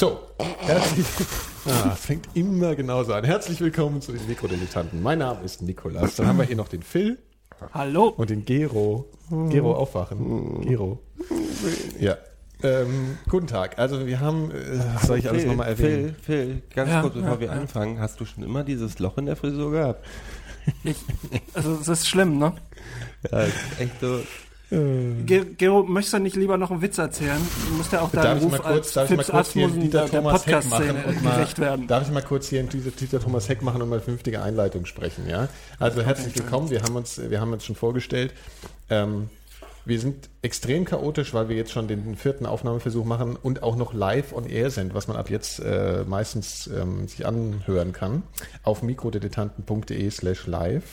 So, herzlich, ah, es fängt immer genauso an. Herzlich willkommen zu den Mikrodilettanten. Mein Name ist Nikolas. Dann haben wir hier noch den Phil Hallo. und den Gero. Gero aufwachen. Gero. Ja. Ähm, guten Tag. Also wir haben, äh, soll ich alles nochmal erwähnen? Phil, Phil, ganz Ja, kurz, bevor ja, wir ja. anfangen, hast du schon immer dieses Loch in der Frisur gehabt? Ich, also es ist schlimm, ne? Ja, ist echt so. Ge Gero, möchtest du nicht lieber noch einen Witz erzählen? Du musst ja auch Darf deinem ich mal Ruf kurz, darf ich mal kurz hier Dieter Thomas Heck machen Podcast-Szene und mal, gerecht werden. darf ich mal kurz hier in Dieter, Dieter Thomas Heck machen und mal vernünftige Einleitung sprechen, ja? Also herzlich willkommen, wir haben uns, wir haben uns schon vorgestellt. Ähm, wir sind extrem chaotisch, weil wir jetzt schon den vierten Aufnahmeversuch machen und auch noch live on air sind, was man ab jetzt äh, meistens ähm, sich anhören kann auf mikrodilettanten.de slash live.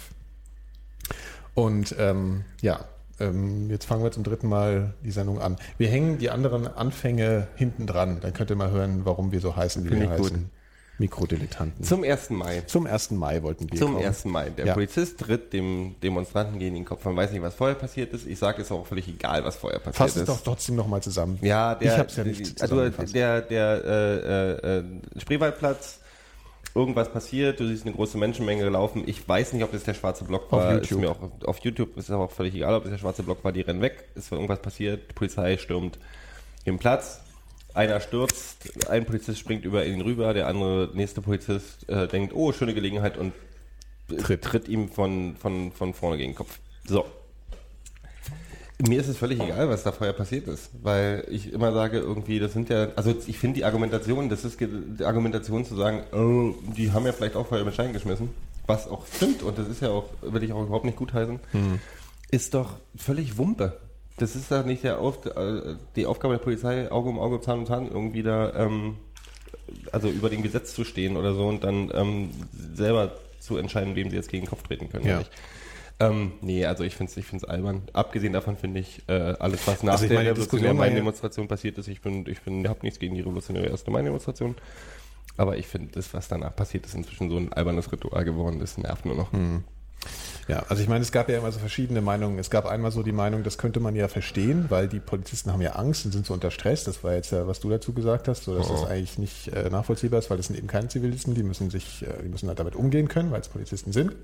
Und ähm, ja, ähm, jetzt fangen wir zum dritten Mal die Sendung an. Wir hängen die anderen Anfänge hinten dran. Dann könnt ihr mal hören, warum wir so heißen, wie Finde wir ich gut. heißen. Mikrodilettanten. Zum 1. Mai. Zum 1. Mai wollten wir Zum kommen. 1. Mai. Der Ja. Polizist tritt dem Demonstranten gegen den Kopf. Man weiß nicht, was vorher passiert ist. Ich sage, es ist auch völlig egal, was vorher passiert Fass es ist. doch trotzdem nochmal zusammen. Ja, der, ich hab's ja nicht also der, der äh, äh, äh, Spreewaldplatz, irgendwas passiert, du siehst eine große Menschenmenge laufen. Ich weiß nicht, ob es der schwarze Block Auf war. YouTube. Ist mir auch, auf YouTube ist es aber auch völlig egal, ob es der schwarze Block war. Die rennen weg, es war irgendwas passiert, die Polizei stürmt den Platz. Einer stürzt, ein Polizist springt über ihn rüber, der andere nächste Polizist äh, denkt, oh, schöne Gelegenheit und Tritt. tritt ihm von, von, von vorne gegen den Kopf. So. Mir ist es völlig egal, was da vorher passiert ist, weil ich immer sage, irgendwie, das sind ja, also ich finde die Argumentation, das ist die Argumentation zu sagen, oh, die haben ja vielleicht auch vorher mit Schein geschmissen, was auch stimmt und das ist ja auch, will ich auch überhaupt nicht gutheißen, ist doch völlig Wumpe. Das ist doch nicht der Auf, äh, die Aufgabe der Polizei, Auge um Auge, Zahn um Zahn, irgendwie da, ähm, also über dem Gesetz zu stehen oder so und dann ähm, selber zu entscheiden, wem sie jetzt gegen den Kopf treten können. Ja. Ähm, nee, also ich finde es ich find's albern. Abgesehen davon finde ich äh, alles, was nach Also der meine, revolutionären Mai-Demonstration passiert ist, ich bin, ich bin, habe nichts gegen die revolutionäre 1. Mai-Demonstration. Aber ich finde, das, was danach passiert ist, inzwischen so ein albernes Ritual geworden. Das nervt nur noch. Hm. Ja, also ich meine, es gab ja immer so verschiedene Meinungen. Es gab einmal so die Meinung, das könnte man ja verstehen, weil die Polizisten haben ja Angst und sind so unter Stress. Das war jetzt ja, was du dazu gesagt hast, so dass das Oh. eigentlich nicht äh, nachvollziehbar ist, weil das sind eben keine Zivilisten, die müssen sich, äh, die müssen halt damit umgehen können, weil es Polizisten sind.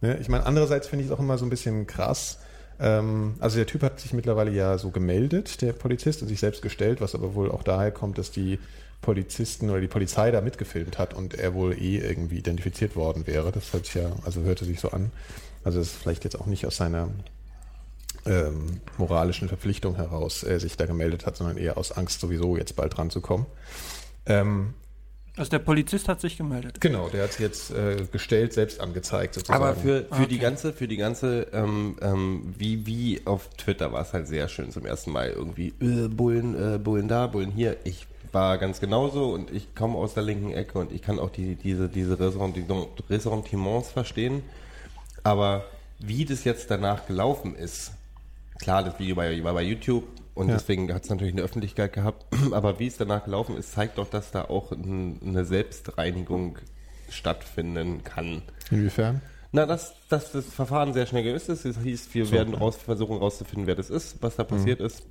Ne? Ich meine, andererseits finde ich es auch immer so ein bisschen krass. Ähm, also der Typ hat sich mittlerweile ja so gemeldet, der Polizist, und sich selbst gestellt, was aber wohl auch daher kommt, dass die Polizisten oder die Polizei da mitgefilmt hat und er wohl eh irgendwie identifiziert worden wäre. Das hört sich ja, also hörte sich so an. Also das ist vielleicht jetzt auch nicht aus seiner ähm, moralischen Verpflichtung heraus äh, sich da gemeldet hat, sondern eher aus Angst sowieso jetzt bald dran zu kommen. Ähm, Also der Polizist hat sich gemeldet. genau, der hat sich jetzt äh, gestellt, selbst angezeigt sozusagen. Aber für, für die Okay. ganze, für die ganze, ähm, ähm, wie, wie auf Twitter war es halt sehr schön zum ersten Mal irgendwie, äh, Bullen, äh, Bullen da, Bullen hier. Ich war ganz genauso und ich komme aus der linken Ecke und ich kann auch die, diese, diese Ressentiment- Ressentiments verstehen. Aber wie das jetzt danach gelaufen ist, klar, das Video war, war bei YouTube und Ja. deswegen hat es natürlich eine Öffentlichkeit gehabt, aber wie es danach gelaufen ist, zeigt doch, dass da auch ein, eine Selbstreinigung stattfinden kann. Inwiefern? Na, dass, dass das Verfahren sehr schnell gelöst ist. Es hieß, wir werden raus, versuchen rauszufinden, wer das ist, was da passiert ist.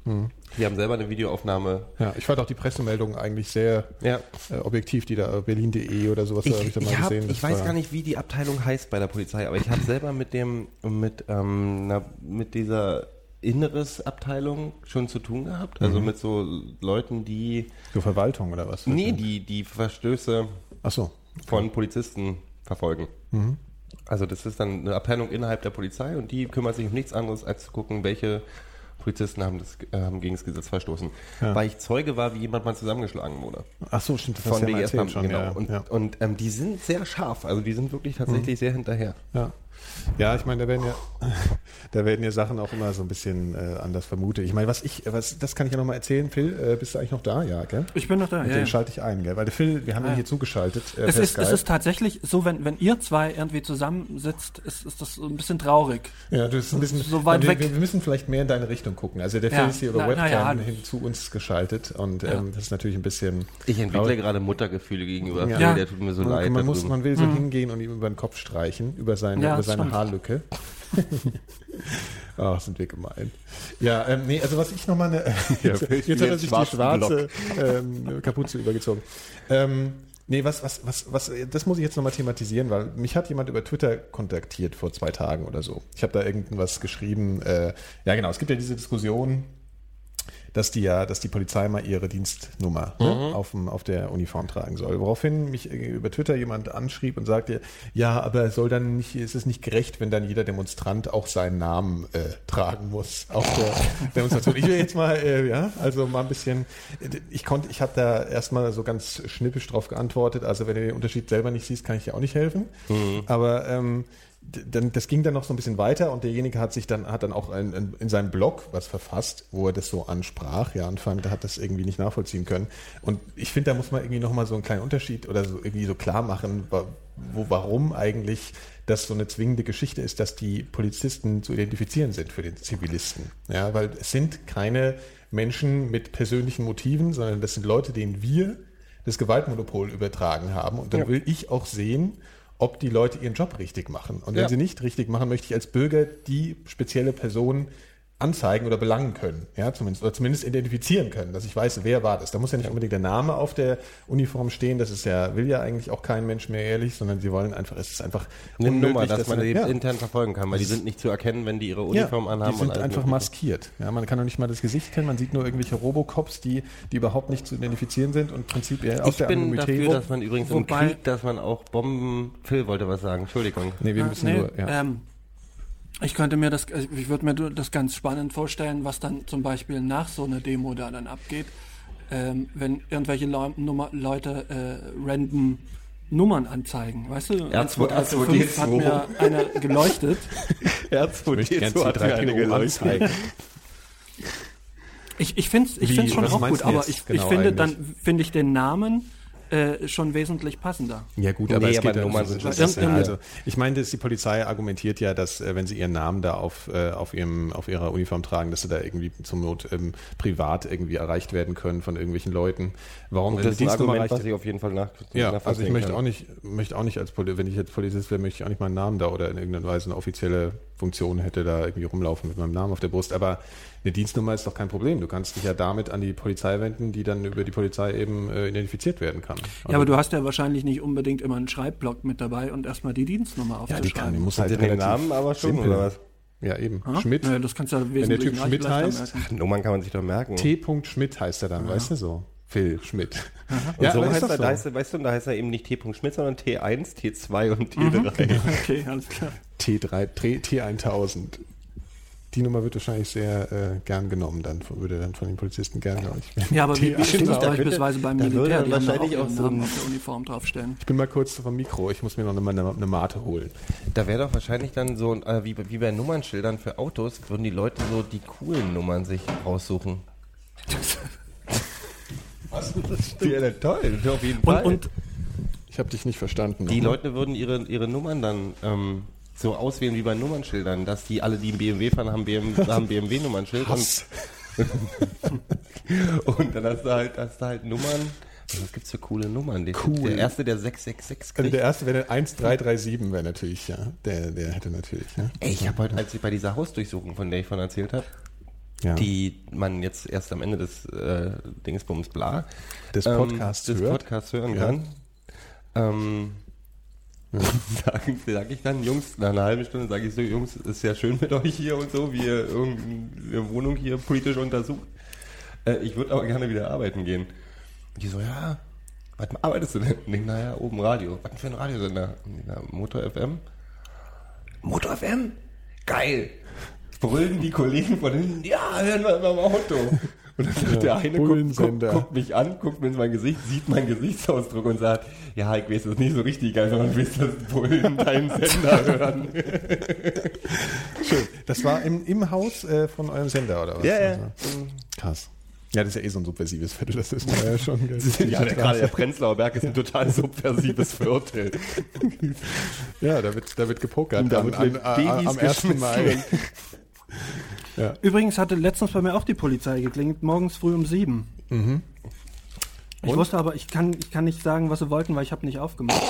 Wir haben selber eine Videoaufnahme. Ja, ich fand auch die Pressemeldung eigentlich sehr Ja. äh, objektiv, die da berlin.de oder sowas da hab Ich, da mal ich, hab, gesehen. ich Das weiß gar nicht, wie die Abteilung heißt bei der Polizei, aber ich habe selber mit dem, mit, ähm, na, mit dieser Inneres-Abteilung schon zu tun gehabt. Also mit so Leuten, die, So Verwaltung oder was? nee, die, die Verstöße so. von Polizisten verfolgen. Also das ist dann eine Abteilung innerhalb der Polizei und die kümmert sich um nichts anderes, als zu gucken, welche Polizisten haben, das, äh, haben gegen das Gesetz verstoßen. Ja. Weil ich Zeuge war, wie jemand mal zusammengeschlagen wurde. Ach so, stimmt, das hast Von ja mal BGS erzählt schon. genau. Ja, und ja. und ähm, die sind sehr scharf, also die sind wirklich tatsächlich sehr hinterher. Ja. Ja, ich meine, da werden ja, da werden ja Sachen auch immer so ein bisschen äh, anders vermutet. Ich meine, was ich, was, das kann ich ja nochmal erzählen. Phil, äh, bist du eigentlich noch da? Ja, gell? Ich bin noch da. Mit Ja, dem ja. schalte ich ein, gell? Weil der Phil, wir haben ihn Ah, ja. hier zugeschaltet. Äh, Es ist, es ist tatsächlich so, wenn, wenn ihr zwei irgendwie zusammensitzt, ist, ist das so ein bisschen traurig. Ja, das ist ein bisschen so weit wir, weg. wir wir müssen vielleicht mehr in deine Richtung gucken. Also der Phil Ja, ist hier über na- na Webcam ja, hallo. hin zu uns geschaltet und Ja. ähm, das ist natürlich ein bisschen. Ich entwickle traurig. gerade Muttergefühle gegenüber Ja. Phil, Ja. der tut mir so man, leid. man, da muss, drüben. man will so hingehen und ihm über den Kopf streichen, über seine, Ja, über seine stimmt. Haarlücke. Ach, sind wir gemein. Ja, ähm, nee, also was ich nochmal eine. Ja, jetzt, ich jetzt hat er sich die schwarze ähm, Kapuze übergezogen. Ähm, nee, was, was, was, was, das muss ich jetzt nochmal thematisieren, weil mich hat jemand über Twitter kontaktiert vor zwei Tagen oder so. Ich habe da irgendwas geschrieben. Äh, ja, genau, es gibt ja diese Diskussion, dass die ja, dass die Polizei mal ihre Dienstnummer ne, auf, dem, auf der Uniform tragen soll. Woraufhin mich äh, über Twitter jemand anschrieb und sagte, ja, aber soll dann nicht, ist es nicht gerecht, wenn dann jeder Demonstrant auch seinen Namen äh, tragen muss auf der Demonstration. Ich will jetzt mal, äh, ja, also mal ein bisschen, ich konnte, ich habe da erstmal so ganz schnippisch drauf geantwortet. Also wenn du den Unterschied selber nicht siehst, kann ich dir auch nicht helfen. Aber ähm, dann, das ging dann noch so ein bisschen weiter und derjenige hat sich dann, hat dann auch ein, ein, in seinem Blog was verfasst, wo er das so ansprach, ja, fand, er hat das irgendwie nicht nachvollziehen können. Und ich finde, da muss man irgendwie nochmal so einen kleinen Unterschied oder so irgendwie so klar machen, wo, warum eigentlich das so eine zwingende Geschichte ist, dass die Polizisten zu identifizieren sind für den Zivilisten. Ja, weil es sind keine Menschen mit persönlichen Motiven, sondern das sind Leute, denen wir das Gewaltmonopol übertragen haben. Und dann Ja. will ich auch sehen, ob die Leute ihren Job richtig machen. Und wenn Ja. sie nicht richtig machen, möchte ich als Bürger die spezielle Person anzeigen oder belangen können, ja, zumindest, oder zumindest identifizieren können, dass ich weiß, wer war das. Da muss ja nicht unbedingt der Name auf der Uniform stehen, das ist ja, will ja eigentlich auch kein Mensch mehr ehrlich, sondern sie wollen einfach, es ist einfach Eine unmöglich, Nummer, dass man eine- die ja. intern verfolgen kann, weil die sind nicht zu erkennen, wenn die ihre Uniform ja, anhaben. Die sind einfach Mögliche. maskiert. Ja, man kann doch nicht mal das Gesicht kennen, man sieht nur irgendwelche Robocops, die, die überhaupt nicht zu identifizieren sind und prinzipiell aus Ich der bin Anonymität. dafür, dass man übrigens im Krieg, dass man auch Bomben... Phil wollte was sagen, Entschuldigung. nee, wir Ja, müssen nee, nur, ja. ähm, ich könnte mir das, also ich würde mir das ganz spannend vorstellen, was dann zum Beispiel nach so einer Demo da dann abgeht, ähm, wenn irgendwelche Leu Nummer, Leute äh, random Nummern anzeigen, weißt du? R2, 1, 2, 3, 4, 5 hat R2D2. mir einer geleuchtet. möchte gern R2D2 hat mir C3PO eine geleuchtet. anzeigen. Ich, ich finde es ich find's schon auch gut, aber ich, genau ich finde eigentlich? dann finde ich den Namen äh, schon wesentlich passender. Ja gut, Nee, aber es aber geht ja Nummern um- sind schon das ja, also ich meine, dass die Polizei argumentiert ja, dass äh, wenn sie ihren Namen da auf äh, auf ihrem auf ihrer Uniform tragen, dass sie da irgendwie zum Not ähm, privat irgendwie erreicht werden können von irgendwelchen Leuten. Warum Und das ist ein Argument, reicht- was ich auf jeden Fall nach ja, also ich möchte kann. auch nicht, möchte auch nicht als Poli wenn ich jetzt Polizist wäre, möchte ich auch nicht meinen Namen da oder in irgendeiner Weise eine offizielle Funktion hätte, da irgendwie rumlaufen mit meinem Namen auf der Brust. Aber eine Dienstnummer ist doch kein Problem. Du kannst dich ja damit an die Polizei wenden, die dann über die Polizei eben äh, identifiziert werden kann. Ja, aber du hast ja wahrscheinlich nicht unbedingt immer einen Schreibblock mit dabei und erstmal die Dienstnummer ja, die kann, die aufzuschreiben. muss halt der den Namen aber schon, simpel. oder was? Ja, eben. Ha? Schmidt. Ja, das kannst du ja der wesentlich Typ Schmidt heißt, merken. Nummern kann man sich doch merken. T. Schmidt heißt er dann, weißt du so? Phil Schmidt. Und so aber ist heißt er, so. da heißt er, weißt du, da heißt er eben nicht T. Schmidt, sondern T1, T2 und Mhm. T3. Okay, alles klar. T3, T, T1000. Die Nummer wird wahrscheinlich sehr äh, gern genommen, dann von- würde dann von den Polizisten gern, glaube ich. Ja, aber wie, wie T1000. steht das beispielsweise beim Militär? dann Die haben da auch wahrscheinlich ihren auch so Namen ein- auf der Uniform draufstellen. Ich bin mal kurz vom Mikro, ich muss mir noch eine, eine, eine Mate holen. Da wäre doch wahrscheinlich dann so, äh, wie, wie bei Nummernschildern für Autos, würden die Leute so die coolen Nummern sich raussuchen. Was? Ja, toll, auf jeden Und, Fall. und Ich habe dich nicht verstanden. die. Leute würden ihre, ihre Nummern dann ähm, so auswählen wie bei Nummernschildern, dass die alle, die einen BMW fahren, haben, BM, haben BMW-Nummernschild. Und, und dann hast du halt, hast du halt Nummern. Was gibt's für coole Nummern? Die, Cool. Der erste, der 666 Also kriegt. der erste wäre 1337 wäre natürlich, ja. Der, der hätte natürlich, ja. Ey, ich habe heute, als ich bei dieser Hausdurchsuchung, von der ich von erzählt habe, ja. die man jetzt erst am Ende des äh, Dingsbums bla Des ähm, Podcasts des hört. Podcasts hören Ja. kann. Ähm, sage sag ich dann, Jungs, nach einer halben Stunde sage ich so, Jungs, ist ja schön mit euch hier und so, wie ihr irgendeine Wohnung hier politisch untersucht. Äh, ich würde aber gerne wieder arbeiten gehen. Und die so, ja, was arbeitest du denn? Und naja, oben Radio. Was für ein Radiosender? Na, Motor FM. Motor FM? Geil. Brüllen die Kollegen von hinten, ja, hören wir beim Auto. Und dann sagt der eine, guckt, guckt, guckt mich an, guckt mir ins mein Gesicht, sieht meinen Gesichtsausdruck und sagt, ja, ich weiß das nicht so richtig geil, sondern willst das Bullen deinen Sender hören. Schön. Das war im, im Haus äh, von eurem Sender, oder was? Ja, ja. Also, krass. Ja, das ist ja eh so ein subversives Viertel, das ist ja schon. ja, der, gerade der Prenzlauer Berg ist ein total subversives Viertel. ja, da wird, da wird gepokert. Da an- wird an- Babys am 1. Mai. Geschmissen. übrigens hatte letztens bei mir auch die Polizei geklingelt, morgens früh um sieben. Ich wusste aber, ich kann, ich kann nicht sagen, was sie wollten, weil ich habe nicht aufgemacht.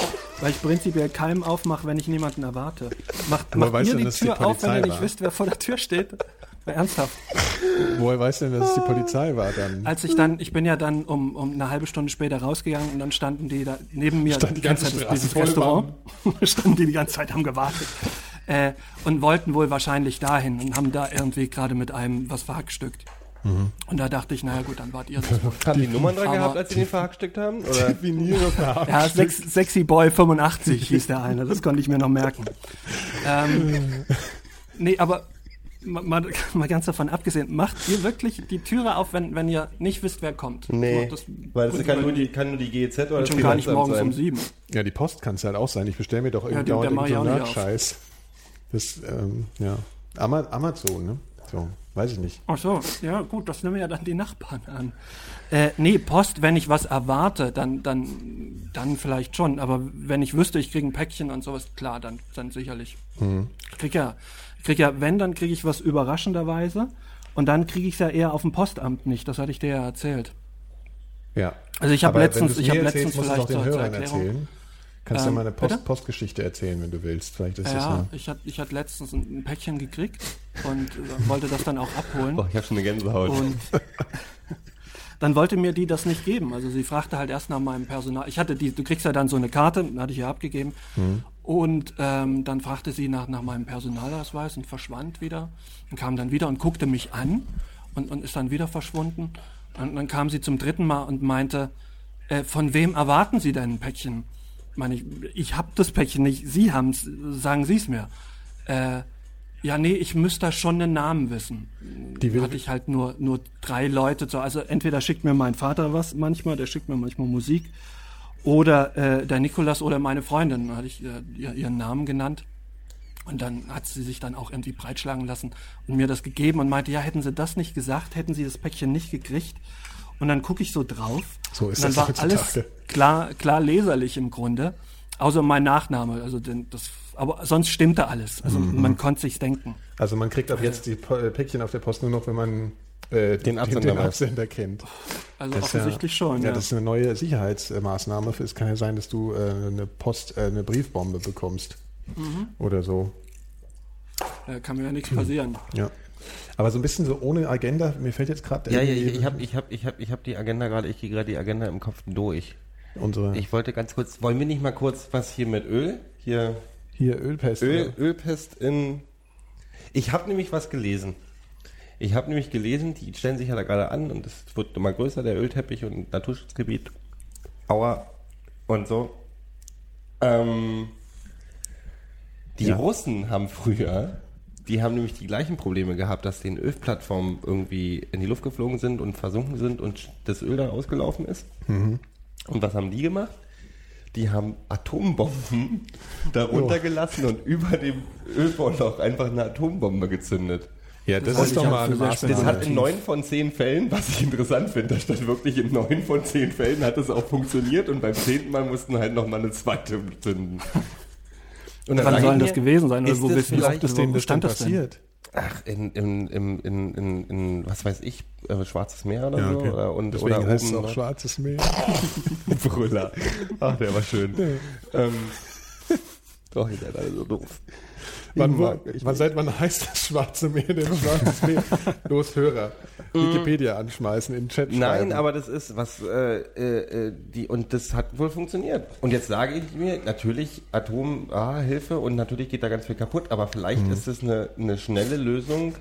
weil ich prinzipiell keinem aufmache, wenn ich niemanden erwarte. Macht, macht ihr die dass die Tür auf, wenn ihr nicht war? wisst, wer vor der Tür steht? Ernsthaft. Woher weißt du denn, dass es die Polizei war dann? Als ich dann, ich bin ja dann um, um eine halbe Stunde später rausgegangen und dann standen die da neben mir Stand die ganze Zeit dieses Restaurant. standen die die ganze Zeit haben gewartet. Äh, und wollten wohl wahrscheinlich dahin und haben da irgendwie gerade mit einem was verhackstückt. Mhm. Und da dachte ich, naja gut, dann wart ihr das. Haben die Nummern dran gehabt, als sie den verhackstückt haben? Oder? Definiere. Ja, Sex, Sexy Boy 85 hieß der eine, das konnte ich mir noch merken. Ähm, nee, aber mal, mal, mal ganz davon abgesehen, macht ihr wirklich die Türe auf, wenn, wenn ihr nicht wisst, wer kommt? Nee, Das, weil es kann nur, die, kann nur die GEZ oder und das schon gar nicht morgens sein. um sieben. Ja, die Post kann es halt auch sein. Ich bestelle mir doch Ja, irgendwie die- dauernd nicht auf. Scheiß. Das, ähm, ja. Ama Amazon, ne? So, weiß ich nicht. Ach so, ja gut, das nehmen ja dann die Nachbarn an. Äh, nee, Post, wenn ich was erwarte, dann, dann, dann vielleicht schon. Aber wenn ich wüsste, ich kriege ein Päckchen und sowas, klar, dann, dann sicherlich. Ich krieg ja, krieg ja, wenn, dann kriege ich was überraschenderweise. Und dann kriege ich es ja eher auf dem Postamt nicht. Das hatte ich dir ja erzählt. Ja. Also ich hab Aber letztens- ich mir hab erzählst, letztens vielleicht als Hörern Erklärung- erzählen. Kannst du Ähm, mal eine Post? Postgeschichte erzählen, wenn du willst. Vielleicht ist das Ja, ja. ich hatte ich hatte letztens ein, Päckchen gekriegt und äh, wollte das dann auch abholen. Boah, ich habe schon eine Gänsehaut. Und dann wollte mir die das nicht geben. Also sie fragte halt erst nach meinem Personal. Ich hatte die, du kriegst ja dann so eine Karte, hatte ich ja abgegeben. Und ähm, dann fragte sie nach, nach meinem Personalausweis und verschwand wieder. Und kam dann wieder und guckte mich an und, und ist dann wieder verschwunden. Und dann kam sie zum dritten Mal und meinte, äh, von wem erwarten Sie denn ein Päckchen? Ich meine, ich, ich habe das Päckchen nicht, Sie haben es, sagen Sie es mir. Äh, ja, nee, ich müsste da schon einen Namen wissen. Die will- hatte ich halt nur, nur drei Leute. zu- Also entweder schickt mir mein Vater was manchmal, der schickt mir manchmal Musik. Oder äh, der Nikolas oder meine Freundin, da hatte ich äh, ihr- ihren Namen genannt. Und dann hat sie sich dann auch irgendwie breitschlagen lassen und mir das gegeben und meinte, ja, hätten sie das nicht gesagt, hätten sie das Päckchen nicht gekriegt. Und dann gucke ich so drauf. So ist und dann das war alles klar, klar leserlich im Grunde. Außer mein Nachname. Also den, das, aber sonst stimmte alles. Also Mhm. man konnte sich's denken. Also man kriegt ab jetzt die äh, Päckchen auf der Post nur noch, wenn man äh, Den Absender den weiß. Absender kennt. Also Das ist offensichtlich schon. Ja, Ja, das ist eine neue Sicherheitsmaßnahme. Es kann ja sein, dass du äh, eine Post, äh, eine Briefbombe bekommst. Mhm. Oder so. Da kann mir ja nichts passieren. Ja. Aber so ein bisschen so ohne Agenda, mir fällt jetzt gerade ja, ja, ich, ich habe ich hab, ich hab, ich hab die Agenda gerade, ich gehe gerade die Agenda im Kopf durch. unsere Ich wollte ganz kurz, wollen wir nicht mal kurz was hier mit Öl? Hier hier Ölpest. Öl, Ölpest in. Ich habe nämlich was gelesen. Ich habe nämlich gelesen, die stellen sich ja da gerade an und es wird immer größer, der Ölteppich und Naturschutzgebiet. Aua und so. Ähm, die Ja. Russen haben früher, die haben nämlich die gleichen Probleme gehabt, dass den Ölplattformen irgendwie in die Luft geflogen sind und versunken sind und das Öl dann ausgelaufen ist. Und was haben die gemacht? Die haben Atombomben darunter gelassen und über dem Ölbohrloch einfach eine Atombombe gezündet. Ja, das, Das ist doch mal Maßnahme. Das hat in neun von zehn Fällen, was ich interessant finde, da stand wirklich in neun von zehn Fällen hat es auch funktioniert und beim zehnten Mal mussten halt nochmal eine zweite zünden. Und dann Wann soll ich das gewesen sein? Oder wo das wissen vielleicht- ist denen das denn passiert? Ach, in, in, in, in, in, in, was weiß ich, äh, Schwarzes Meer oder Ja, so? okay. Oder, und, Deswegen oder heißt es oben auch noch- Schwarzes Meer. Brüller. Ach, der war schön. ähm, doch, ihr seid alle so doof. Wann, mag- ich wann, seit wann heißt das Schwarze Meer denn Schwarzes Meer? Los, Hörer. Wikipedia anschmeißen, in den Chat schreiben. Nein, aber das ist was, äh, äh, äh, die, und das hat wohl funktioniert. Und jetzt sage ich mir, natürlich Atom, ah, Hilfe und natürlich geht da ganz viel kaputt, aber vielleicht Mhm. ist es eine, eine schnelle Lösung.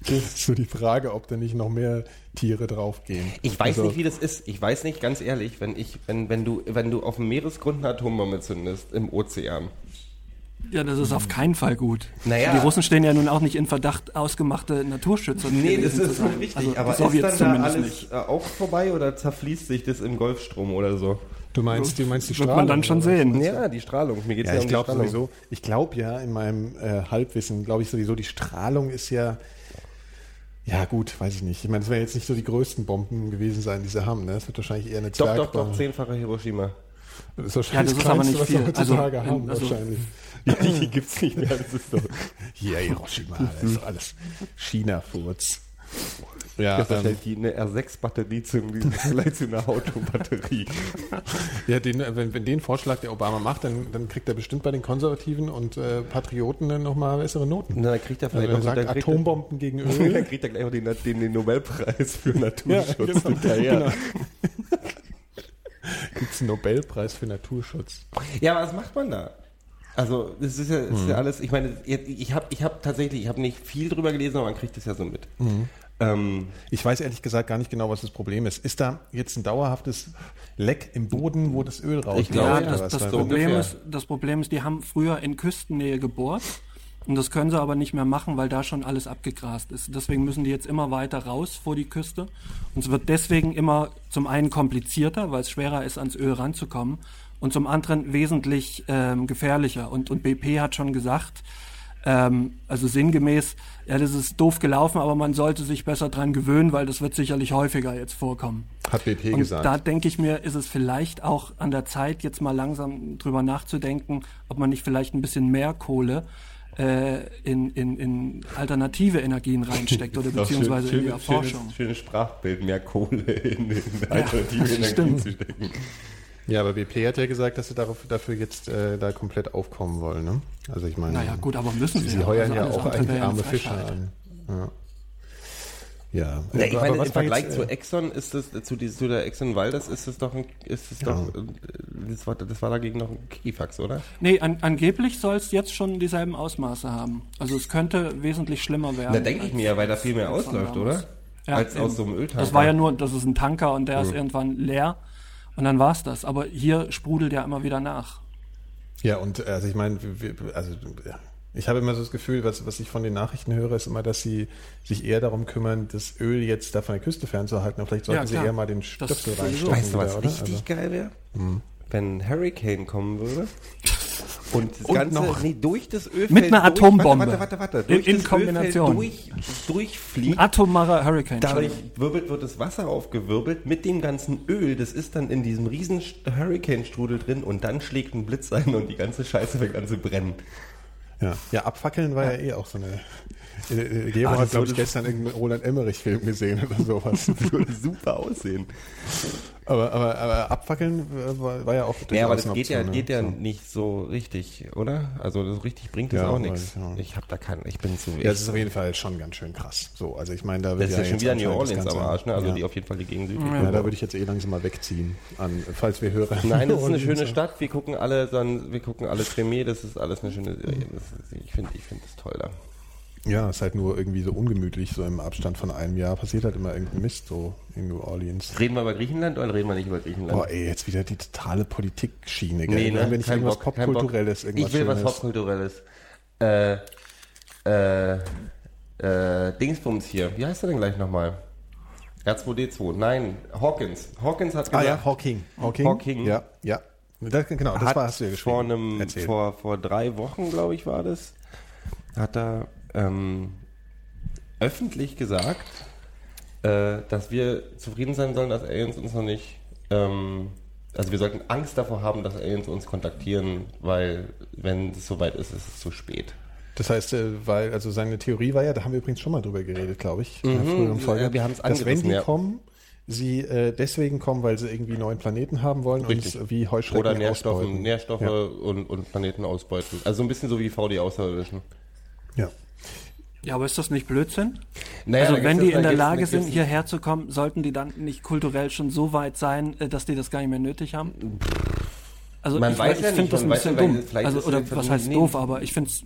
Das ist so die Frage, ob da nicht noch mehr Tiere draufgehen. Ich weiß Also, nicht, wie das ist. Ich weiß nicht, ganz ehrlich, wenn ich, wenn, wenn du, wenn du auf dem Meeresgrund eine Atombombe zündest, im Ozean. Ja, das ist auf keinen Fall gut. Naja. Die Russen stehen ja nun auch nicht in Verdacht, ausgemachte Naturschützer Nee, das ist schon richtig, Also aber ist dann da zumindest alles nicht. äh, auch vorbei oder zerfließt sich das im Golfstrom oder so? Du meinst, du meinst die Wird Strahlung? man dann schon sehen. Ja, die Strahlung. Mir geht es Ja, ja, ich um die glaube Strahlung. sowieso, ich glaube ja in meinem äh, Halbwissen, glaube ich sowieso, die Strahlung ist ja, ja gut, weiß ich nicht. Ich meine, das werden jetzt nicht so die größten Bomben gewesen sein, die sie haben. Ne? Das wird wahrscheinlich eher eine Doch, doch, Zwergbombe. doch, zehnfache Hiroshima. Das ist wahrscheinlich Ja, das ist aber Kleinste, nicht was viel. wir heutzutage Also, haben, also- wahrscheinlich. Die gibt's nicht mehr, das ist doch. Hier, Hiroshima, das ist doch alles China-Furz. Ja, Das ist ähm, die, eine R6-Batterie zu, vielleicht zu einer Autobatterie. ja den, wenn, wenn den Vorschlag der Obama macht, dann, dann kriegt er bestimmt bei den Konservativen und äh, Patrioten dann nochmal bessere Noten. Na, dann kriegt er Also vielleicht er noch sagt Atombomben gegen Öl. dann kriegt er gleich auch den, den, den Nobelpreis für Naturschutz genau. hinterher. Genau. Gibt es einen Nobelpreis für Naturschutz? Ja, was macht man da? Also, das ist ja, das ist ja alles, ich meine, ich habe ich hab tatsächlich, ich habe nicht viel drüber gelesen, aber man kriegt das ja so mit. Ähm, Ich weiß ehrlich gesagt gar nicht genau, was das Problem ist. Ist da jetzt ein dauerhaftes Leck im Boden, wo das Öl rauskommt? Ich glaube, Ja, das, das, Weil- Problem ungefähr. ist, das Problem ist, die haben früher in Küstennähe gebohrt und das können sie aber nicht mehr machen, weil da schon alles abgegrast ist. Deswegen müssen die jetzt immer weiter raus vor die Küste und es wird deswegen immer zum einen komplizierter, weil es schwerer ist, ans Öl ranzukommen und zum anderen wesentlich ähm, gefährlicher. Und, und BP hat schon gesagt, ähm, also sinngemäß, ja, das ist doof gelaufen, aber man sollte sich besser dran gewöhnen, weil das wird sicherlich häufiger jetzt vorkommen. Hat BP Und gesagt. da denke ich mir, ist es vielleicht auch an der Zeit, jetzt mal langsam drüber nachzudenken, ob man nicht vielleicht ein bisschen mehr Kohle äh, in, in, in alternative Energien reinsteckt oder beziehungsweise in die Erforschung. Schönes, schönes Sprachbild, mehr Kohle in, in alternative Energien stimmt. zu stecken. Ja, aber BP hat ja gesagt, dass sie darauf, dafür jetzt äh, da komplett aufkommen wollen. Ne? Also ich meine, Naja, gut, aber müssen sie. sie ja. heuern Also ja auch eigentlich arme Fischer an. Ja. Ja, Ja, ich aber meine, im Vergleich jetzt, zu äh, Exxon ist es, zu, zu der Exxon Valdez ist es doch ein, ist es Ja. doch, äh, das war, das war dagegen noch ein Kikifax, oder? Nee, an, angeblich soll es jetzt schon dieselben Ausmaße haben. Also es könnte wesentlich schlimmer werden. Da denke ich mir ja, weil da viel mehr ausläuft, oder? Ja, Als aus so einem Öltanker. Das war ja nur, das ist ein Tanker und der ist irgendwann leer und dann war's das. Aber hier sprudelt ja immer wieder nach. Ja, und äh, also ich meine, also ja. ich habe immer so das Gefühl, was, was ich von den Nachrichten höre, ist immer, dass sie sich eher darum kümmern, das Öl jetzt da von der Küste fernzuhalten. Aber vielleicht sollten Ja, sie eher mal den Stöpsel reinstecken. Weißt du, was wieder, richtig Also, geil wäre? Wenn ein Hurricane kommen würde und das Und Ganze noch- nee, durch das Ölfeld Mit einer durch- Atombombe. Warte, warte, warte, warte. In- Durch in das Kombination. Ölfeld durch, durchfliegt. Atomarer Hurricane. Dadurch wirbelt, wird das Wasser aufgewirbelt mit dem ganzen Öl. Das ist dann in diesem riesen Hurricane-Strudel drin und dann schlägt ein Blitz ein und die ganze Scheiße fängt an zu brennen. ja. ja, abfackeln war ja, eh auch so eine. Äh, äh, Gero Ah, hat, glaube ich, gestern irgendeinen Roland Emmerich-Film gesehen oder sowas. Würde super aussehen. aber, aber, aber abfackeln äh, war, war ja auch Ja, aber das geht ja, Option, geht ne? ja So. nicht so richtig, oder? Also so richtig bringt das Ja, auch nichts. ich, ja. Ich habe da keinen, ich bin zu Ja, das ist auf jeden Fall schon ganz schön krass. So, also ich meine, da wird Das ist ja schon wieder New Orleans am Arsch, ne? Also ja. die auf jeden Fall die Gegend südlich. Ja, da würde ich jetzt eh langsam mal wegziehen, an, falls wir hören. Nein, das ist eine schöne Stadt. Wir gucken alle, dann, wir gucken alle Tremé. Das ist alles eine schöne. Das ist, ich finde, ich finde das toll da. Ja, ist halt nur irgendwie so ungemütlich, so im Abstand von einem Jahr passiert halt immer irgendein Mist so in New Orleans. Reden wir über Griechenland oder reden wir nicht über Griechenland? Boah, ey, jetzt wieder die totale Politikschiene, gell? nee, ne? Haben wir nicht Kein irgendwas Bock, Popkulturelles, irgendwas Ich will was Schönes? Popkulturelles. Äh, äh, äh, Dingsbums hier. Wie heißt er denn gleich nochmal? R2D2. Nein, Hawkins. Hawkins hat Ah gesagt, ja, Hawking. Hawking. Hawking. Ja, ja. Das, genau, das war, hast du ja geschrieben. vor einem, Erzähl. vor, vor drei Wochen, glaube ich, war das, hat er ähm, öffentlich gesagt, äh, dass wir zufrieden sein sollen, dass Aliens uns noch nicht, ähm, also wir sollten Angst davor haben, dass Aliens uns kontaktieren, weil wenn es soweit ist, ist es zu spät. Das heißt, äh, weil, also seine Theorie war ja, da haben wir übrigens schon mal drüber geredet, glaube ich, in der Mhm, früheren Folge, ja, wir haben's dass wenn die ja. kommen, sie äh, deswegen kommen, weil sie irgendwie neuen Planeten haben wollen Richtig. und wie Heuschrecken Oder Nährstoffe. Nährstoffe Ja. und, und Planeten ausbeuten. Also so ein bisschen so wie V die Außerirdischen. ja. Ja, aber ist das nicht Blödsinn? Naja, also wenn die in der Lage sind, hierher zu kommen, sollten die dann nicht kulturell schon so weit sein, äh, dass die das gar nicht mehr nötig haben? Also Man ich, weiß ich ja finde nicht, das ein bisschen dumm. Also, oder was heißt nee. doof, aber ich finde es,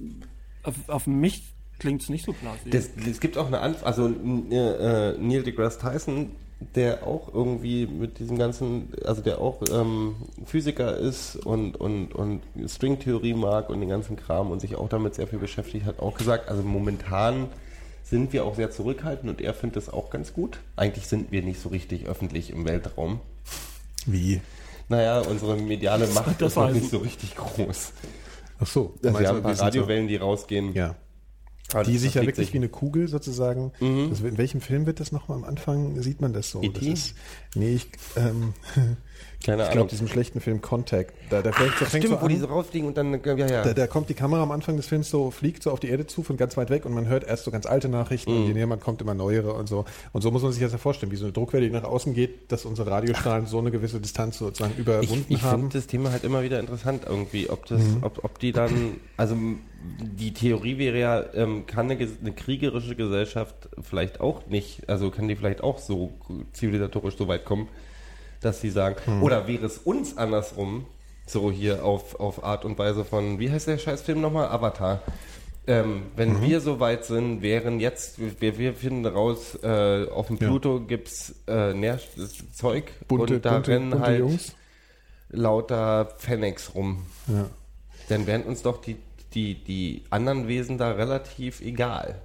auf, auf mich klingt es nicht so plausibel. Es gibt auch eine Antwort, also n- äh, Neil deGrasse Tyson, der auch irgendwie mit diesem ganzen, also der auch ähm, Physiker ist und, und, und Stringtheorie mag und den ganzen Kram und sich auch damit sehr viel beschäftigt, hat auch gesagt, also momentan sind wir auch sehr zurückhaltend und er findet das auch ganz gut. Eigentlich sind wir nicht so richtig öffentlich im Weltraum. Wie? Naja, unsere mediale Macht das ist noch nicht so richtig groß. Ach so. Also wir haben ein paar Radiowellen, die rausgehen. Ja. Aber Die sich ja wirklich sich. wie eine Kugel sozusagen. Das, in welchem Film wird das nochmal am Anfang? Sieht man das so? E.T.? Das ist, nee, ich, ähm, Keine Ich glaube, diesem schlechten Film Contact. Da, da fängt, da fängt Stimmt, so wo die an, so rausfliegen und dann, ja, ja. da, da kommt die Kamera am Anfang des Films so, fliegt so auf die Erde zu von ganz weit weg und man hört erst so ganz alte Nachrichten Mhm. und je näher man kommt, immer neuere und so. Und so muss man sich das ja vorstellen, wie so eine Druckwelle, die nach außen geht, dass unsere Radiostrahlen so eine gewisse Distanz sozusagen Ich, überwunden ich haben. finde das Thema halt immer wieder interessant irgendwie, ob das, Mhm. ob, ob die dann, also die Theorie wäre ja, ähm, kann eine, eine kriegerische Gesellschaft vielleicht auch nicht, also kann die vielleicht auch so zivilisatorisch so weit kommen, dass sie sagen, Mhm. oder wäre es uns andersrum, so hier auf, auf Art und Weise von, wie heißt der Scheißfilm nochmal? Avatar. Ähm, wenn Mhm. wir so weit sind, wären jetzt, wir, wir finden raus, äh, auf dem Ja. Pluto gibt's äh, Nährzeug bunte, und da bunte, rennen bunte halt Jungs. lauter Fennex rum. Ja. Dann wären uns doch die, die, die anderen Wesen da relativ egal.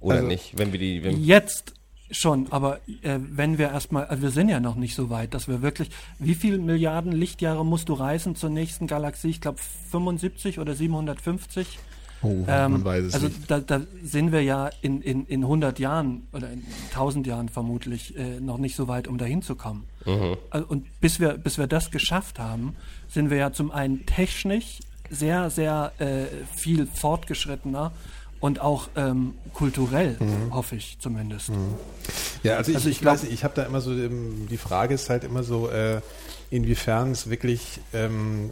Oder Also- nicht? Wenn wir die. Wenn, Jetzt schon, aber äh, wenn wir erstmal, also wir sind ja noch nicht so weit, dass wir wirklich, wie viele Milliarden Lichtjahre musst du reisen zur nächsten Galaxie? Ich glaube 75 oder 750. Oh, Ähm, man weiß es also nicht. da, da sind wir ja in, in, in 100 Jahren oder in 1000 Jahren vermutlich äh, noch nicht so weit, um dahin zu kommen. Also, und bis wir, bis wir das geschafft haben, sind wir ja zum einen technisch sehr, sehr äh, viel fortgeschrittener und auch ähm, kulturell, hoffe ich zumindest. Ja, also ich, Also ich, ich weiß nicht, ich habe da immer so, ähm, die Frage ist halt immer so, äh, inwiefern es wirklich ähm,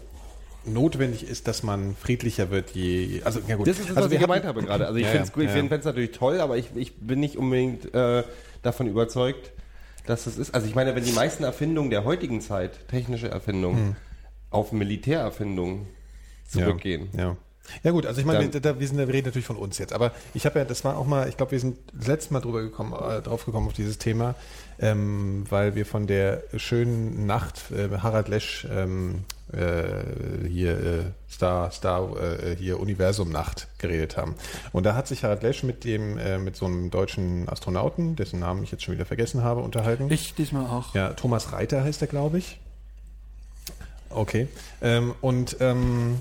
notwendig ist, dass man friedlicher wird, je, also ja gut. das ist das, also was ich gemeint habe gerade. Also ich Ja, finde es ja, ich natürlich toll, aber ich, ich bin nicht unbedingt äh, davon überzeugt, dass es ist. Also ich meine, wenn die meisten Erfindungen der heutigen Zeit, technische Erfindungen, auf Militärerfindungen zurückgehen. Ja, ja. Ja gut, also ich meine, wir, da, wir, sind, wir reden natürlich von uns jetzt, aber ich habe ja, das war auch mal, ich glaube, wir sind das letzte Mal drüber gekommen, äh, drauf gekommen auf dieses Thema, ähm, weil wir von der schönen Nacht äh, Harald Lesch ähm, äh, hier äh, Star Star äh, hier Universum Nacht geredet haben. Und da hat sich Harald Lesch mit dem äh, mit so einem deutschen Astronauten, dessen Namen ich jetzt schon wieder vergessen habe, unterhalten. Ich diesmal auch. Ja, Thomas Reiter heißt er, glaube ich. Okay. Ähm, und ähm,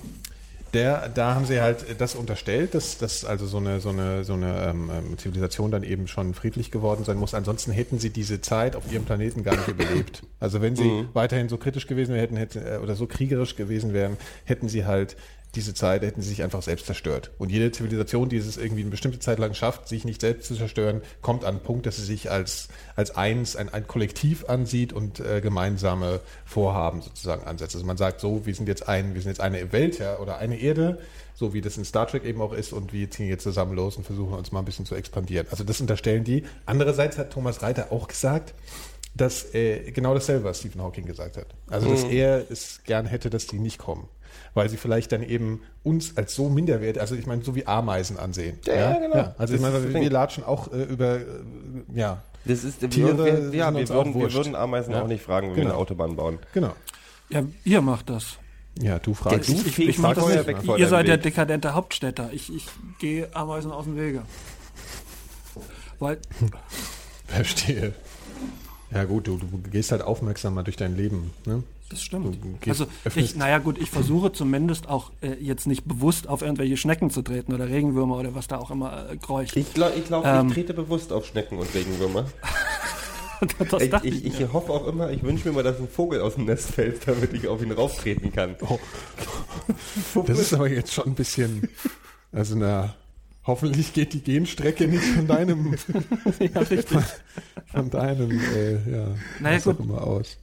der, da haben sie halt das unterstellt, dass, dass also so eine, so eine, so eine ähm, ähm, Zivilisation dann eben schon friedlich geworden sein muss. Ansonsten hätten sie diese Zeit auf ihrem Planeten gar nicht überlebt. Also wenn sie weiterhin so kritisch gewesen wären, hätten, hätten, äh, oder so kriegerisch gewesen wären, hätten sie halt diese Zeit, hätten sie sich einfach selbst zerstört. Und jede Zivilisation, die es irgendwie eine bestimmte Zeit lang schafft, sich nicht selbst zu zerstören, kommt an einen Punkt, dass sie sich als, als eins, ein, ein Kollektiv ansieht und äh, gemeinsame Vorhaben sozusagen ansetzt. Also man sagt so, wir sind jetzt ein, wir sind jetzt eine Welt, ja, oder eine Erde, so wie das in Star Trek eben auch ist, und wir ziehen jetzt zusammen los und versuchen uns mal ein bisschen zu expandieren. Also das unterstellen die. Andererseits hat Thomas Reiter auch gesagt, dass äh, genau dasselbe, was Stephen Hawking gesagt hat. Also, dass er es gern hätte, dass die nicht kommen. Weil sie vielleicht dann eben uns als so minderwert, also ich meine, so wie Ameisen ansehen. Ja, ja, genau. Also Das ich meine, wir latschen auch äh, über, äh, ja, Das ist, Tiere wir, wir, ja, sind wir uns auch würden, wir würden Ameisen Ja. auch nicht fragen, wenn wir Genau. eine Autobahn bauen. genau. Ja, ihr macht das. Ja, du fragst. Du Ich, ich, fegst ich mach das nicht. weg Ihr seid der Weg. dekadente Hauptstädter. Ich, ich gehe Ameisen aus dem Wege. Weil, Verstehe. Ja gut, du, du gehst halt aufmerksamer durch dein Leben. Ne? Das stimmt. Also, ich, naja, gut, ich versuche zumindest auch äh, jetzt nicht bewusst auf irgendwelche Schnecken zu treten oder Regenwürmer oder was da auch immer äh, kreucht. Ich glaube, ich, glaub, Ähm. ich trete bewusst auf Schnecken und Regenwürmer. das Ich, dachte ich, ich hoffe auch immer, ich wünsche mir mal, dass ein Vogel aus dem Nest fällt, damit ich auf ihn rauftreten kann. Oh. Das ist aber jetzt schon ein bisschen, also na, hoffentlich geht die Genstrecke nicht von deinem, ja, richtig. von deinem, äh, ja, Naja, was auch gut. immer aus.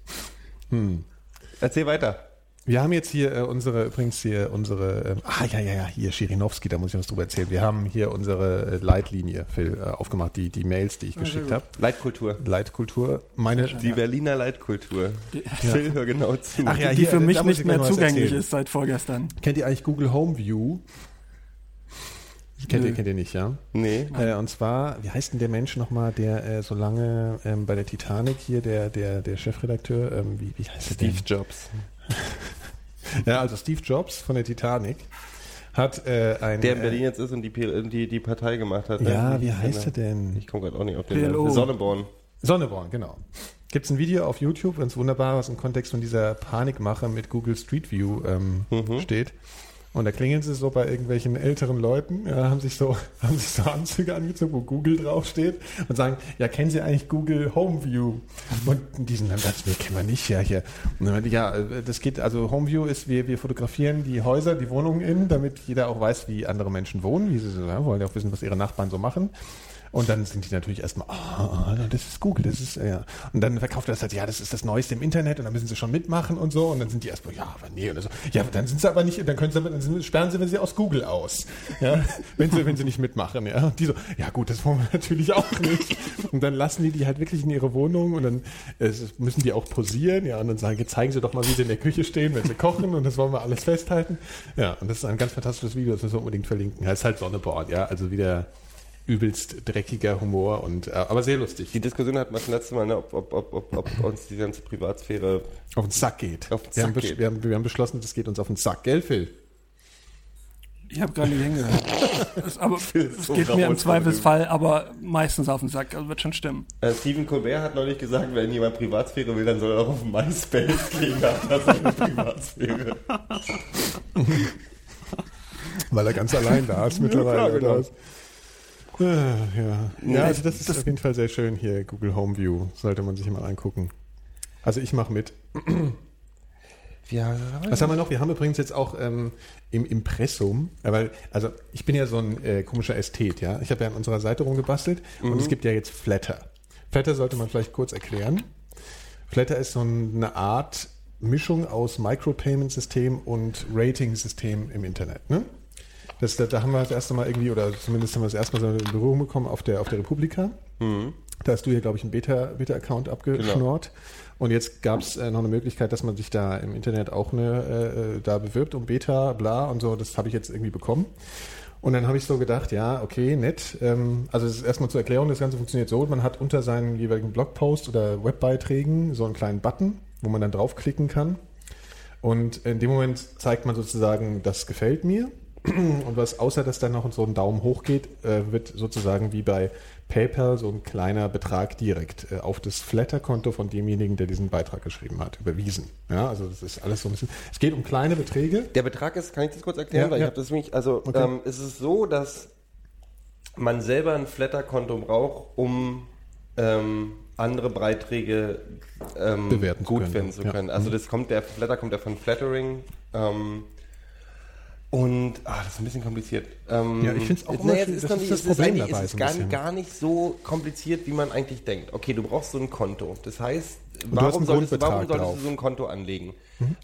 Erzähl weiter. Wir haben jetzt hier äh, unsere, übrigens hier unsere, ähm, ah ja, ja, ja, hier Schirinowski, da muss ich was drüber erzählen. Wir haben hier unsere äh, Leitlinie Phil, äh, aufgemacht, die, die Mails, die ich geschickt habe. Leitkultur. Leitkultur. Meine, Die Berliner Leitkultur. Phil, hör genau zu. Ach ja, die hier, für mich nicht ich mehr zugänglich erzählen. ist seit vorgestern. Kennt ihr eigentlich Google Home View? Kennt ihr, kennt ihr nicht, ja? Nee. Äh, und zwar, wie heißt denn der Mensch nochmal, der äh, so lange ähm, bei der Titanic hier, der, der, der Chefredakteur, ähm, wie, wie heißt der Steve? Jobs. Ja, also Steve Jobs von der Titanic hat äh, ein... Der in Berlin jetzt ist und die, die, die Partei gemacht hat. Ja, ne? wie Ich heißt er denn? Ich komme gerade auch nicht auf den PLO. Namen. Sonneborn. Sonneborn, genau. Gibt es ein Video auf YouTube, ganz wunderbar, was im Kontext von dieser Panikmache mit Google Street View ähm, Mhm. steht. Und da klingeln sie so bei irgendwelchen älteren Leuten, ja, haben sich so, haben sich so Anzüge angezogen, wo Google draufsteht und sagen, ja, kennen Sie eigentlich Google Home View? Und die sind dann das, nee, kennen wir nicht, ja, hier. Und dann, ja, das geht, also Home View ist, wir, wir fotografieren die Häuser, die Wohnungen in, damit jeder auch weiß, wie andere Menschen wohnen, wie sie so, ja, wollen ja auch wissen, was ihre Nachbarn so machen. Und dann sind die natürlich erstmal, ah, das ist Google, das ist, ja. Und dann verkauft er das halt, ja, das ist das Neueste im Internet und dann müssen sie schon mitmachen und so. Und dann sind die erstmal, ja, aber nee, und so. Ja, dann sind sie aber nicht, dann können sie, dann sind, sperren sie, wenn sie aus Google aus. Ja, wenn sie, wenn sie nicht mitmachen, ja. Und die so, ja gut, das wollen wir natürlich auch nicht. Und dann lassen die die halt wirklich in ihre Wohnung und dann äh, müssen die auch posieren, ja, und dann sagen, jetzt zeigen sie doch mal, wie sie in der Küche stehen, wenn sie kochen und das wollen wir alles festhalten. Ja, und das ist ein ganz fantastisches Video, das müssen wir unbedingt verlinken. Ist halt Sonneboard, ja, also wieder übelst dreckiger Humor und äh, aber sehr lustig. Die Diskussion hatten wir das letzte Mal, ne, ob, ob, ob, ob, ob uns die ganze Privatsphäre auf den Sack geht. Auf den wir, haben Sack geht. wir, haben, wir haben beschlossen, das geht uns auf den Sack, gell, Phil? Ich habe gar nicht hingehört. Das, aber es so geht mir im Zweifelsfall aber meistens auf den Sack. Also wird schon stimmen. Äh, Stephen Colbert hat neulich gesagt, wenn jemand Privatsphäre will, dann soll er auch auf MySpace gehen, da hat er seine Privatsphäre. Weil er ganz allein da ist mittlerweile. klar, genau. Ah, ja, ja also das ist das- auf jeden Fall sehr schön hier, Google Home View. Sollte man sich mal angucken. Also ich mache mit. Ja, Was haben wir noch? Wir haben übrigens jetzt auch ähm, im Impressum, äh, weil, also ich bin ja so ein äh, komischer Ästhet, ja. Ich habe ja an unserer Seite rumgebastelt und es gibt ja jetzt Flatter. Flatter sollte man vielleicht kurz erklären. Flatter ist so eine Art Mischung aus Micropayment-System und Rating-System im Internet. Ne? Das, da, da haben wir das erste Mal irgendwie, oder zumindest haben wir das erste Mal so in Berührung bekommen auf der, auf der Republika. Da hast du ja, glaube ich, einen Beta- Beta-Account abgeschnort. Und jetzt gab es äh, noch eine Möglichkeit, dass man sich da im Internet auch eine, äh, da bewirbt um Beta, bla und so. Das habe ich jetzt irgendwie bekommen. Und dann habe ich so gedacht, ja, okay, nett. Ähm, also es ist erstmal zur Erklärung, das Ganze funktioniert so, man hat unter seinen jeweiligen Blogpost oder Webbeiträgen so einen kleinen Button, wo man dann draufklicken kann. Und in dem Moment zeigt man sozusagen, das gefällt mir. Und was außer dass dann noch so ein Daumen hoch geht, äh, wird sozusagen wie bei PayPal so ein kleiner Betrag direkt äh, auf das Flatter-Konto von demjenigen, der diesen Beitrag geschrieben hat, überwiesen. Ja, also das ist alles so ein bisschen. Es geht um kleine Beträge. Der Betrag ist, kann ich das kurz erklären? Ja, weil ja. ich habe das nämlich, also Okay. ähm, es ist so, dass man selber ein Flatter-Konto braucht, um ähm, andere Beiträge ähm, Bewerten zu gut können, finden zu ja. Mhm. können. Also das kommt, der Flatter kommt ja von Flattering. Ähm, und ah, das ist ein bisschen kompliziert. Ähm, Ja, ich find's auch immer naja, es ist das ist das es Problem dabei Es ist gar, gar nicht so kompliziert, wie man eigentlich denkt. Okay, du brauchst so ein Konto. Das heißt, warum solltest, du, warum solltest du so ein Konto anlegen?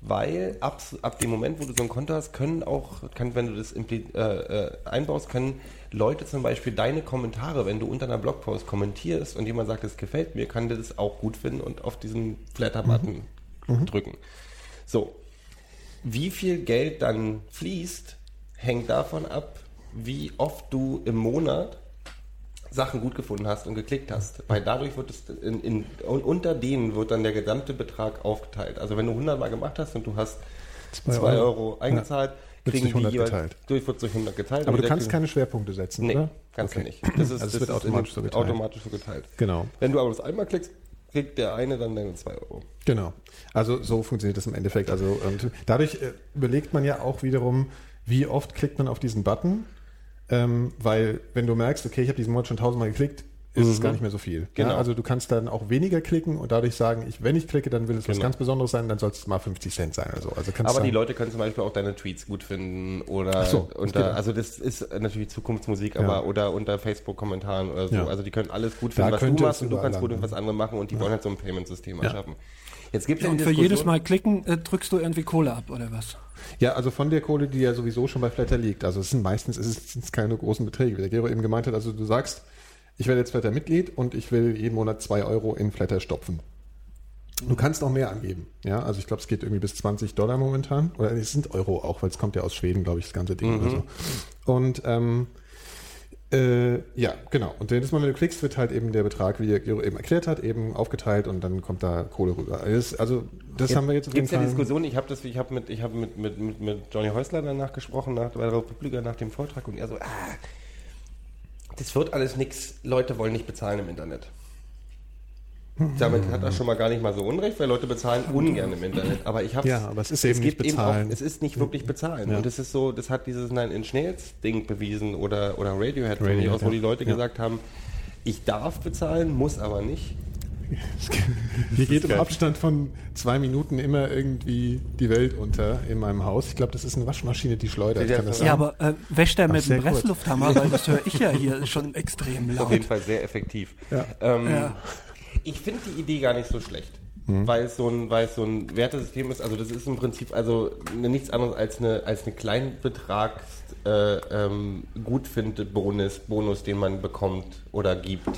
Weil ab, ab dem Moment, wo du so ein Konto hast, können auch, kann, wenn du das äh, äh, einbaust, können Leute zum Beispiel deine Kommentare, wenn du unter einer Blogpost kommentierst und jemand sagt, es gefällt mir, kann der das auch gut finden und auf diesen Flatter-Button drücken. So, wie viel Geld dann fließt, hängt davon ab, wie oft du im Monat Sachen gut gefunden hast und geklickt hast. Weil dadurch wird es in, in, unter denen wird dann der gesamte Betrag aufgeteilt. Also wenn du 100 Mal gemacht hast und du hast Zwei 2 Euro. Euro, eingezahlt, Wird kriegen durch 100 die geteilt. durch wird durch 100 geteilt. Aber du kannst keine Schwerpunkte setzen, Nee, oder? kannst du Okay. nicht. Das ist, Also es das wird automatisch so geteilt. automatisch so geteilt. Genau. Wenn du aber das einmal klickst, kriegt der eine dann deine 2 Euro. Genau. Also so funktioniert das im Endeffekt. Also und dadurch äh, überlegt man ja auch wiederum, wie oft klickt man auf diesen Button, ähm, weil wenn du merkst, okay, ich habe diesen Monat schon tausendmal geklickt, ist es gar nicht mehr so viel. Genau. Ja, also du kannst dann auch weniger klicken und dadurch sagen, ich, wenn ich klicke, dann will es was Genau. ganz Besonderes sein, dann soll es mal 50 Cent sein oder so. Also kannst Aber die Leute können zum Beispiel auch deine Tweets gut finden oder so, unter, auch. also das ist natürlich Zukunftsmusik, Ja. aber oder unter Facebook-Kommentaren oder so. Ja. Also die können alles gut Da finden, was du machst und du kannst gut was andere machen und die wollen halt so ein Payment-System Ja. erschaffen. Jetzt gibt es ja Und für jedes Mal klicken äh, drückst du irgendwie Kohle ab, oder was? Ja, also von der Kohle, die ja sowieso schon bei Flatter liegt. Also es sind meistens es sind keine großen Beträge, wie der Gero eben gemeint hat. Also du sagst, ich werde jetzt Flatter Mitglied und ich will jeden Monat zwei Euro in Flatter stopfen. Du kannst noch mehr angeben. Ja, also ich glaube, es geht irgendwie bis 20 Dollar momentan. Oder es sind Euro auch, weil es kommt ja aus Schweden, glaube ich, das ganze Ding oder so. Und ähm, äh, ja, genau. Und jedes Mal, wenn du klickst, wird halt eben der Betrag, wie Gero eben erklärt hat, eben aufgeteilt und dann kommt da Kohle rüber. Also, also das haben wir jetzt Gibt es ja. Diskussionen, ich habe das, ich habe mit, ich habe mit, mit, mit, mit Johnny Häusler danach gesprochen, nach, bei der Republika nach dem Vortrag und er so, ah, das wird alles nix, Leute wollen nicht bezahlen im Internet. damit hat er schon mal gar nicht mal so unrecht, weil Leute bezahlen ungern im Internet. Aber ich habe Ja, aber es ist eben nicht bezahlen. auch, es ist nicht wirklich bezahlen. Ja. Und es ist so, das hat dieses Nein in Schnells Ding bewiesen oder, oder Radiohead, Radiohead, aus, wo die Leute Ja. gesagt haben, ich darf bezahlen, muss aber nicht. Hier geht im. Abstand von zwei Minuten immer irgendwie die Welt unter in meinem Haus. Ich glaube, das ist eine Waschmaschine, die schleudert. Ja, Kann das ja, Ja, aber äh, wäscht er mit dem. Presslufthammer, weil das höre ich ja hier schon extrem Ist auf jeden laut. Fall sehr effektiv. Ja. Ähm, Ja. Ich finde die Idee gar nicht so schlecht. Mhm. Weil es so ein, weil es so ein Wertesystem ist, also das ist im Prinzip also ne- nichts anderes als eine, als eine Kleinbetrags äh, ähm, Gutfind-Bonus, Bonus, den man bekommt oder gibt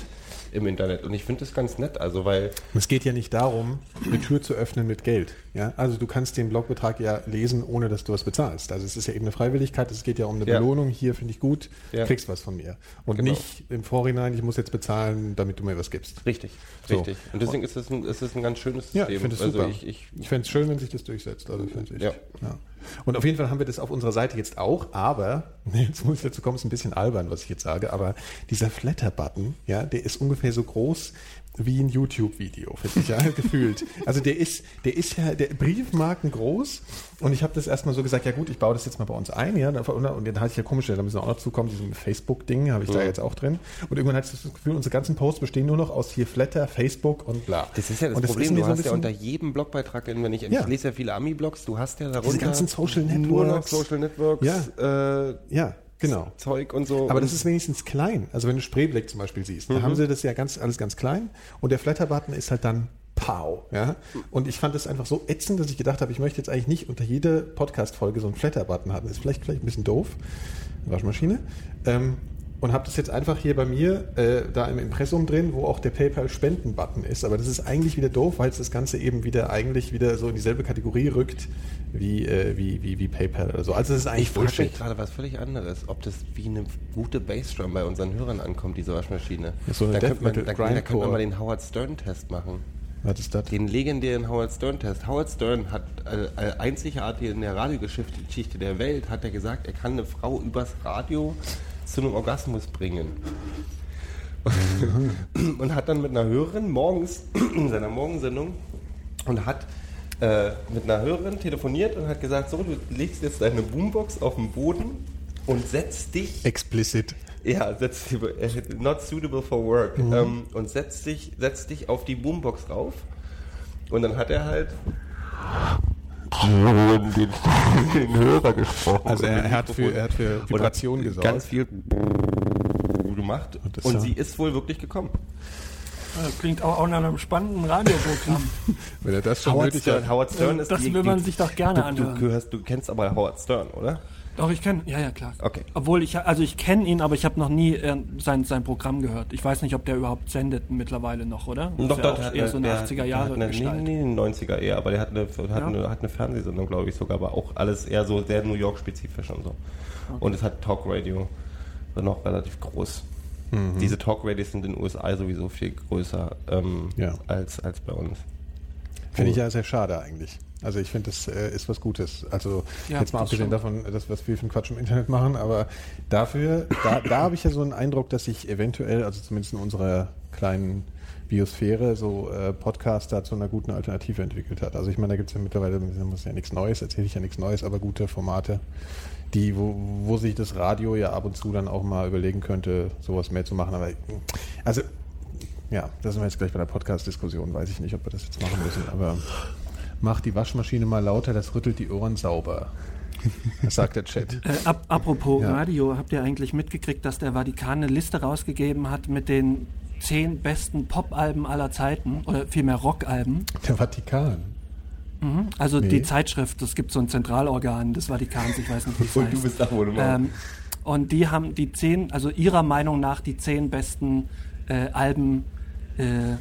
im Internet. Und ich finde das ganz nett, also weil Es geht ja nicht darum, eine Tür zu öffnen mit Geld. Ja? Also du kannst den Blogbetrag ja lesen, ohne dass du was bezahlst. Also es ist ja eben eine Freiwilligkeit, es geht ja um eine Ja. Belohnung. Hier finde ich gut, Ja. kriegst was von mir. Und Genau. nicht im Vorhinein, ich muss jetzt bezahlen, damit du mir was gibst. richtig, So. richtig. Und deswegen ist es ein, ist es ein ganz schönes System. Ja, ich finde es also super. Ich, ich, Ich fände es schön, wenn sich das durchsetzt. Also ich Ja. ja. Und auf jeden Fall haben wir das auf unserer Seite jetzt auch, aber, jetzt muss ich dazu kommen, ist ein bisschen albern, was ich jetzt sage, aber dieser Flatter-Button, ja, der ist ungefähr so groß wie ein YouTube-Video, finde ich ja, gefühlt. Also der ist, der ist ja, der Briefmarken groß und ich habe das erstmal so gesagt, ja gut, ich baue das jetzt mal bei uns ein, ja, und dann hatte ich ja komisch, da müssen wir auch noch zukommen, diesem Facebook-Ding habe ich da Ja. jetzt auch drin und irgendwann hatte ich das Gefühl, unsere ganzen Posts bestehen nur noch aus hier Flatter, Facebook und bla. das ist ja das und Problem, du so hast ja unter jedem Blogbeitrag, wenn ich, Ja. ich lese ja viele Ami-Blogs, du hast ja darunter Diese ganzen Social nur noch Networks. Social Networks, äh, Ja, genau. Zeug und so. Aber und das ist wenigstens klein. Also wenn du Spreeblick zum Beispiel siehst, da haben sie das ja ganz, alles ganz klein und der Flatter-Button ist halt dann Pow. Ja? Und ich fand es einfach so ätzend, dass ich gedacht habe, ich möchte jetzt eigentlich nicht unter jede Podcast-Folge so einen Flatter-Button haben. Das ist vielleicht, vielleicht ein bisschen doof. Waschmaschine. Ähm, und habe das jetzt einfach hier bei mir äh, da im Impressum drin, wo auch der PayPal-Spenden-Button ist. Aber das ist eigentlich wieder doof, weil es das Ganze eben wieder eigentlich wieder so in dieselbe Kategorie rückt wie, äh, wie, wie, wie PayPal oder so. Also das ist eigentlich ich frage Bullshit. mich gerade was völlig anderes, ob das wie eine gute Bassdrum bei unseren Hörern ankommt, diese Waschmaschine. Ja, so eine da, könnte man, Metal da, da könnte man mal den Howard Stern-Test machen. Was ist das? Den legendären Howard Stern-Test. Howard Stern hat äh, äh, einzigartig in der Radiogeschichte der Welt, hat er gesagt, er kann eine Frau übers Radio zu einem Orgasmus bringen. und hat dann mit einer Hörerin morgens in seiner Morgensendung und hat äh, mit einer Hörerin telefoniert und hat gesagt, so, du legst jetzt deine Boombox auf den Boden und setzt dich Explicit. ja, setz dich, äh, not suitable for work. Ähm, und setz dich, setz dich auf die Boombox rauf. Und dann hat er halt den, den Hörer gesprochen. Also er, er, hat für, er hat für Vibration hat gesorgt. Ganz viel gemacht. Und Und sie ist wohl wirklich gekommen. Das klingt auch, auch nach einem spannenden Radioprogramm. Wenn er das schon Howard Stern, hat. Howard Stern ist Das die, will man die, sich doch gerne du, anhören. Du, gehörst, du kennst aber Howard Stern, oder? Doch, ich kenne, ja, ja, klar. Okay. Obwohl ich, also ich kenne ihn, aber ich habe noch nie äh, sein, sein Programm gehört. Ich weiß nicht, ob der überhaupt sendet mittlerweile noch, oder? Das ist ja auch eher so eine 80er Jahre eine, nee, Gestalt. nee, 90er eher, aber der hat eine, hat Ja? eine, hat eine Fernsehsendung, glaube ich sogar, aber auch alles eher so sehr New York-spezifisch und so. Und es hat Talkradio, noch relativ groß. Mhm. Diese Talkradios sind in den USA sowieso viel größer ähm, Ja. als, als bei uns. Finde ich ja sehr schade eigentlich. Also ich finde, das äh, ist was Gutes. Also Ja, jetzt mal abgesehen davon, dass was wir für einen Quatsch im Internet machen, aber dafür, da, da habe ich ja so einen Eindruck, dass sich eventuell, also zumindest in unserer kleinen Biosphäre, so äh, Podcast da zu einer guten Alternative entwickelt hat. Also ich meine, da gibt es ja mittlerweile, ist ja nichts Neues, erzähle ich ja nichts Neues, aber gute Formate, die, wo, wo sich das Radio ja ab und zu dann auch mal überlegen könnte, sowas mehr zu machen. Aber also ja, da sind wir jetzt gleich bei der Podcast-Diskussion. Weiß ich nicht, ob wir das jetzt machen müssen, aber mach die Waschmaschine mal lauter, das rüttelt die Ohren sauber. Das sagt der Chat. Äh, ap apropos Ja. Radio, habt ihr eigentlich mitgekriegt, dass der Vatikan eine Liste rausgegeben hat mit den zehn besten Pop-Alben aller Zeiten oder vielmehr Rock-Alben? Der Vatikan. Also Nee. die Zeitschrift, es gibt so ein Zentralorgan des Vatikans, ich weiß nicht, wie es Und heißt. du bist da wohl immer. Ähm, und die haben die zehn, also ihrer Meinung nach die zehn besten äh, Alben äh,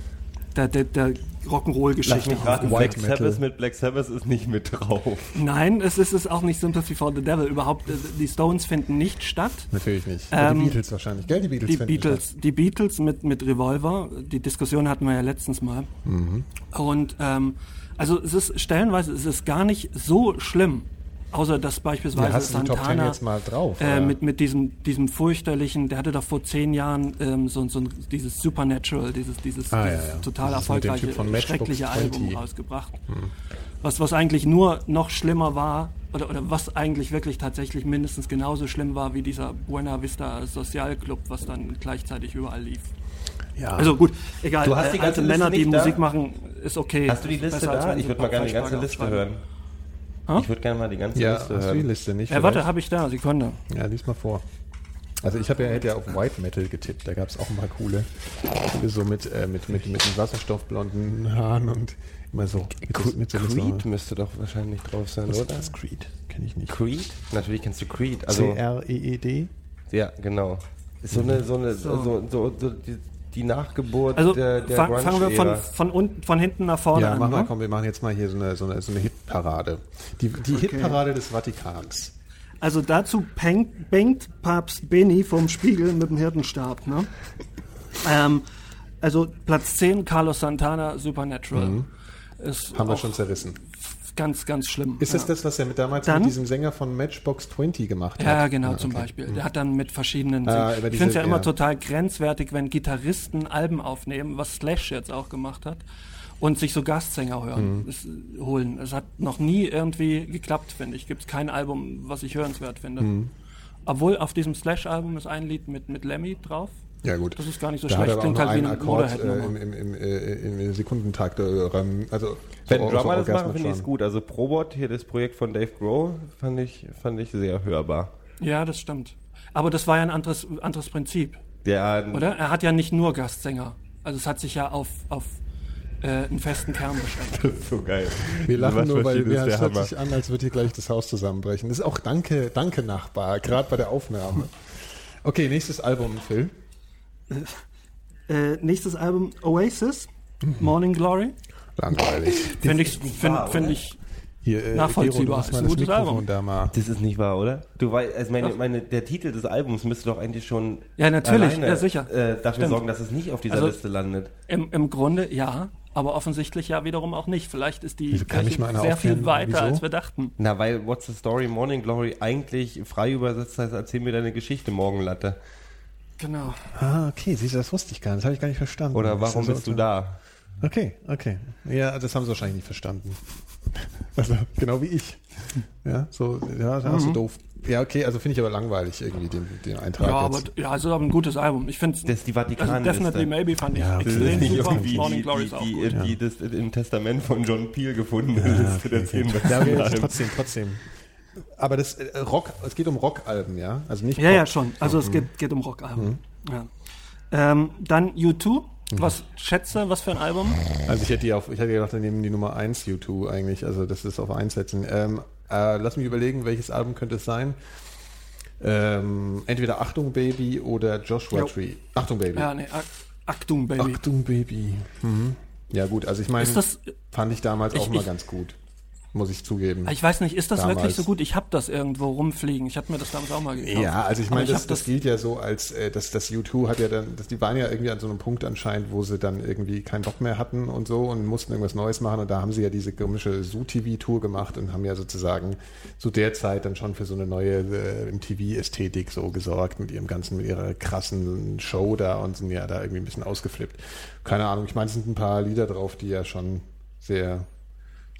der, der, der Rock'n'Roll-Geschichte. Black Metal. Sabbath mit Black Sabbath ist nicht mit drauf. Nein, es ist, es auch nicht Sympathy for the Devil. Überhaupt, äh, die Stones finden nicht statt. Natürlich nicht. Ähm, die Beatles wahrscheinlich, gell? Die Beatles. Die finden Beatles, die Beatles mit, mit Revolver, die Diskussion hatten wir ja letztens mal. Und ähm, also es ist stellenweise es ist gar nicht so schlimm, außer dass beispielsweise Ja, hast die Santana jetzt mal drauf? äh, mit, mit diesem, diesem fürchterlichen, der hatte doch vor zehn Jahren ähm, so, so ein, dieses Supernatural, dieses, dieses, Ah, ja, dieses ja. total Das erfolgreiche, schreckliche 20. Album rausgebracht. Was, was eigentlich nur noch schlimmer war, oder, oder was eigentlich wirklich tatsächlich mindestens genauso schlimm war wie dieser Buena Vista Social Club, was dann gleichzeitig überall lief. ja. Also gut, egal. Du hast die äh, ganze alte Liste Männer, die nicht da? Musik machen, ist okay. Hast du die Liste da? Ich würde mal gerne die ganze Liste hören. Ha? Ich würde gerne mal die ganze ja, Liste hast du die. Liste nicht? Ja, warte, habe ich da, Sekunde. Ja, lies mal vor. Also ich habe ja, hätte ja auf White Metal getippt, da gab es auch ein paar coole, so mit, äh, mit, mit, mit den wasserstoffblonden Haaren und immer so. Mit, so- mit so Creed müsste doch wahrscheinlich drauf sein, Was ist oder? das Creed? Kenne ich nicht. Creed? Natürlich kennst du Creed. Also, C-R-E-E-D? ja, genau. Ist so eine, so eine, so, so, so, die, die Nachgeburt Also der, der fang, fangen wir von, von, unten, von hinten nach vorne Ja, an. mach mal, ne? komm, wir machen jetzt mal hier so eine, so eine, so eine Hitparade. Die, die Hitparade des Vatikans. Also dazu bangt Papst Benny vom Spiegel mit dem Hirtenstab. Ne? ähm, also Platz 10, Carlos Santana, Supernatural. Ist Mhm. Haben wir schon zerrissen. Ganz, ganz schlimm. Ist das ja. das, was er mit damals Dann- mit diesem Sänger von Matchbox 20 gemacht hat? Ja, genau, Ah, zum okay. Beispiel. Der hat dann mit verschiedenen. Ah, ich finde es ja immer ja. total grenzwertig, wenn Gitarristen Alben aufnehmen, was Slash jetzt auch gemacht hat, und sich so Gastsänger hören, Mhm. es, holen. Es hat noch nie irgendwie geklappt, finde ich. Gibt es kein Album, was ich hörenswert finde. Mhm. Obwohl auf diesem Slash-Album ist ein Lied mit, mit Lemmy drauf. Ja, gut. Das ist gar nicht so da schlecht. Klingt halt wie einen eine Akkord äh, im, im, im, äh, im Sekundentakt. Äh, also, Wenn so- Drummer so das machen, finde ich es gut. Also Probot, hier das Projekt von Dave Grohl, fand ich, fand ich sehr hörbar. Ja, das stimmt. Aber das war ja ein anderes, anderes Prinzip, Der, oder? Er hat ja nicht nur Gastsänger. Also es hat sich ja auf, auf äh, einen festen Kern beschränkt. Das ist so geil. Wir lachen nur, weil wir, es hört Hammer. sich an, als würde hier gleich das Haus zusammenbrechen. Das ist auch Danke, Danke Nachbar, gerade bei der Aufnahme. Okay, nächstes Album, Phil. Äh, nächstes Album Oasis, Mhm. Morning Glory. Langweilig. Finde ich, find, find ich Hier, äh, Nachvollziehbar. Gero, das Album. da mal. Das ist nicht wahr, oder? Du weißt, also meine, meine, der Titel des Albums müsste doch eigentlich schon Ja, natürlich, alleine, ja, sicher. Äh, dafür Stimmt. sorgen, dass es nicht auf dieser Also- Liste landet. im, im Grunde ja, aber offensichtlich ja wiederum auch nicht. Vielleicht ist die Kirche sehr viel weiter, wieso? als wir dachten. Na, weil What's the Story Morning Glory eigentlich frei übersetzt heißt, erzähl mir deine Geschichte, Morgenlatte. Genau. Ah, okay, siehst du, das wusste ich gar nicht. Das habe ich gar nicht verstanden. Oder warum ja bist so- du da? Okay, okay. Ja, das haben sie wahrscheinlich nicht verstanden. Also, genau wie ich. Ja, so, ja, das ist so doof. Ja, okay, also finde ich aber langweilig irgendwie den, den Eintrag Ja, aber jetzt. ja, es ist aber ein gutes Album. Ich finde Das ist die also Vatikanliste. Definitely Maybe fand ich Ja, okay. Extrem nicht super. irgendwie Morning die, Glory die, ist auch die, gut. die, das im Testament von John Peel gefundene Ja, Liste okay, der okay. zehn Ja, aber Alben. trotzdem, trotzdem. Aber das äh, Rock, es geht um Rockalben, ja? Also nicht Ja, Pop. ja, schon. Also es geht, geht um Rockalben. Ja. Ähm, dann U2. Was schätze, was für ein Album? Also ich hätte die auf, ich hätte gedacht, wir nehmen die Nummer 1 U2 eigentlich, also das ist auf 1 setzen. Ähm, äh, lass mich überlegen, welches Album könnte es sein? Ähm, entweder Achtung Baby oder Joshua Jo. Tree. Achtung Baby. Ja, nee, Achtung, Baby. Achtung Baby. Mhm. Ja gut, also ich meine, fand ich damals auch Ich- mal ich- ganz gut. Muss ich zugeben. ich weiß nicht, ist das Damals. wirklich so gut? Ich habe das irgendwo rumfliegen. Ich habe mir das damals auch mal gekauft. Ja, also ich meine, das, hab das gilt ja so als, äh, dass das U2 hat ja dann, dass die waren ja irgendwie an so einem Punkt anscheinend, wo sie dann irgendwie keinen Bock mehr hatten und so und mussten irgendwas Neues machen und da haben sie ja diese komische Zoo-TV-Tour gemacht und haben ja sozusagen zu der Zeit dann schon für so eine neue äh, MTV-Ästhetik so gesorgt mit ihrem ganzen, mit ihrer krassen Show da und sind ja da irgendwie ein bisschen ausgeflippt. Keine Ahnung, ich meine, es sind ein paar Lieder drauf, die ja schon sehr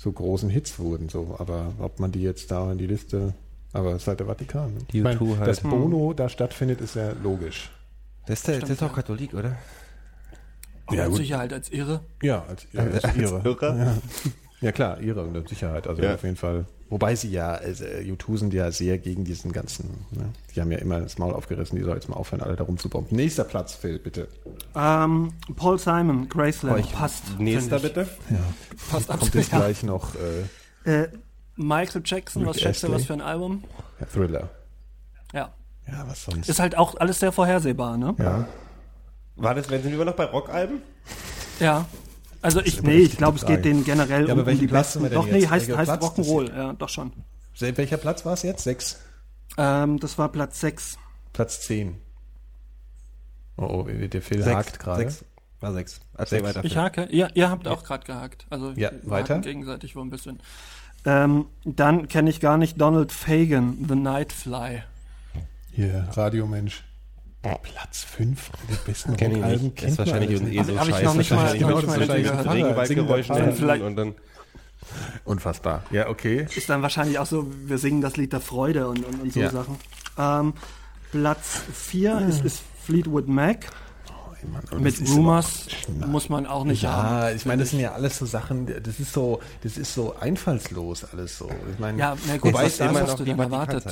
so großen Hits wurden, so, aber ob man die jetzt da in die Liste, aber es ist halt der Vatikan. Ne? Die Ich meine, U2 halt. dass Bono da stattfindet, ist ja logisch. Das ist, der, das ist Stimmt, auch Katholik, oder? Auch Ja, mit gut. Sicherheit als Irre. Ja, als, ja, als ihre. Irre? Ja. ja klar, ihre mit Sicherheit, also Ja. auf jeden Fall. Wobei sie ja, also, U2 sind ja sehr gegen diesen ganzen, ne? die haben ja immer das Maul aufgerissen, die soll jetzt mal aufhören, alle da rumzubomben. Nächster Platz, Phil, bitte. Ähm, Paul Simon, Graceland. Euch passt. Nächster bitte. Passt Kommt absolut. jetzt gleich noch äh, Äh, Michael Jackson, was Rick schätzt du, was für ein Album? ja, Thriller. Ja. Ja, was sonst? Ist halt auch alles sehr vorhersehbar, ne? ja. War das, sind wir noch bei Rockalben? Ja. Also ich, nee, ich glaube, es geht denen generell Ja, aber um, um die Platz besten. Doch, nee, heißt, heißt Platz Rock'n'Roll, ja, doch schon. Welcher Platz war es jetzt? Sechs? Ähm, das war Platz 6. Platz zehn. Oh, oh, der Phil Sechs. hakt gerade. Sechs. War sechs. Erzähl Sechs. weiter. Ich hake. Ihr, ihr habt auch gerade gehakt. Also Ja, wir weiter? gegenseitig wo ein bisschen. Ähm, dann kenne ich gar nicht Donald Fagan, The Nightfly. Hier, Radiomensch. Platz 5 der besten Rockalben nicht. kennt Ist wahrscheinlich man eh so Hab ich scheiße. noch nicht noch hinten Vielleicht- und dann Unfassbar. Ja, okay. Ist dann wahrscheinlich auch so, wir singen das Lied der Freude und, und, und so Ja. Sachen. Ähm, Platz 4 ist, ist Fleetwood Mac. Oh, Mit das Rumors muss man auch nicht haben. Ja, ich meine, das sind ja alles so Sachen, das ist so, das ist so einfallslos alles so. Ich meine, Ja, na gut, Wobei was immer hast du denn erwartet?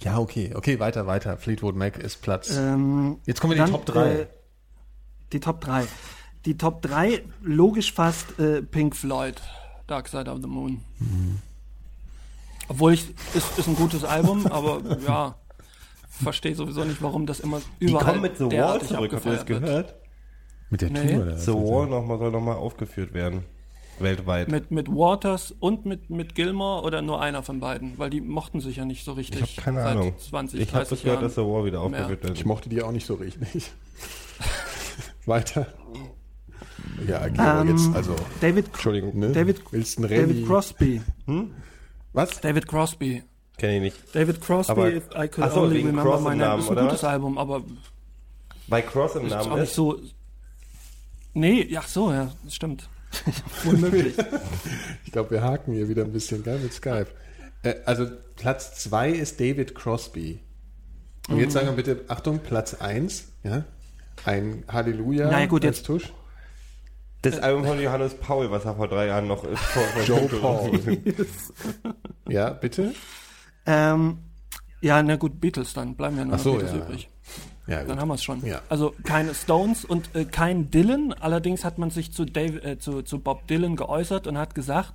Ja, okay, okay, weiter, weiter. Fleetwood Mac ist Platz. Ähm, Jetzt kommen wir in die Top 3. Äh, die Top 3. Die Top 3, logisch fast äh, Pink Floyd, Dark Side of the Moon. Mhm. Obwohl ich, ist, ist ein gutes Album, aber ja, verstehe sowieso nicht, warum das immer Die überall kommen mit The Wall zurück, habt ihr das abgefeiert wird. gehört? Mit der nee. Tour? The Wall noch mal, soll nochmal aufgeführt werden. Weltweit. Mit, mit Waters und mit, mit Gilmore oder nur einer von beiden? Weil die mochten sich ja nicht so richtig. ich habe keine seit Ahnung. 20, ich habe 30 das gehört, dass The Wall wieder aufgeführt wird. Ich mochte die auch nicht so richtig. weiter. Ja, Gero, Ähm, jetzt, also, David, Entschuldigung, ne? David, Willst du einen David? Crosby. Was? David Crosby. Kenne ich nicht. David Crosby, Aber- if I could so, only remember Cross my name. Namen, ist ein oder gutes was? Album, aber Bei Cross im ist auch Namen nicht ist. so. Nee, ach so, ja, das stimmt. Unmöglich. Ich glaube, wir haken hier wieder ein bisschen, geil, mit Skype. Äh, also, Platz 2 ist David Crosby. Und Mhm. jetzt sagen wir bitte, Achtung, Platz 1, ja? Ein Halleluja Na ja, gut, als jetzt- Tusch. Das Album von Johannes Paul, was er vor drei Jahren noch ist. Joe Paul. ja, bitte? ähm, ja, na gut, Beatles dann. Bleiben ja nur Ach so, noch Beatles ja. übrig. Ja, Dann haben wir es schon. Ja. Also keine Stones und äh, kein Dylan. Allerdings hat man sich zu, Dave, äh, zu, zu Bob Dylan geäußert und hat gesagt,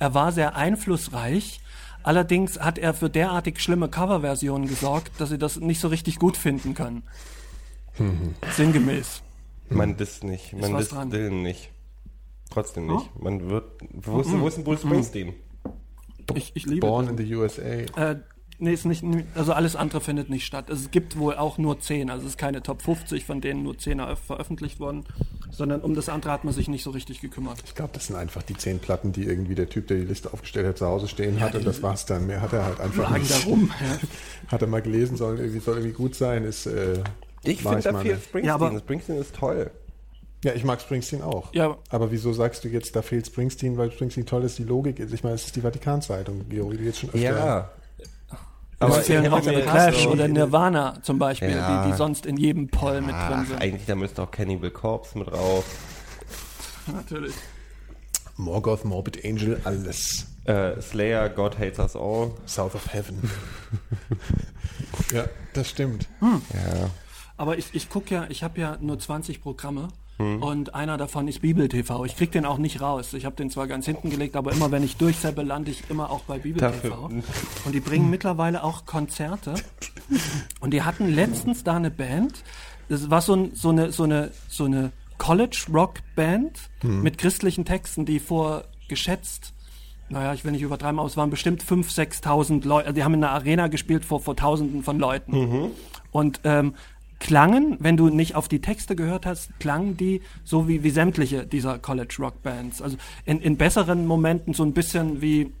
er war sehr einflussreich. Allerdings hat er für derartig schlimme Coverversionen gesorgt, dass sie das nicht so richtig gut finden können. Mhm. Sinngemäß. Man disst nicht. Man disst dran. Dylan nicht. Trotzdem nicht. Oh. Man wird. Wo ist, wo ist denn Bruce Springsteen? Ich, ich liebe Born in the USA. Äh, nee, ist nicht, also alles andere findet nicht statt. Es gibt wohl auch nur 10, also es ist keine Top 50, von denen nur 10 er- veröffentlicht wurden, sondern um das andere hat man sich nicht so richtig gekümmert. Ich glaube, das sind einfach die zehn Platten, die irgendwie der Typ, der die Liste aufgestellt hat, zu Hause stehen hat die und das war's dann. Mehr hat er halt einfach nicht. da rum. Ja. Hat er mal gelesen, soll irgendwie, soll irgendwie gut sein, ist, äh, Ich finde, da fehlt eine- Springsteen. Ja, aber- Springsteen ist toll. Ja, ich mag Springsteen auch. Ja. Aber wieso sagst du jetzt, da fehlt Springsteen, weil Springsteen toll ist? Die Logik ist, ich meine, es ist die Vatikanzeitung, Gero, die jetzt schon öfter. Ja. Aber fehlen ich auch hätte mir- Clash oder Nirvana zum Beispiel, Ja. die, die sonst in jedem Poll mit drin Ach, sind. eigentlich, da müsste auch Cannibal Corpse mit drauf. Natürlich. Morgoth, Morbid Angel, alles. Äh, Slayer, God Hates Us All. South of Heaven. ja, das stimmt. Ja. Aber ich, ich gucke ja, ich habe ja nur 20 Programme Hm. und einer davon ist Bibel TV. Ich krieg den auch nicht raus. Ich habe den zwar ganz hinten gelegt, aber immer wenn ich durchseppe, lande ich immer auch bei Bibel Dafür- TV. Und die bringen mittlerweile auch Konzerte. Und die hatten letztens da eine Band. Das war so, ein, so eine, so eine, so eine College-Rock-Band mit christlichen Texten, die vor geschätzt naja, ich will nicht übertreiben, aber es waren bestimmt 5.000, 6.000 Leute. Die haben in einer Arena gespielt vor, vor Tausenden von Leuten. Und ähm, klangen, wenn du nicht auf die Texte gehört hast, klangen die so wie, wie sämtliche dieser College-Rock-Bands. Also in, in besseren Momenten so ein bisschen wie,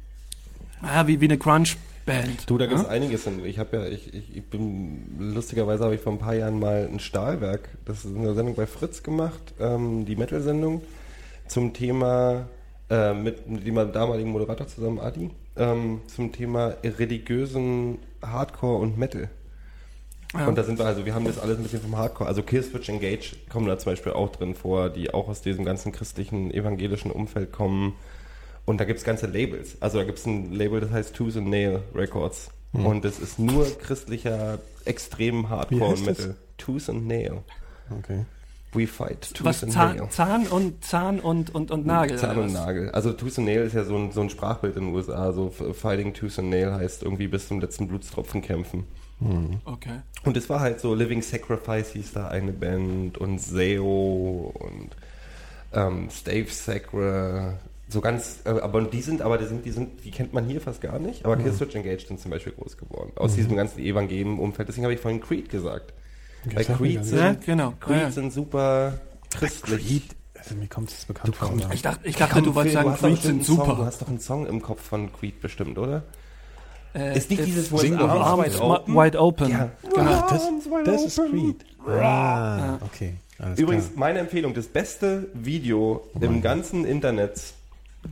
naja, wie, wie eine Crunch-Band. Du, da gibt es Ja? einiges. in- Ich habe ja, ich, ich, ich bin, lustigerweise habe ich vor ein paar Jahren mal ein Stahlwerk, das ist eine Sendung bei Fritz gemacht, ähm, die Metal-Sendung, zum Thema, äh, mit, mit dem damaligen Moderator zusammen, Adi, ähm, zum Thema religiösen Hardcore und Metal. Ja. Und da sind wir also, wir haben das alles ein bisschen vom Hardcore. Also Killswitch Engage kommen da zum Beispiel auch drin vor, die auch aus diesem ganzen christlichen, evangelischen Umfeld kommen. Und da gibt's ganze Labels. Also da gibt's ein Label, das heißt Tooth and Nail Records. Und das ist nur christlicher, extrem Hardcore? Metal. Tooth and Nail. Okay. We fight. Tooth Was and Zahn, Nail. Zahn und Zahn und, und, und Nagel. Zahn und? Nagel. Also Tooth and Nail ist ja so ein, so ein Sprachbild in den USA. So Fighting Tooth and Nail heißt irgendwie bis zum letzten Blutstropfen kämpfen. Okay. Und es war halt so, Living Sacrifice hieß da eine Band und Seo und ähm, Stave Sacra, so ganz, äh, aber die sind, aber die sind, die sind, die kennt man hier fast gar nicht, aber Killswitch Engage sind zum Beispiel groß geworden. Aus diesem ganzen Evangelium-Umfeld. Deswegen habe ich vorhin Creed gesagt. Weil Creed sind, Ja, genau. Creed Ja, ja. sind super christlich. Creed, Also, mir kommt es bekannt vor. Ich dachte, ich dachte du wolltest sagen, hast doch Creed sind einen Song, du super. hast doch einen Song im Kopf von Creed bestimmt, oder? Äh, Ist nicht it's dieses, wide open? wide open. Ja. Genau. Das, das ist. Creed. Ah, okay. Alles Übrigens, klar. meine Empfehlung, das beste Video im ganzen Internet,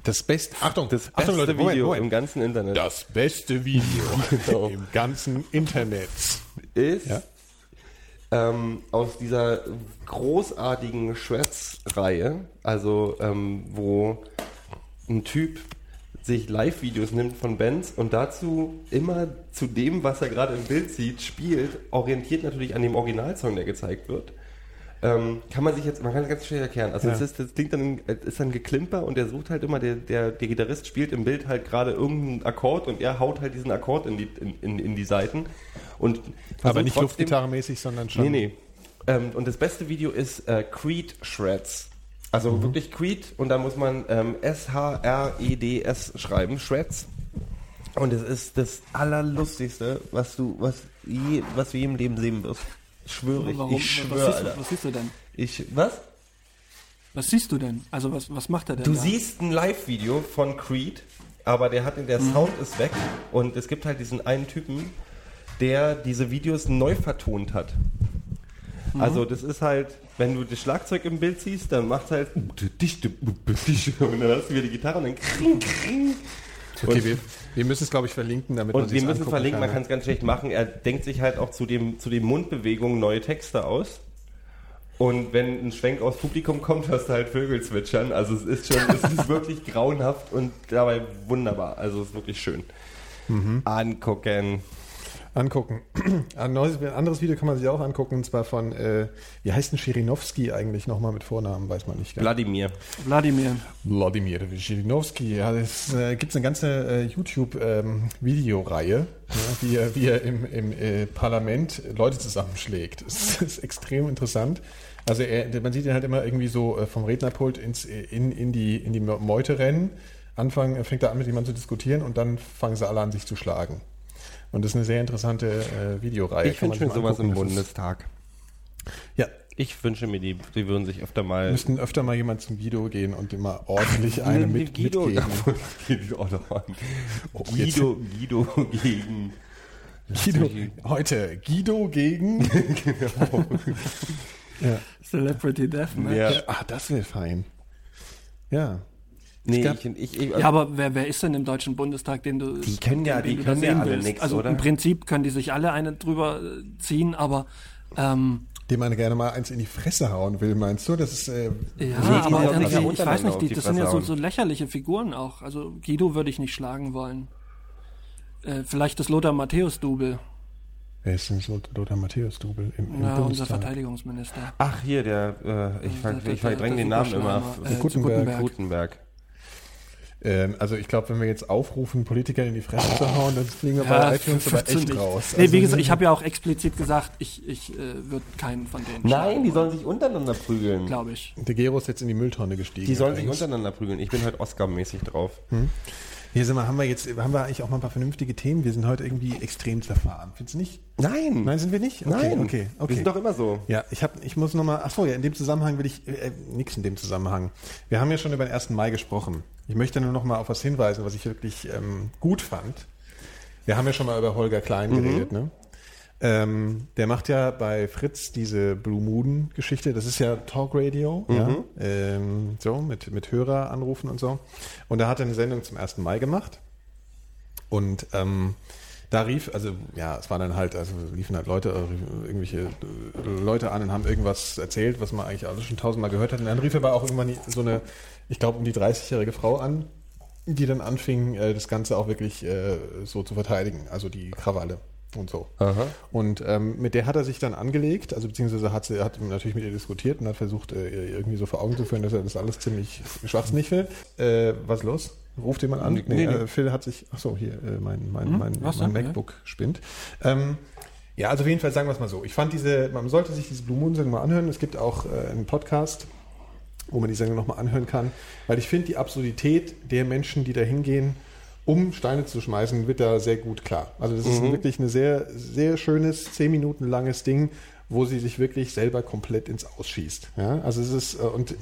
das beste, Achtung, das beste Achtung, Leute, Moment, Video Moment. im ganzen Internet Das beste Video Genau. im ganzen Internet. ist Ja? ähm, aus dieser großartigen Shreds-Reihe, also ähm, wo ein Typ sich Live-Videos nimmt von Bands und dazu immer zu dem, was er gerade im Bild sieht, spielt, orientiert natürlich an dem Originalsong, der gezeigt wird. Ähm, kann man sich jetzt, man kann es ganz schwer erklären. Also Ja. es ist, das klingt dann, es ist dann Geklimper und der sucht halt immer, der, der, der Gitarrist spielt im Bild halt gerade irgendeinen Akkord und er haut halt diesen Akkord in die, in, in, in die Seiten. Und Aber nicht Luftgitarre-mäßig, sondern schon. Nee, nee. Ähm, und das beste Video ist äh, Creed Shreds. Also Mhm. wirklich Creed und da muss man ähm, S-H-R-E-D-S schreiben, Shreds. Und es ist das Allerlustigste, was du, was, je, was du je im Leben sehen wirst. Schwöre, ich, Warum? ich was, schwöre, siehst Alter. du, was siehst du denn? Ich, was? Was siehst du denn? Also was, was macht er denn Du da? siehst ein Live-Video von Creed, aber der hat, der Sound ist weg und es gibt halt diesen einen Typen, der diese Videos neu vertont hat. Also das ist halt, wenn du das Schlagzeug im Bild siehst, dann macht halt und dann hast du wieder die Gitarre und dann kring, kring. Okay, wir, wir müssen es, glaube ich, verlinken, damit man Und wir sich's müssen angucken verlinken, man kann. kann es ganz schlecht machen. Er denkt sich halt auch zu, dem, zu den Mundbewegungen neue Texte aus. Und wenn ein Schwenk aus Publikum kommt, hörst du halt Vögel zwitschern. Also es ist schon, es ist wirklich grauenhaft und dabei wunderbar. Also es ist wirklich schön. Mhm. Angucken. Angucken. Ein neues, ein anderes Video kann man sich auch angucken, und zwar von, äh, wie heißt denn Schirinowski eigentlich nochmal mit Vornamen, weiß man nicht. Wladimir. Wladimir. Wladimir Schirinowski. Ja, es äh, gibt eine ganze äh, YouTube-Videoreihe, ja, wie er, wie er im, im äh, Parlament Leute zusammenschlägt. Das ist extrem interessant. Also er, man sieht ihn halt immer irgendwie so äh, vom Rednerpult ins, in, in, die, in die Meute rennen. Anfangen, fängt er an, mit jemandem zu diskutieren und dann fangen sie alle an, sich zu schlagen. Und das ist eine sehr interessante äh, Videoreihe. Ich wünsche mir sowas im Bundestag. Ja, Ich wünsche mir, die, die würden sich öfter mal. müssten öfter mal jemand zum Guido gehen und immer ordentlich eine mit, Guido, mitgeben. Guido, Guido, Guido gegen. Guido, heute Guido gegen. ja. Celebrity Deathmatch. Ja. Ja. Ah, das wäre fein. Ja. Nee, gab- ich, ich, ich, aber wer, wer ist denn im Deutschen Bundestag, den du. Die können ja- die können ja alle nix, Also oder? im Prinzip können die sich alle eine drüber äh, ziehen, aber. Ähm, Dem man gerne mal eins in die Fresse hauen will, meinst du? Das ist. Äh, ja, aber sich ja irgendwie, ich weiß nicht, die, die das sind ja so, so lächerliche Figuren auch. Also Guido würde ich nicht schlagen wollen. Äh, vielleicht das Lothar Matthäus-Double, wer ist denn Lothar Matthäus-Double im, im ja, unser Bundestag? Verteidigungsminister. Ach, hier, der, äh, ich, der- verdränge den Namen immer. Äh, zu Gutenberg. Gutenberg. Ähm, also ich glaube, wenn wir jetzt aufrufen, Politiker in die Fresse zu hauen, dann fliegen wir Ja, bei iTunes aber echt nicht. raus. Nee, wie Also, gesagt, ich habe ja auch explizit gesagt, ich, ich äh, würde keinen von denen Nein, die sollen sich untereinander prügeln. glaube ich. Der Gero ist jetzt in die Mülltonne gestiegen. Die sollen sich untereinander prügeln. Ich bin heute Oscar-mäßig drauf. Hier sind wir, haben wir jetzt, haben wir eigentlich auch mal ein paar vernünftige Themen. Wir sind heute irgendwie extrem zerfahren. Findest du nicht? Nein. Nein, sind wir nicht? Okay, Nein. okay, okay. Wir sind doch immer so. Ja, ich hab, ich muss nochmal, ach so, ja, in dem Zusammenhang will ich, äh, nix in dem Zusammenhang. Wir haben ja schon über den 1. Mai gesprochen. Ich möchte nur nochmal auf was hinweisen, was ich wirklich ähm, gut fand. Wir haben ja schon mal über Holger Klein geredet, ne? Ähm, der macht ja bei Fritz diese Blue Moon Geschichte. Das ist ja Talkradio, ja, ähm, so mit mit Hörer anrufen und so. Und da hat er eine Sendung zum 1. Mai gemacht. Und ähm, da rief, also ja, es waren dann halt, also liefen halt Leute, äh, irgendwelche äh, Leute an und haben irgendwas erzählt, was man eigentlich alles schon tausendmal gehört hat. Und dann rief aber auch irgendwann so eine, ich glaube, um die 30-jährige Frau an, die dann anfing, äh, das Ganze auch wirklich so zu verteidigen, also die Krawalle und so. Aha. Und ähm, mit der hat er sich dann angelegt, also beziehungsweise hat sie hat natürlich mit ihr diskutiert und hat versucht, äh, ihr irgendwie so vor Augen zu führen, dass er das alles ziemlich schwachsinnig findet. Äh, was los? Ruft jemand an? Nee, Nee, nee. Äh, Phil hat sich, ach so, hier, äh, mein, mein, mein, was mein? MacBook spinnt. Ähm, ja, also auf jeden Fall sagen wir es mal so. Ich fand diese, man sollte sich diese Blue Moon Sendung mal anhören. Es gibt auch äh, einen Podcast, wo man die Sendung nochmal anhören kann, weil ich finde die Absurdität der Menschen, die da hingehen, um Steine zu schmeißen, wird da sehr gut klar. Also das ist wirklich ein sehr, sehr schönes, zehn Minuten langes Ding, wo sie sich wirklich selber komplett ins Ausschießt. Ja, also es ist, äh, und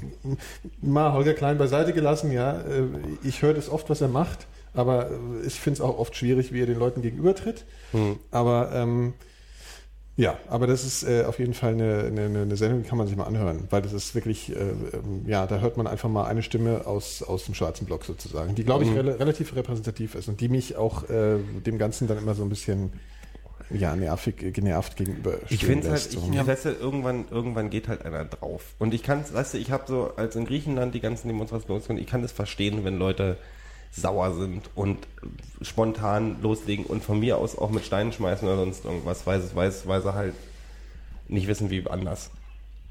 mal Holger Klein beiseite gelassen, ja, äh, ich höre das oft, was er macht, aber äh, ich finde es auch oft schwierig, wie er den Leuten gegenübertritt. Mhm. Aber ähm, ja, aber das ist äh, auf jeden Fall eine, eine, eine Sendung, die kann man sich mal anhören, weil das ist wirklich, äh, ähm, ja, da hört man einfach mal eine Stimme aus, aus dem schwarzen Block sozusagen, die, glaube ich, mhm. re relativ repräsentativ ist und die mich auch äh, dem Ganzen dann immer so ein bisschen ja, nervig, genervt gegenüber Ich finde halt, ich, ja. weißt du, irgendwann, irgendwann geht halt einer drauf. Und ich kann weißt du, ich habe so, als in Griechenland die ganzen Demonstrationen, ich kann das verstehen, wenn Leute sauer sind und spontan loslegen und von mir aus auch mit Steinen schmeißen oder sonst irgendwas, weil, es, weil, es, weil sie halt nicht wissen, wie anders.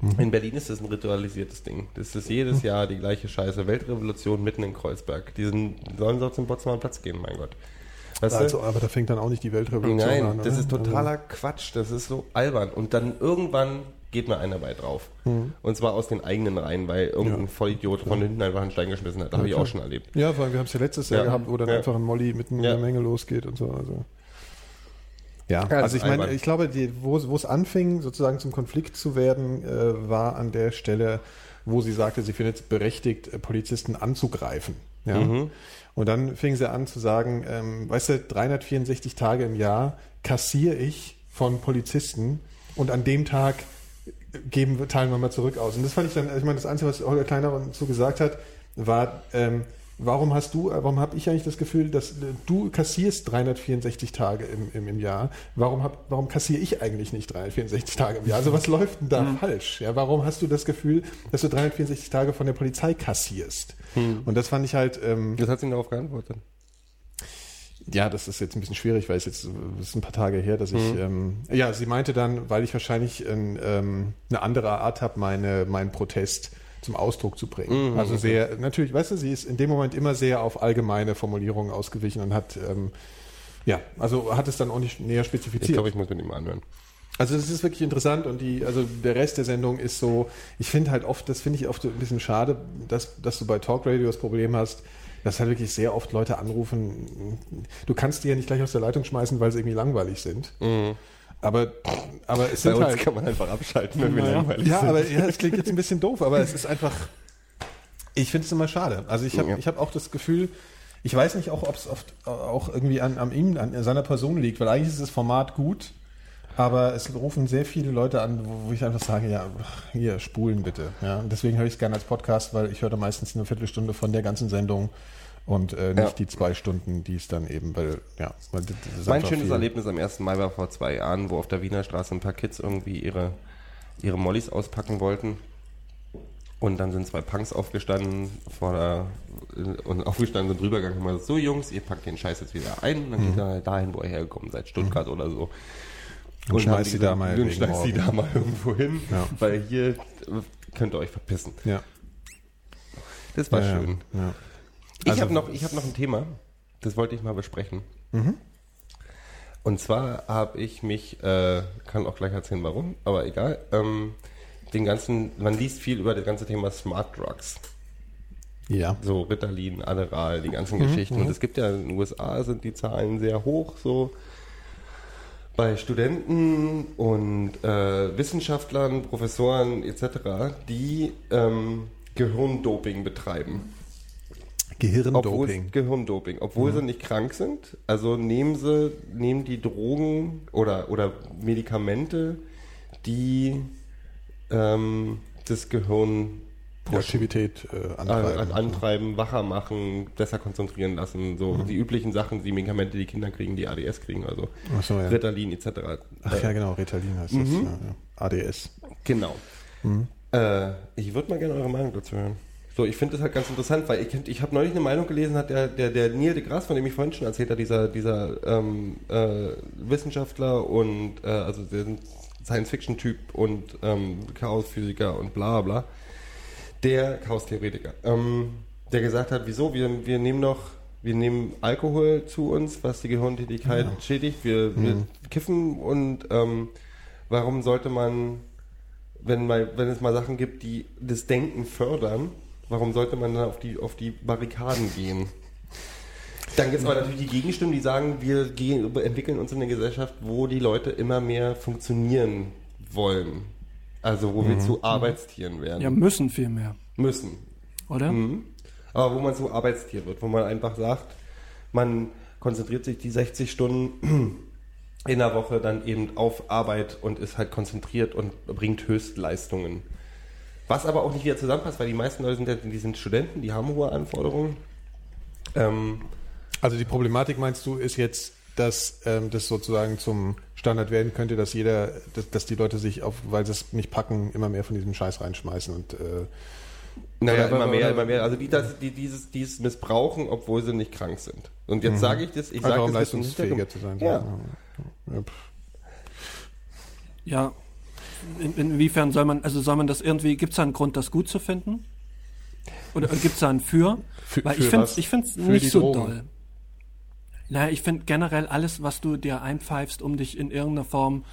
Mhm. In Berlin ist das ein ritualisiertes Ding. Das ist jedes mhm. Jahr die gleiche Scheiße. Weltrevolution mitten in Kreuzberg. Die sind, sollen so zum Potsdamer Platz gehen, mein Gott. Weißt also, aber da fängt dann auch nicht die Weltrevolution Nein, an. Nein, das ist totaler also. Quatsch. Das ist so albern. Und dann irgendwann geht mir einer bei drauf. Mhm. Und zwar aus den eigenen Reihen, weil irgendein ja. Vollidiot von hinten einfach einen Stein geschmissen hat. Das habe ich auch schon erlebt. Ja, weil wir haben es ja letztes Jahr gehabt, wo dann einfach ein Molly mitten in der Menge losgeht und so. Also. Ja, ja also ich meine, ich glaube, die, wo, wo es anfing, sozusagen zum Konflikt zu werden, äh, war an der Stelle, wo sie sagte, sie findet es berechtigt, äh, Polizisten anzugreifen. Ja? Mhm. Und dann fing sie an zu sagen, ähm, weißt du, 364 Tage im Jahr kassiere ich von Polizisten und an dem Tag geben, teilen wir mal zurück aus. Und das fand ich dann, ich meine, das Einzige, was Holger Kleiner so gesagt hat, war, ähm, warum hast du, warum habe ich eigentlich das Gefühl, dass äh, du kassierst 364 Tage im, im, im Jahr? Warum, hab, warum kassiere ich eigentlich nicht 364 Tage im Jahr? Also was läuft denn da mhm. falsch? Ja, warum hast du das Gefühl, dass du 364 Tage von der Polizei kassierst? Mhm. Und das fand ich halt. Ähm, das hat sie darauf geantwortet. Ja, das ist jetzt ein bisschen schwierig, weil es jetzt das ist ein paar Tage her, dass ich mhm. ähm, ja, sie meinte dann, weil ich wahrscheinlich ein, ähm, eine andere Art habe, meine meinen Protest zum Ausdruck zu bringen. Mhm. Also sehr natürlich, weißt du, sie ist in dem Moment immer sehr auf allgemeine Formulierungen ausgewichen und hat ähm, ja, also hat es dann auch nicht näher spezifiziert. Ich glaube, ich muss mit ihm anhören. Also das ist wirklich interessant und die, also der Rest der Sendung ist so, ich finde halt oft, das finde ich oft ein bisschen schade, dass, dass du bei Talk Radio das Problem hast, dass halt wirklich sehr oft Leute anrufen, du kannst die ja nicht gleich aus der Leitung schmeißen, weil sie irgendwie langweilig sind. Mhm. Aber, aber es sind Bei uns halt, kann man einfach abschalten, wenn wir ja, langweilig ja, sind. Aber, ja, es klingt jetzt ein bisschen doof, aber es ist einfach, ich finde es immer schade. Also ich habe ja. hab auch das Gefühl, ich weiß nicht auch, ob es oft auch irgendwie an, an ihm, an seiner Person liegt, weil eigentlich ist das Format gut, aber es rufen sehr viele Leute an, wo, ich einfach sage, ja, hier, spulen bitte. Ja, deswegen höre ich es gerne als Podcast, weil ich höre meistens eine Viertelstunde von der ganzen Sendung und äh, nicht ja. die zwei Stunden, die es dann eben, weil, ja. Weil mein schönes viel. Erlebnis am 1. Mai war vor zwei Jahren, wo auf der Wiener Straße ein paar Kids irgendwie ihre, ihre Mollys auspacken wollten. Und dann sind zwei Punks aufgestanden vor der, und aufgestanden sind rübergegangen und haben gesagt, so Jungs, ihr packt den Scheiß jetzt wieder ein. Und dann mhm. geht er dahin, wo er hergekommen seid, Stuttgart mhm. oder so. Und, und schmeißt sie da mal, und schmeißt sie da mal irgendwo hin, ja. weil hier könnt ihr euch verpissen. Ja. Das war ja, schön. Ja. Ich also, habe noch, hab noch ein Thema, das wollte ich mal besprechen. Mhm. Und zwar habe ich mich, äh, kann auch gleich erzählen, warum, aber egal, ähm, den ganzen, man liest viel über das ganze Thema Smart Drugs. Ja. So Ritalin, Adderall, die ganzen mhm, Geschichten. Und mhm. es gibt ja in den USA sind die Zahlen sehr hoch, so bei Studenten und äh, Wissenschaftlern, Professoren etc., die ähm, Gehirndoping betreiben. Gehirndoping. Obwohl, Gehirndoping, obwohl mhm. sie nicht krank sind. Also nehmen sie, nehmen die Drogen oder, oder Medikamente, die ähm, das Gehirn Aktivität äh, antreiben. Äh, antreiben, wacher machen, besser konzentrieren lassen. So mhm. die üblichen Sachen, die Medikamente, die Kinder kriegen, die ADS kriegen, also so, ja. Ritalin etc. Ach ja, genau, Ritalin heißt mhm. das. Ja, ja. ADS. Genau. Mhm. Äh, ich würde mal gerne eure Meinung dazu hören. So, ich finde das halt ganz interessant, weil ich, ich habe neulich eine Meinung gelesen, hat der, der, der Neil de Grasse, von dem ich vorhin schon erzählt habe, dieser, dieser ähm, äh, Wissenschaftler und äh, also der Science-Fiction-Typ und ähm, Chaos-Physiker und bla bla, der Chaos-Theoretiker, ähm, der gesagt hat, wieso, wir, wir nehmen noch, wir nehmen Alkohol zu uns, was die Gehirntätigkeit ja. schädigt, wir, mhm. wir kiffen und ähm, warum sollte man, wenn, mal, wenn es mal Sachen gibt, die das Denken fördern, Warum sollte man dann auf die, auf die Barrikaden gehen? Dann gibt es aber natürlich die Gegenstimmen, die sagen, wir gehen, entwickeln uns in eine Gesellschaft, wo die Leute immer mehr funktionieren wollen. Also wo wir zu Arbeitstieren werden. Ja, müssen viel mehr, Müssen. oder? Mhm. Aber wo man so Arbeitstier wird, wo man einfach sagt, man konzentriert sich die 60 Stunden in der Woche dann eben auf Arbeit und ist halt konzentriert und bringt Höchstleistungen. Was aber auch nicht wieder zusammenpasst, weil die meisten Leute sind ja, die sind Studenten, die haben hohe Anforderungen. Ähm, Also die Problematik meinst du ist jetzt, dass ähm, das sozusagen zum Standard werden könnte, dass jeder, dass, dass die Leute sich auf, weil sie es nicht packen, immer mehr von diesem Scheiß reinschmeißen und äh, Naja, Oder- immer mehr, oder- immer mehr. Also die, das, die dieses, dieses missbrauchen, obwohl sie nicht krank sind. Und jetzt sage ich das, ich sage um das leistungsfähiger zu sein. Ja. Ja. In, inwiefern soll man, also soll man das irgendwie, gibt es da einen Grund, das gut zu finden? Oder gibt es da einen Für? Für- Weil ich finde was? es ich find's Für nicht die so Drogen. doll. Naja, ich finde generell alles, was du dir einpfeifst, um dich in irgendeiner Form,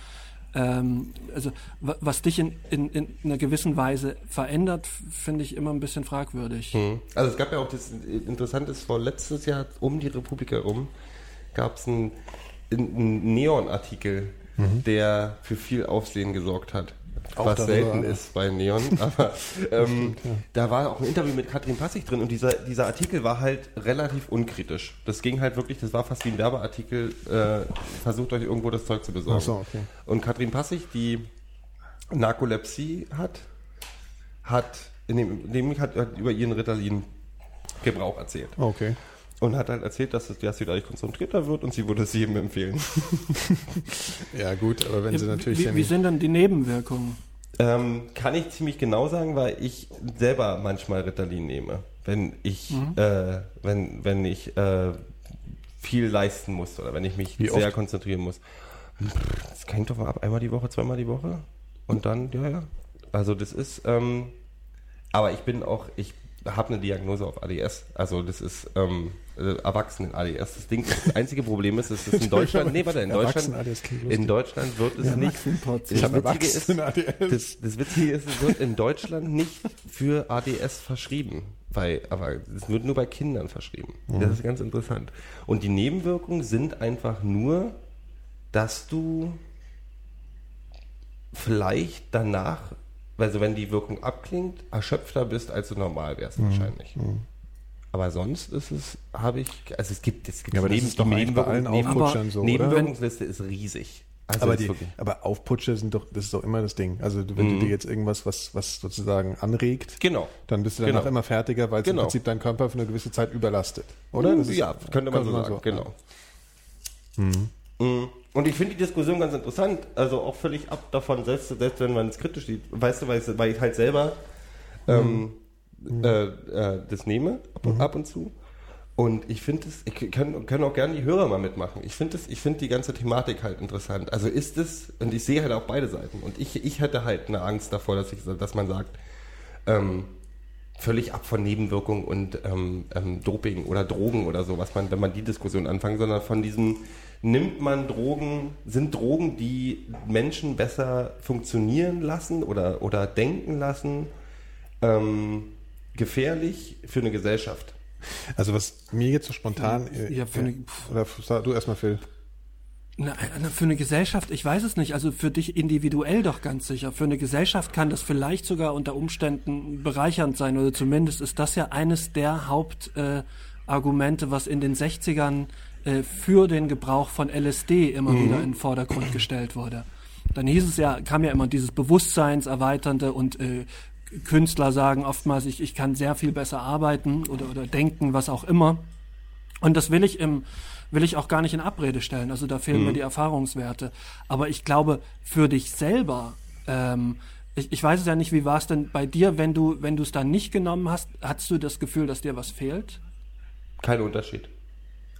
ähm, also wa- was dich in, in, in einer gewissen Weise verändert, finde ich immer ein bisschen fragwürdig. Mhm. Also es gab ja auch das Interessante vor letztes Jahr um die Republik herum gab es einen, einen Neon-Artikel, der für viel Aufsehen gesorgt hat. Auch was selten ist bei Neon, aber ähm, da war auch ein Interview mit Katrin Passig drin und dieser, dieser Artikel war halt relativ unkritisch. Das ging halt wirklich, das war fast wie ein Werbeartikel, äh, versucht euch irgendwo das Zeug zu besorgen. Ach so, okay. Und Katrin Passig, die Narkolepsie hat, hat, in dem, in dem hat, hat über ihren Ritalin-Gebrauch erzählt. Okay. Und hat halt erzählt, dass, dass sie dadurch konzentrierter wird und sie würde es jedem empfehlen. Ja gut, aber wenn sie natürlich wie, dann wie sind denn die Nebenwirkungen? ähm, kann ich ziemlich genau sagen, weil ich selber manchmal Ritalin nehme. Wenn ich, äh, wenn, wenn ich äh, viel leisten muss oder wenn ich mich Wie sehr oft? konzentrieren muss. Das hängt doch mal ab, einmal die Woche, zweimal die Woche. Und dann, ja, ja. Also das ist, ähm, aber ich bin auch, ich habe eine Diagnose auf ADS. Also das ist ähm, äh, Erwachsenen-ADS. Das Ding, das einzige Problem ist, es ist in Deutschland, nee, warte, in Deutschland, in Deutschland wird es nicht, das Witzige ist, das, das Witzige ist, es wird in Deutschland nicht für ADS verschrieben. Bei, aber es wird nur bei Kindern verschrieben. Das ist ganz interessant. Und die Nebenwirkungen sind einfach nur, dass du vielleicht danach, also wenn die Wirkung abklingt, erschöpfter bist, als du normal wärst wahrscheinlich. Aber sonst ist es, habe ich, also es gibt, es gibt Ja, aber das ist doch eigentlich bei allen Neben- Aufputschern so? Nebenwirkungsliste ist riesig. Also aber, die, aber Aufputsche sind doch, das ist doch immer das Ding. Also wenn du dir jetzt irgendwas, was, was sozusagen anregt, Genau. dann bist du danach Genau. immer fertiger, weil es Genau. im Prinzip deinen Körper für eine gewisse Zeit überlastet. Oder? Das ist- ja, könnte man so sagen, genau. Mhm. Und ich finde die Diskussion ganz interessant, also auch völlig ab davon, selbst, selbst wenn man es kritisch sieht. Weißt du, weil, ich- weil ich halt selber ähm, Äh, äh, das nehme, ab, und- ab und zu. Und ich finde es, ich können, können auch gerne die Hörer mal mitmachen. Ich finde finde die ganze Thematik halt interessant. Also ist es, und ich sehe halt auch beide Seiten. Und ich, ich hätte halt eine Angst davor, dass ich, dass man sagt, ähm, völlig ab von Nebenwirkungen und ähm, ähm, Doping oder Drogen oder so, was man, wenn man die Diskussion anfangen, sondern von diesem nimmt man Drogen, sind Drogen, die Menschen besser funktionieren lassen oder, oder denken lassen, ähm, gefährlich für eine Gesellschaft. Also was mir jetzt so spontan... äh, Ja, für eine- oder sag du erstmal, Phil. Na, na, für eine Gesellschaft, ich weiß es nicht. Also für dich individuell doch ganz sicher. Für eine Gesellschaft kann das vielleicht sogar unter Umständen bereichernd sein. Oder zumindest ist das ja eines der Hauptargumente, äh, was in den 60ern äh, für den Gebrauch von LSD immer wieder in den Vordergrund gestellt wurde. Dann hieß es ja, kam ja immer dieses Bewusstseinserweiternde und äh, Künstler sagen oftmals, ich, ich kann sehr viel besser arbeiten oder, oder denken, was auch immer. Und das will ich im, will ich auch gar nicht in Abrede stellen. Also da fehlen mir die Erfahrungswerte. Aber ich glaube, für dich selber, ähm, ich, ich weiß es ja nicht, wie war es denn bei dir, wenn du, wenn du es dann nicht genommen hast, hattest du das Gefühl, dass dir was fehlt? Kein Unterschied.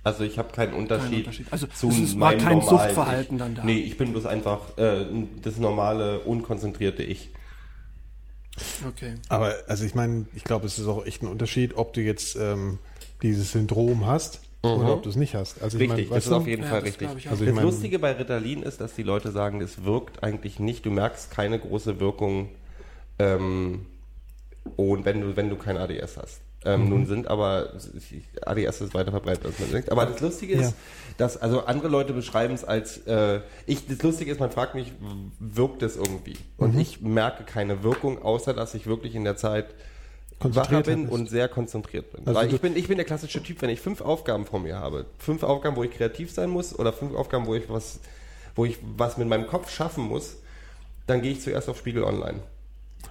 Also ich habe keinen Unterschied, Unterschied. Also zu es ist- war kein Suchtverhalten ich. dann da. Nee, ich bin bloß einfach äh, das normale, unkonzentrierte Ich. Okay. Aber also ich meine, ich glaube, es ist auch echt ein Unterschied, ob du jetzt ähm, dieses Syndrom hast oder ob du es nicht hast. Also ich Richtig, meine, das weißt ist du, auf jeden Ja, Fall das richtig. ich. Also ich das mein- Lustige bei Ritalin ist, dass die Leute sagen, es wirkt eigentlich nicht, du merkst keine große Wirkung, ähm, und wenn du, wenn du kein ADS hast. Ähm, nun sind, aber ADS ist weiter verbreitet als man denkt. Aber das Lustige ist, Ja. dass also andere Leute beschreiben es als äh, ich. Das Lustige ist, man fragt mich, wirkt es irgendwie? Und ich merke keine Wirkung, außer dass ich wirklich in der Zeit wacher bin bist. und sehr konzentriert bin. Also Weil ich bin, ich bin der klassische Typ, wenn ich fünf Aufgaben vor mir habe, fünf Aufgaben, wo ich kreativ sein muss oder fünf Aufgaben, wo ich was, wo ich was mit meinem Kopf schaffen muss, dann gehe ich zuerst auf Spiegel Online,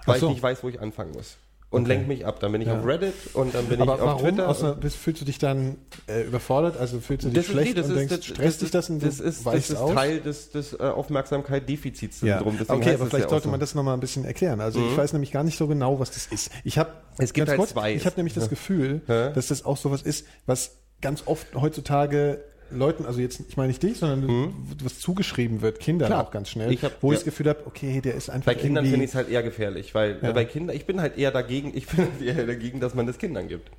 weil so. ich nicht weiß, wo ich anfangen muss und Okay. lenke mich ab. Dann bin ich Ja. auf Reddit und dann bin Aber ich auf warum? Twitter. Aus einer, fühlst du dich dann äh, überfordert? Also fühlst du dich Das schlecht nee, das und ist, denkst, das, stresst dich das und das ist, das ist aus? Teil des, des äh, Aufmerksamkeit-Defizits-Syndroms. Ja. Deswegen Okay, aber vielleicht ja sollte so. man das nochmal ein bisschen erklären. Also ich weiß nämlich gar nicht so genau, was das ist. Ich habe Es gibt halt zwei. Ich habe nämlich das Gefühl, dass das auch sowas ist, was ganz oft heutzutage Leuten, also jetzt, ich meine nicht dich, sondern was zugeschrieben wird, Kindern Klar. auch ganz schnell, Ich hab- wo ich ja. das Gefühl habe, okay, der ist einfach Bei Kindern finde ich es halt eher gefährlich, weil Ja. bei Kindern, ich bin halt eher dagegen, ich bin halt eher dagegen, dass man das Kindern gibt.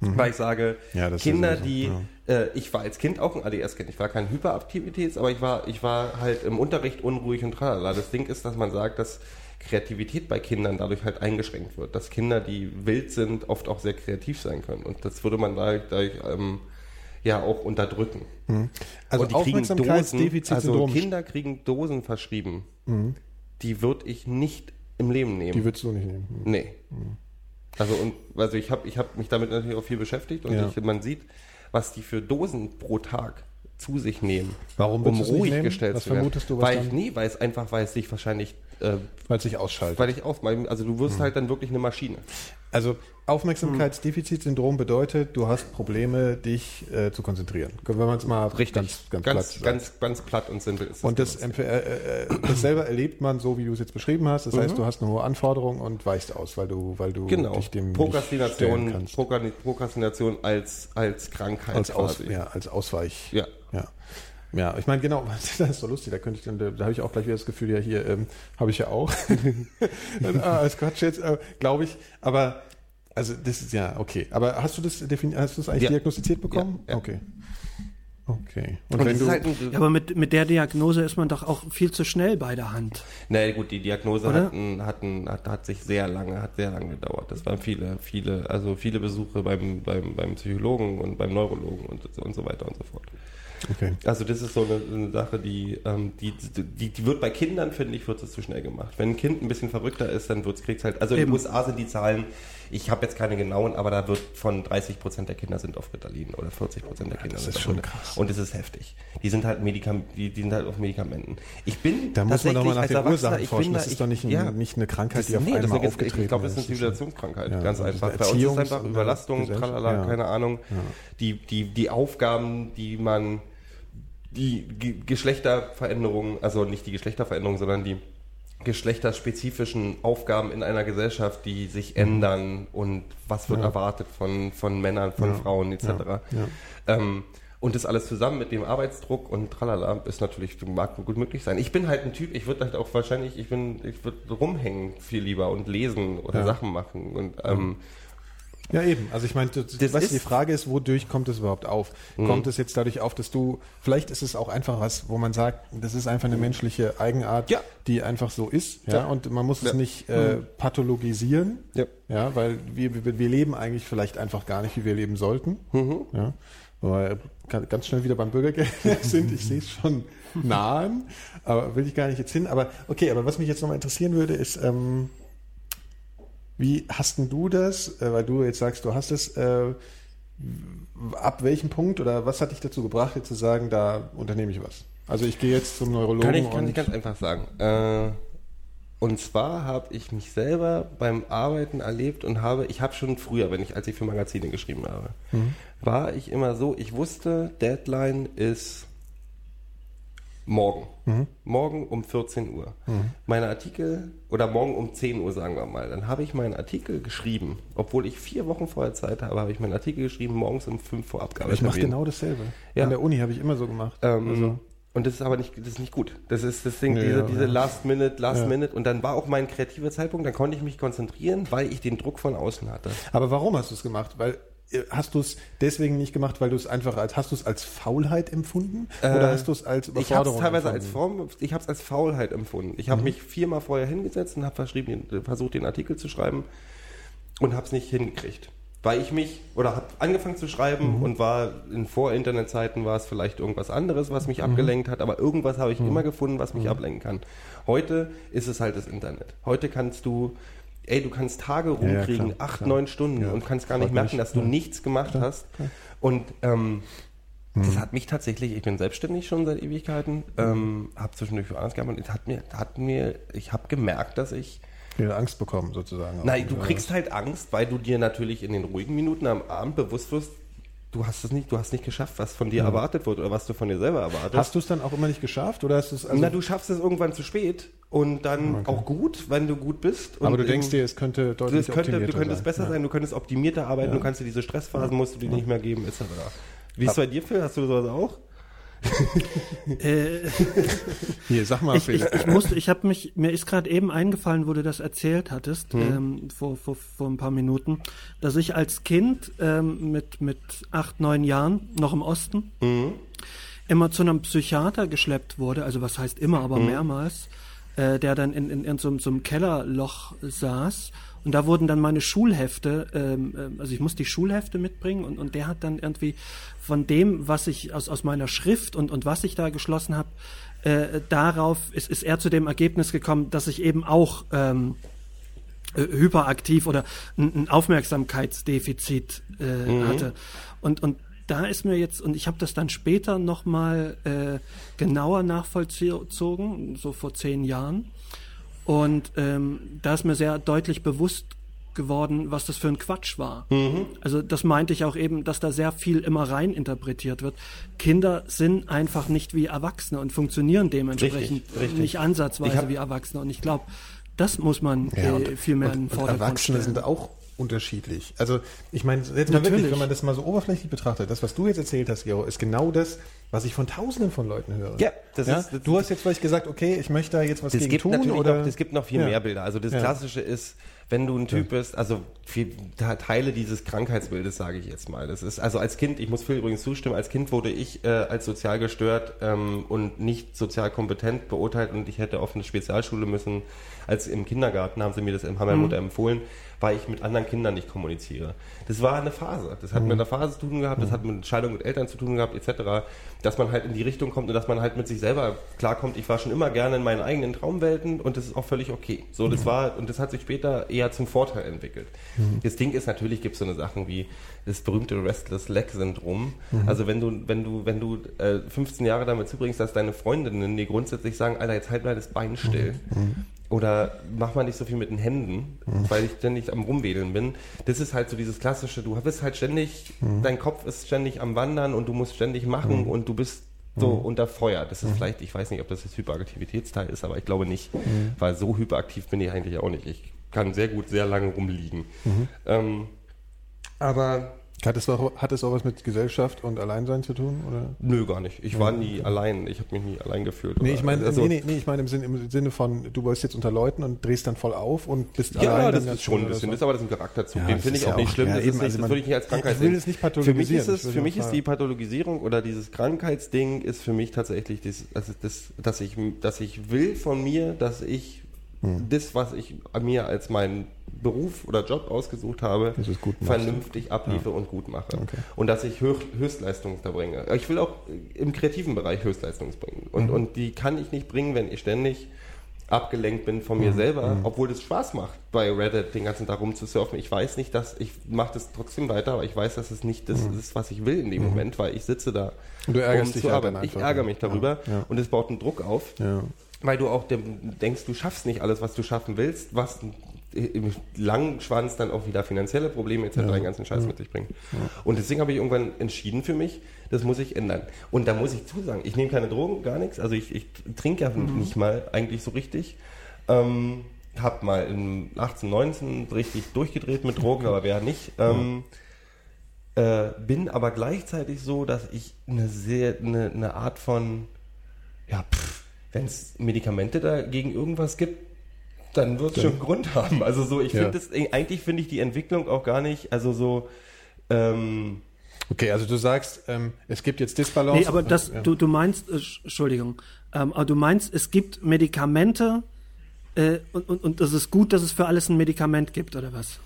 Weil ich sage, Mhm. Ja, Kinder, sowieso, die, äh, ich war als Kind auch ein ADS-Kind, ich war kein Hyperaktivitäts, aber ich war, ich war halt im Unterricht unruhig und tralala. Das Ding ist, dass man sagt, dass Kreativität bei Kindern dadurch halt eingeschränkt wird, dass Kinder, die wild sind, oft auch sehr kreativ sein können. Und das würde man dadurch, dadurch ähm, ja auch unterdrücken. also Und die kriegen Dosen, Aufmerksamkeitsdefizitsyndrom, also Kinder kriegen Dosen verschrieben. Die würde ich nicht im Leben nehmen. die würdest du nicht nehmen. Hm. nee. Also und also ich habe ich hab mich damit natürlich auch viel beschäftigt und Ja. ich, man sieht, was die für Dosen pro Tag zu sich nehmen, Warum um ruhig gestellt Was zu werden. vermutest du, was weil ich nee, weil es einfach, weil es sich wahrscheinlich, äh, Weil es sich ausschaltet. weil ich auf, also du Hm. wirst halt dann wirklich eine Maschine. Also Aufmerksamkeitsdefizitsyndrom bedeutet, du hast Probleme, dich äh, zu konzentrieren. Wenn man es mal Richtig, ganz, ganz, ganz, platt sagt. ganz, ganz platt und simpel ist Und das, empf- äh, äh, das selber erlebt man so, wie du es jetzt beschrieben hast. Das heißt, du hast eine hohe Anforderung und weichst aus, weil du, weil du Mhm. Genau. dich dem Prokrastination, kannst. Prokra- Prokrastination als, als Krankheit Als, Aus, ja, als Ausweich. Ja. Ja. Ja, ich meine, genau, das ist so lustig, da könnte ich dann, da, da habe ich auch gleich wieder das Gefühl, ja, hier ähm, habe ich ja auch. ah, als Quatsch jetzt, äh, glaube ich. Aber, also das ist ja, okay. Aber hast du das hast du das eigentlich Ja. diagnostiziert bekommen? Ja, ja. Okay. Okay. Und, Und wenn du. halt ein, Ja, aber mit, mit der Diagnose ist man doch auch viel zu schnell bei der Hand. naja, gut, die Diagnose hat, hat, hat, hat sich sehr lange, hat sehr lange gedauert. Das waren viele, viele, also viele Besuche beim, beim, beim Psychologen und beim Neurologen und, und so weiter und so fort. Okay. Also das ist so eine, eine Sache, die, ähm, die, die, die wird bei Kindern, finde ich, wird es zu schnell gemacht. Wenn ein Kind ein bisschen verrückter ist, dann wird es kriegt's halt. Also in den Eben. USA sind die Zahlen, ich habe jetzt keine genauen, aber da wird von 30 Prozent der Kinder sind auf Ritalin oder 40 Prozent der Kinder das sind ist auf schon krass. Und es ist heftig. Die sind halt Medikam die, die sind halt auf Medikamenten. Ich bin Da muss man doch mal nach den Ursachen ich forschen. bin Das da- ist doch nicht, ein, ja. nicht eine Krankheit, Das, die auf nee, das einmal ist, aufgetreten ich glaube, das ist eine ist. Zivilisationskrankheit, Ja, ganz das ist einfach. Bei uns ist einfach Überlastung, tralala, ja. keine Ahnung. Die, die, die Aufgaben, die man, die Ge Geschlechterveränderungen, also nicht die Geschlechterveränderung, sondern die geschlechterspezifischen Aufgaben in einer Gesellschaft, die sich ändern und was wird Mhm. Ja. erwartet von, von Männern, von Ja. Frauen etc. Ja. Ähm, und das alles zusammen mit dem Arbeitsdruck und tralala ist natürlich, mag gut möglich sein. Ich bin halt ein Typ, ich würde halt auch wahrscheinlich, ich bin, ich würde rumhängen viel lieber und lesen oder. Sachen machen und ähm, Ja, eben. Also ich meine, du, die Frage ist, wodurch kommt es überhaupt auf? Mhm. Kommt es jetzt dadurch auf, dass du, vielleicht ist es auch einfach was, wo man sagt, das ist einfach eine menschliche Eigenart, Ja. die einfach so ist, ja, Ja. und man muss es Ja. nicht äh, pathologisieren, Ja. ja, weil wir, wir, wir leben eigentlich vielleicht einfach gar nicht, wie wir leben sollten, Mhm. ja, weil wir ganz schnell wieder beim Bürgergeld sind, ich sehe es schon nahen, aber will ich gar nicht jetzt hin, aber okay, aber was mich jetzt nochmal interessieren würde, ist, ähm, wie hast denn du das, äh, weil du jetzt sagst, du hast es, äh, ab welchem Punkt oder was hat dich dazu gebracht, jetzt zu sagen, da unternehme ich was? Also ich gehe jetzt zum Neurologen Kann ich, kann ich ganz einfach sagen. Äh, und zwar habe ich mich selber beim Arbeiten erlebt und habe, ich habe schon früher, wenn ich, als ich für Magazine geschrieben habe, war ich immer so, ich wusste, Deadline ist morgen. Morgen um 14 Uhr. Meine Artikel, oder morgen um 10 Uhr, sagen wir mal, dann habe ich meinen Artikel geschrieben. Obwohl ich vier Wochen vorher Zeit habe, habe ich meinen Artikel geschrieben, morgens um 5 vor Abgabe. ich mache genau dasselbe. Ja. An der Uni habe ich immer so gemacht. Ähm, also, Und das ist aber nicht, das ist nicht gut. Das ist das Ding, Nee, diese, ja, diese ja. Last Minute, Last Ja. Minute. Und dann war auch mein kreativer Zeitpunkt, dann konnte ich mich konzentrieren, weil ich den Druck von außen hatte. aber warum hast du es gemacht? Weil hast du es deswegen nicht gemacht, weil du es einfach als hast du es als Faulheit empfunden oder hast du es als Äh, Ich habe es Überforderung teilweise als empfunden? Form, ich habe es als Faulheit empfunden. Ich habe mich viermal vorher hingesetzt und habe verschrieben, versucht, den Artikel zu schreiben und habe es nicht hingekriegt. weil ich mich oder habe angefangen zu schreiben mhm. und war in Vor-Internet-Zeiten war es vielleicht irgendwas anderes, was mich mhm. abgelenkt hat, aber irgendwas habe ich mhm. immer gefunden, was mich mhm. ablenken kann. Heute ist es halt das Internet. Heute kannst du ey, du kannst Tage rumkriegen, ja, acht, klar. neun Stunden ja, und kannst gar nicht merken, dass du ja. nichts gemacht klar, hast. Klar. Und ähm, mhm. das hat mich tatsächlich, ich bin selbstständig schon seit Ewigkeiten, ähm, habe zwischendurch woanders gearbeitet, hat mir, hat mir, ich habe gemerkt, dass ich wieder Angst bekommen, sozusagen. Nein, du kriegst halt Angst, weil du dir natürlich in den ruhigen Minuten am Abend bewusst wirst, du hast es nicht, du hast nicht geschafft, was von dir ja. erwartet wird oder was du von dir selber erwartest. Hast du es dann auch immer nicht geschafft oder hast du es also Na, du schaffst es irgendwann zu spät und dann okay. auch gut, wenn du gut bist. Aber du denkst dir, es könnte deutlich es könnte, Du könntest sein. besser ja. sein, du könntest optimierter arbeiten, ja. du kannst dir diese Stressphasen musst du dir nicht mehr geben, etc. Wie ist es bei dir, Phil? Hast du sowas auch? Äh, Hier, sag mal. Ich, ich, ich musste, ich habe mich, mir ist gerade eben eingefallen, wo du das erzählt hattest, hm. ähm, vor, vor, vor ein paar Minuten, dass ich als Kind ähm, mit, mit acht, neun Jahren, noch im Osten, hm. immer zu einem Psychiater geschleppt wurde, also was heißt immer, aber hm. mehrmals, äh, der dann in, in, in so, so einem Kellerloch saß und da wurden dann meine Schulhefte, ähm, äh, also ich musste die Schulhefte mitbringen und, und der hat dann irgendwie von dem, was ich aus, aus meiner Schrift und, und was ich da geschlossen habe, äh, darauf ist, ist er zu dem Ergebnis gekommen, dass ich eben auch ähm, äh, hyperaktiv oder ein, ein Aufmerksamkeitsdefizit äh, mhm. hatte. Und, und da ist mir jetzt, und ich habe das dann später nochmal äh, genauer nachvollzogen, so vor zehn Jahren. Und ähm, da ist mir sehr deutlich bewusst geworden, was das für ein Quatsch war. Mhm. Also das meinte ich auch eben, dass da sehr viel immer rein interpretiert wird. Kinder sind einfach nicht wie Erwachsene und funktionieren dementsprechend richtig, richtig. nicht ansatzweise wie Erwachsene. Und ich glaube, das muss man ja, äh, viel mehr in den Vordergrund Erwachsene stellen. sind auch unterschiedlich. Also ich meine, jetzt mal wirklich, wenn man das mal so oberflächlich betrachtet, das, was du jetzt erzählt hast, Gero, ist genau das, was ich von Tausenden von Leuten höre. Ja, das ja? ist. Das du hast jetzt vielleicht gesagt, okay, ich möchte da jetzt was das gegen gibt tun, natürlich oder? Noch, es gibt noch viel ja. mehr Bilder. Also das ja. Klassische ist, wenn du ein Typ bist, also viel, Teile dieses Krankheitsbildes, sage ich jetzt mal. Das ist also als Kind, ich muss Phil übrigens zustimmen, als Kind wurde ich äh, als sozial gestört ähm, und nicht sozial kompetent beurteilt und ich hätte auf eine Spezialschule müssen. Als im Kindergarten haben sie mir das, haben meine Mutter mhm. empfohlen weil ich mit anderen Kindern nicht kommuniziere. Das war eine Phase. Das hat mhm. mit einer Phase zu tun gehabt, das hat mit Entscheidungen mit Eltern zu tun gehabt, etc. Dass man halt in die Richtung kommt und dass man halt mit sich selber klarkommt. Ich war schon immer gerne in meinen eigenen Traumwelten und das ist auch völlig okay. So, das mhm. war, und das hat sich später eher zum Vorteil entwickelt. Mhm. Das Ding ist, natürlich gibt es so eine Sachen wie das berühmte Restless Leg Syndrom. Mhm. Also wenn du, wenn du, wenn du äh, 15 Jahre damit zubringst, dass deine Freundinnen dir grundsätzlich sagen, Alter, jetzt halt mal das Bein still. Mhm. Oder mach mal nicht so viel mit den Händen, mhm. weil ich ständig am Rumwedeln bin. Das ist halt so dieses klassische, du bist halt ständig, mhm. dein Kopf ist ständig am Wandern und du musst ständig machen mhm. und du bist so mhm. unter Feuer. Das ist mhm. vielleicht, ich weiß nicht, ob das das Hyperaktivitätsteil ist, aber ich glaube nicht, mhm. weil so hyperaktiv bin ich eigentlich auch nicht. Ich kann sehr gut sehr lange rumliegen. Ähm, aber hat es, auch, hat es auch was mit Gesellschaft und Alleinsein zu tun? Oder? Nö, gar nicht. Ich war nie allein. Ich habe mich nie allein gefühlt. Nee, ich meine also, nee, nee, ich mein im, Sinne, im Sinne von, du bist jetzt unter Leuten und drehst dann voll auf und bist ja, allein. Ja, das ist schon ein bisschen. Das ist aber das ist ein Charakterzug. Ja, Den finde ich auch nicht schlimm. Ja, das, eben, nicht, also das würde ich nicht als Krankheit Ich will es nicht pathologisieren. Für mich ist, es, für mich ist die Pathologisierung oder dieses Krankheitsding ist für mich tatsächlich das, also das, dass, ich, dass ich will von mir, dass ich hm. das, was ich mir als meinen Beruf oder Job ausgesucht habe, vernünftig abliefe ja. und gut mache. Okay. Und dass ich Höch Höchstleistung da bringe. Ich will auch im kreativen Bereich Höchstleistung bringen. Und, mhm. und die kann ich nicht bringen, wenn ich ständig abgelenkt bin von mir mhm. selber, mhm. obwohl es Spaß macht, bei Reddit den ganzen Tag rumzusurfen. Ich weiß nicht, dass ich mache das trotzdem weiter, aber ich weiß, dass es nicht das mhm. ist, was ich will in dem mhm. Moment, weil ich sitze da. Und du ärgerst um dich zu arbeiten. Ich ärgere mich darüber ja. Ja. und es baut einen Druck auf. Ja weil du auch denkst, du schaffst nicht alles, was du schaffen willst, was im langen Schwanz dann auch wieder finanzielle Probleme etc. Ja. den ganzen Scheiß ja. mit sich bringt. Ja. Und deswegen habe ich irgendwann entschieden für mich, das muss ich ändern. Und da muss ich zusagen, ich nehme keine Drogen, gar nichts. Also ich, ich trinke ja mhm. nicht mal eigentlich so richtig. Ähm, hab mal in 18, 19 richtig durchgedreht mit Drogen, aber wer nicht. Ähm, äh, bin aber gleichzeitig so, dass ich eine sehr, eine, eine Art von, ja, pff, wenn es Medikamente dagegen irgendwas gibt, dann wird es schon Grund haben. Also so, ich ja. finde das, eigentlich finde ich die Entwicklung auch gar nicht, also so, ähm, Okay, also du sagst, ähm, es gibt jetzt Disbalance. Nee, aber das, ja. du, du meinst, äh, Entschuldigung, ähm, aber du meinst, es gibt Medikamente äh, und, und, und das ist gut, dass es für alles ein Medikament gibt, oder was?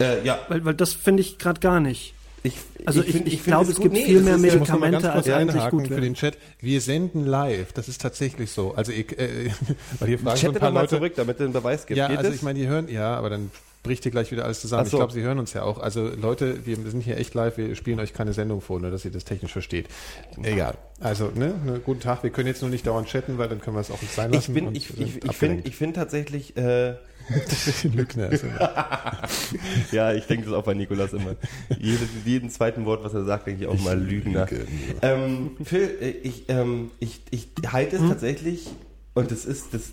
Äh, ja, Weil, weil das finde ich gerade gar nicht. Ich, Also ich- ich find glaube, es gibt Nee, viel mehr Medikamente, Ich als eigentlich gut für den Chat. Wir senden live. Das ist tatsächlich so. Also ich, äh, weil hier fragen so ein paar Leute. zurück, damit es einen Beweis gibt. Ja, Geht also das? ich meine, die hören, ja, aber dann bricht hier gleich wieder alles zusammen. So. Ich glaube, sie hören uns ja auch. Also Leute, wir sind hier echt live, wir spielen euch keine Sendung vor, nur dass ihr das technisch versteht. Egal. Also, ne, ne guten Tag. Wir können jetzt nur nicht dauernd chatten, weil dann können wir es auch nicht sein lassen. ich bin, ich, ich, ich finde ich find tatsächlich, äh, Lügner. ist immer- ja, ich denke das auch bei Nikolas immer. Jede, jeden zweiten Wort, was er sagt, denke ich auch mal Lügner. lüge. Ähm, Phil, äh, ich, ähm, ich, ich halte es tatsächlich, und das ist, das,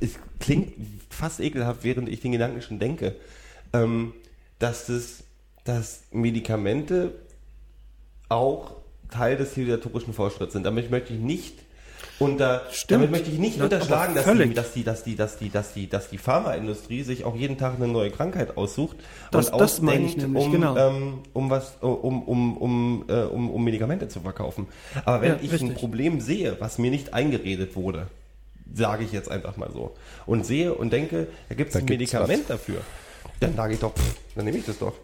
es klingt fast ekelhaft, während ich den Gedanken schon denke, ähm, dass das, dass Medikamente auch Teil des zivilisatorischen Fortschritts sind. Damit möchte ich nicht unter, Stimmt. damit möchte ich nicht unterschlagen, dass die, dass die, dass die, dass die, dass die, dass die Pharmaindustrie sich auch jeden Tag eine neue Krankheit aussucht Das- und das ausdenkt, nämlich, um, genau. ähm, um was, um, um, um, äh, um, um Medikamente zu verkaufen. Aber wenn Ja, ich richtig. ein Problem sehe, was mir nicht eingeredet wurde, sage ich jetzt einfach mal so, und sehe und denke, da gibt es Da ein Medikament dafür, dann sage ich doch, pff, dann nehme ich das doch.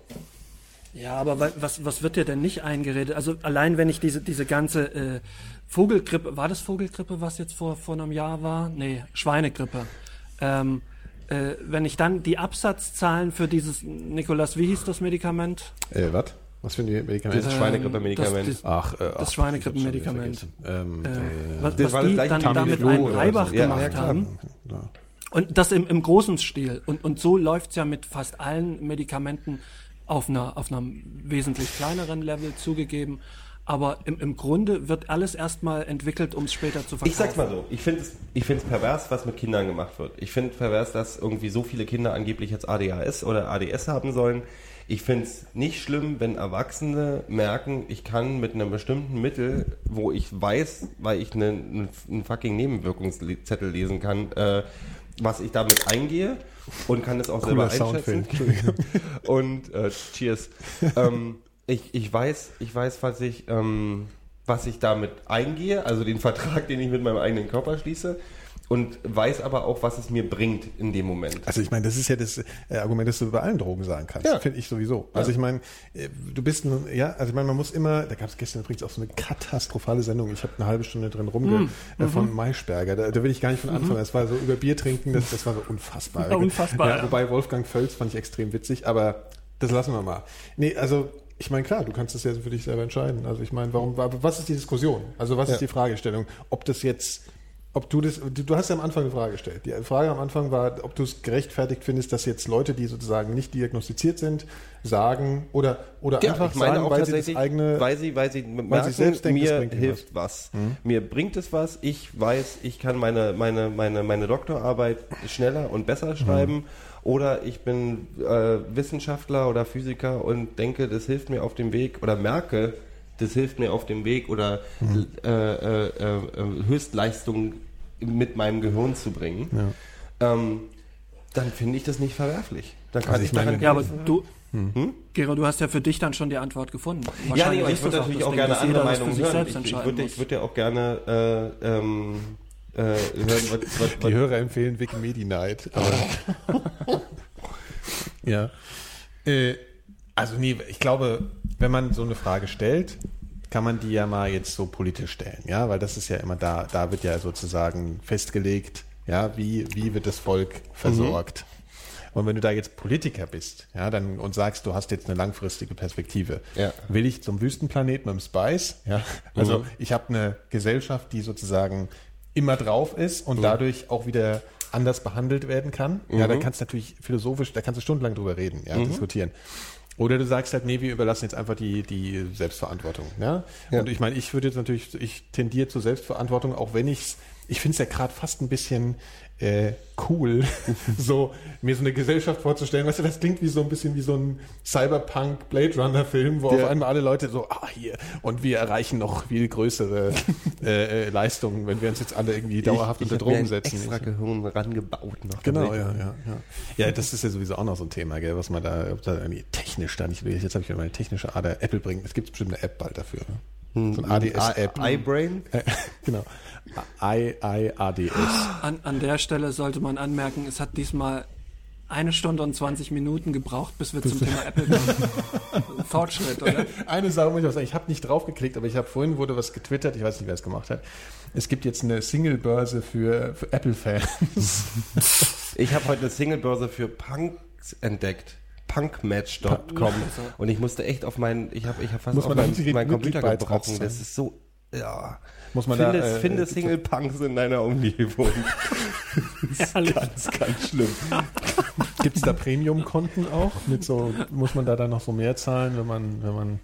Ja, aber wa- was, was wird dir denn nicht eingeredet? Also allein wenn ich diese, diese ganze äh, Vogelgrippe, war das Vogelgrippe, was jetzt vor, vor einem Jahr war? Nee, Schweinegrippe. Ähm, äh, wenn ich dann die Absatzzahlen für dieses, Nikolas, wie hieß das Medikament? Äh, was? Was für ein Medikament? Das Ähm, Schweinegrippe-Medikament. das- Ach, äh, ach, wieder vergessen. Ähm, Äh, was das was war das die dann damit Tamiflu einen so. Reibach Ja, ja, gemacht klar. haben. ja. Und das im, im großen Stil. Und, und so läuft's ja mit fast allen Medikamenten auf einer, auf einem wesentlich kleineren Level zugegeben. Aber im, im Grunde wird alles erstmal entwickelt, um es später zu verkaufen. Ich sag's mal so, ich finde es ich find's pervers, was mit Kindern gemacht wird. Ich finde pervers, dass irgendwie so viele Kinder angeblich jetzt ADHS oder ADS haben sollen. Ich finde es nicht schlimm, wenn Erwachsene merken, ich kann mit einem bestimmten Mittel, wo ich weiß, weil ich einen, einen fucking Nebenwirkungszettel lesen kann, äh, was ich damit eingehe und kann es auch Cooler selber einschätzen. Und äh, cheers. ähm, ich, ich weiß, ich weiß, was ich, ähm, was ich damit eingehe, also den Vertrag, den ich mit meinem eigenen Körper schließe. Und weiß aber auch, was es mir bringt in dem Moment. Also ich meine, das ist ja das äh, Argument, das du über allen Drogen sagen kannst. Ja. Finde ich sowieso. Also ich meine, äh, du bist ein, ja, also ich meine, man muss immer, da gab es gestern übrigens auch so eine katastrophale Sendung, ich habe eine halbe Stunde drin rumge äh, von Maischberger, da, da will ich gar nicht von anfangen. Das war so über Bier trinken, das, das war so unfassbar. Ja, unfassbar, Ja, ja. Wobei Wolfgang Völz fand ich extrem witzig, aber das lassen wir mal. Nee, also ich meine, klar, du kannst das ja für dich selber entscheiden. Also ich meine, warum, aber was ist die Diskussion? Also was Ja. ist die Fragestellung? Ob das jetzt, ob du das, du, hast ja am Anfang eine Frage gestellt. Die Frage am Anfang war, ob du es gerechtfertigt findest, dass jetzt Leute, die sozusagen nicht diagnostiziert sind, sagen oder, oder einfach sagen, weil sie das eigene, weil sie, weil sie merken, selbst denken, es mir hilft was. Mir bringt es was. Ich weiß, ich kann meine, meine, meine, meine Doktorarbeit schneller und besser schreiben. Oder ich bin äh, Wissenschaftler oder Physiker und denke, das hilft mir auf dem Weg oder merke, das hilft mir auf dem Weg oder äh, äh, äh, äh, Höchstleistungen mit meinem Gehirn zu bringen. Ähm, dann finde ich das nicht verwerflich. Dann kann Also ich, ich meine- daran Ja, aber du, Gero, du hast ja für dich dann schon die Antwort gefunden. ja, nee, ich würde das natürlich auch Ding, gerne andere Meinungen sich hören. selbst Ich, ich, entscheiden würde, ich würde ja auch gerne äh, ähm, äh, was, was, die was, Hörer empfehlen Wikimedi Night. Ja. Äh, also nee, ich glaube, wenn man so eine Frage stellt, kann man die ja mal jetzt so politisch stellen, ja, weil das ist ja immer da, da wird ja sozusagen festgelegt, ja, wie, wie wird das Volk versorgt. Und wenn du da jetzt Politiker bist, ja, dann und sagst, du hast jetzt eine langfristige Perspektive, Ja. will ich zum Wüstenplaneten mit dem Spice, ja, also Mhm. ich habe eine Gesellschaft, die sozusagen immer drauf ist und dadurch auch wieder anders behandelt werden kann. Ja, Mhm. da kannst du natürlich philosophisch, da kannst du stundenlang drüber reden, ja, diskutieren. Oder du sagst halt, nee, wir überlassen jetzt einfach die, die Selbstverantwortung. Ja? Ja. Und ich meine, ich würde jetzt natürlich, ich tendiere zur Selbstverantwortung, auch wenn ich's, ich finde es ja gerade fast ein bisschen äh, cool, so mir so eine Gesellschaft vorzustellen. Weißt du, das klingt wie so ein bisschen wie so ein Cyberpunk Blade Runner Film, wo Ja. auf einmal alle Leute so, ah hier, und wir erreichen noch viel größere äh, äh, Leistungen, wenn wir uns jetzt alle irgendwie dauerhaft ich, unter ich mir Drogen setzen. extra Gehirn rangebaut noch. Genau, ja, ja, ja. Ja, das ist ja sowieso auch noch so ein Thema, gell, was man da, ob da irgendwie technisch da nicht will. Jetzt habe ich wieder meine technische Ader. Apple bringt, es gibt bestimmt eine App bald dafür. Ne? So ein ADS-App. IBrain? Äh, genau. I, I, ADS. An, an der Stelle sollte man anmerken, es hat diesmal eine Stunde und 20 Minuten gebraucht, bis wir zum Thema Apple kommen. Fortschritt, oder? Eine Sache muss ich auch sagen, ich habe nicht draufgeklickt, aber ich habe vorhin wurde was getwittert, ich weiß nicht, wer es gemacht hat. Es gibt jetzt eine Single-Börse für, für Apple-Fans. Ich habe heute eine Single-Börse für Punks entdeckt. Punkmatch.com und ich musste echt auf meinen, ich habe ich hab fast Muss auf meinen, meinen Computer gebrochen. Das ist so, ja. Muss man finde, da, äh, finde Single-Punks in deiner Umgebung. Herrlich. ganz, ganz schlimm. Gibt es da Premium-Konten auch? Mit so, muss man da dann noch so mehr zahlen, wenn man, wenn man.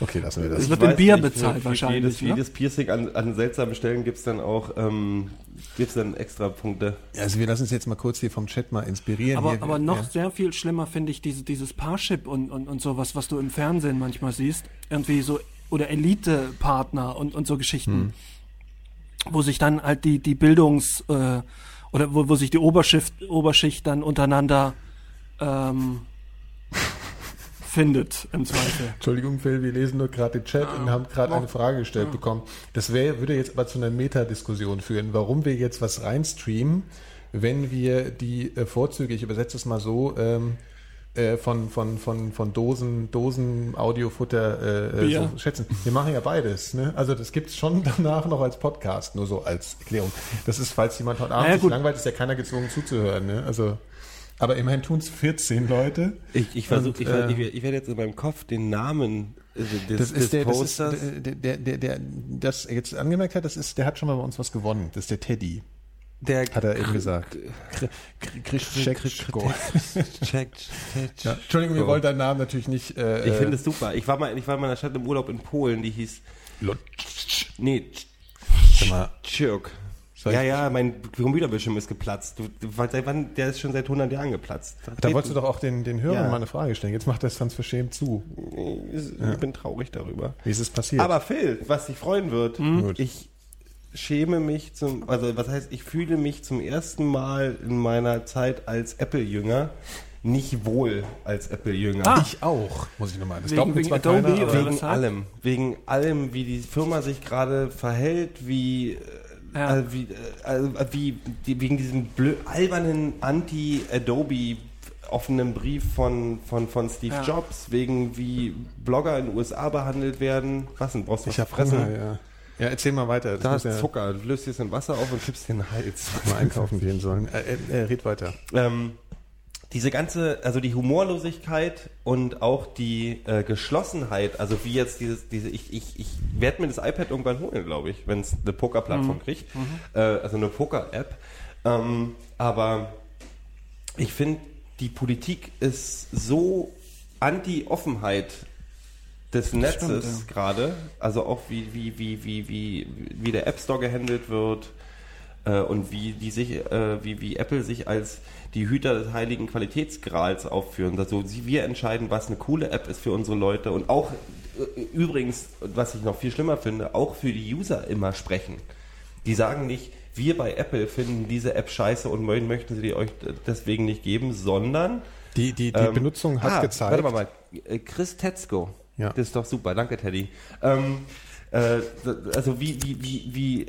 Okay, lassen wir das. Es wird in Bier nicht, bezahlt für wahrscheinlich, Jedes, ne? jedes Piercing an, an seltsamen Stellen gibt es dann auch ähm, gibt's dann extra Punkte. Also wir lassen uns jetzt mal kurz hier vom Chat mal inspirieren. Aber, hier, aber noch ja. sehr viel schlimmer finde ich diese, dieses Parship und, und, und sowas, was du im Fernsehen manchmal siehst. Irgendwie so, oder Elite-Partner und, und so Geschichten. Wo sich dann halt die, die Bildungs- äh, oder wo, wo sich die Oberschicht, Oberschicht dann untereinander ähm, findet, im Zweifel. Entschuldigung, Phil, wir lesen nur gerade den Chat und haben gerade eine Frage gestellt bekommen. Das wär, würde jetzt aber zu einer Metadiskussion führen, warum wir jetzt was reinstreamen, wenn wir die äh, Vorzüge, ich übersetze es mal so, ähm, äh, von, von, von, von Dosen, Dosen Audiofutter äh, äh, so schätzen. Wir machen ja beides. Ne? Also das gibt's schon danach noch als Podcast, nur so als Erklärung. Das ist, falls jemand heute Abend Naja, sich langweilt, ist ja keiner gezwungen zuzuhören. Ne? Also, aber immerhin tun's 14 Leute. Ich, ich, versuch, Und, ich, äh, ich, ich werde jetzt in meinem Kopf den Namen äh, des, Das des ist der, das ist, Posters. der, der, der, der, das jetzt angemerkt hat, das ist, der hat schon mal bei uns was gewonnen. Das ist der Teddy, der hat er eben gesagt. Entschuldigung, wir wollen deinen Namen natürlich nicht. Äh, Ich finde es super. Ich war mal, ich war mal in einer Stadt im Urlaub in Polen, die hieß nee Sag mal, Tschirk. Ja, ja, mein Computerbildschirm ist geplatzt. Du, du, seit wann? Der ist schon seit 100 Jahren geplatzt. da wolltest du doch auch den, den Hörern Ja. mal eine Frage stellen. Jetzt macht er es ganz verschämt zu. Ich bin traurig darüber. Wie ist es passiert? Aber Phil, was dich freuen wird, Gut. ich schäme mich zum, also was heißt, ich fühle mich zum ersten Mal in meiner Zeit als Apple-Jünger nicht wohl als Apple-Jünger. Ah. ich auch, muss ich nochmal. Das Wegen- wegen zwar Adobe keiner, Wegen allem, wegen allem, wie die Firma sich gerade verhält, wie, äh, Ja. äh, wie, äh, äh, wie die, wegen diesem blö albernen Anti-Adobe offenen Brief von, von, von Steve Ja. Jobs, wegen wie Blogger in den USA behandelt werden. Was denn, brauchst du ich fressen? Hunger, ja. Ja, erzähl mal weiter. Das Da ist ja Zucker, du löst jetzt in Wasser auf und kippst den Hals. mal einkaufen gehen sollen. Äh, äh, red weiter. Ähm, diese ganze, also die Humorlosigkeit und auch die äh, Geschlossenheit, also wie jetzt dieses, diese, ich, ich, ich werde mir das iPad irgendwann holen, glaube ich, wenn es eine Pokerplattform kriegt, äh, also eine Poker-App. Ähm, aber ich finde, die Politik ist so Anti-Offenheit des Netzes stimmt, gerade, also auch wie, wie, wie, wie, wie, wie der App Store gehandelt wird äh, und wie die sich, äh, wie, wie Apple sich als die Hüter des heiligen Qualitätsgrals aufführen. Also wir entscheiden, was eine coole App ist für unsere Leute und auch äh, übrigens, was ich noch viel schlimmer finde, auch für die User immer sprechen. Die sagen nicht, wir bei Apple finden diese App scheiße und möchten möchten sie die euch deswegen nicht geben, sondern Die, die, die ähm, Benutzung hat ah, gezeigt. Warte mal, mal. Äh, Chris Tetzko. Ja. Das ist doch super. Danke, Teddy. Ähm, äh, also wie, wie, wie, wie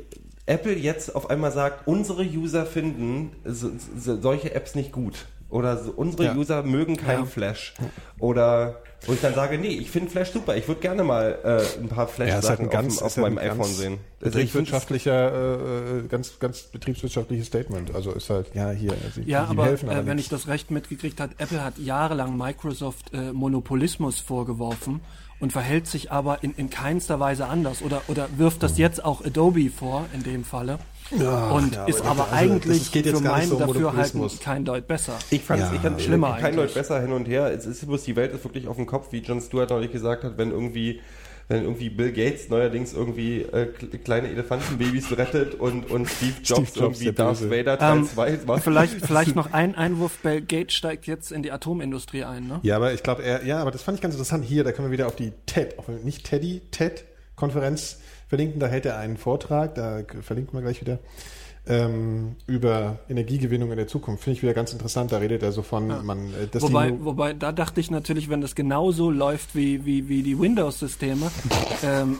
Apple jetzt auf einmal sagt, unsere User finden so, so, solche Apps nicht gut. Oder so, unsere Ja. User mögen keinen Ja. Flash. Oder wo ich dann sage, nee, ich finde Flash super. Ich würde gerne mal äh, ein paar Ja, ist halt Flash-Sachen ein ganz, auf, auf halt meinem ein iPhone ganz sehen. Also ich find's- betriebswirtschaftlicher, äh, ganz, ganz betriebswirtschaftliches Statement. Also ist halt, ja, hier, sie, Ja, die aber helfen aber äh, wenn ich das recht mitgekriegt habe, Apple hat jahrelang Microsoft äh, Monopolismus vorgeworfen und verhält sich aber in, in keinster Weise anders oder, oder wirft das jetzt auch Adobe vor, in dem Falle. Ach, und ja, ist aber aber also, eigentlich das geht jetzt für gar nicht mein so um Dafürhalten kein Deut besser. Ich fand es Ja. ich fand Schlimmer kein eigentlich. Leut besser hin und her. Es ist bloß, die Welt ist wirklich auf dem Kopf, wie John Stewart neulich gesagt hat, wenn irgendwie wenn irgendwie Bill Gates neuerdings irgendwie äh, kle- kleine Elefantenbabys rettet und, und Steve Jobs, Jobs, irgendwie Darth. Vader Teil Ähm, 2 macht. vielleicht, vielleicht noch ein Einwurf, Bill Gates steigt jetzt in die Atomindustrie ein, ne? Ja, aber ich glaube, er, ja, aber das fand ich ganz interessant. Hier, da können wir wieder auf die TED, auf, nicht Teddy, TED-Konferenz verlinken. Da hält er einen Vortrag, da verlinken wir gleich wieder, ähm, über Energiegewinnung in der Zukunft. Finde ich wieder ganz interessant. Da redet er so von, man, äh, dass Wobei, die, wobei, da dachte ich natürlich, wenn das genauso läuft wie, wie, wie die Windows-Systeme, ähm,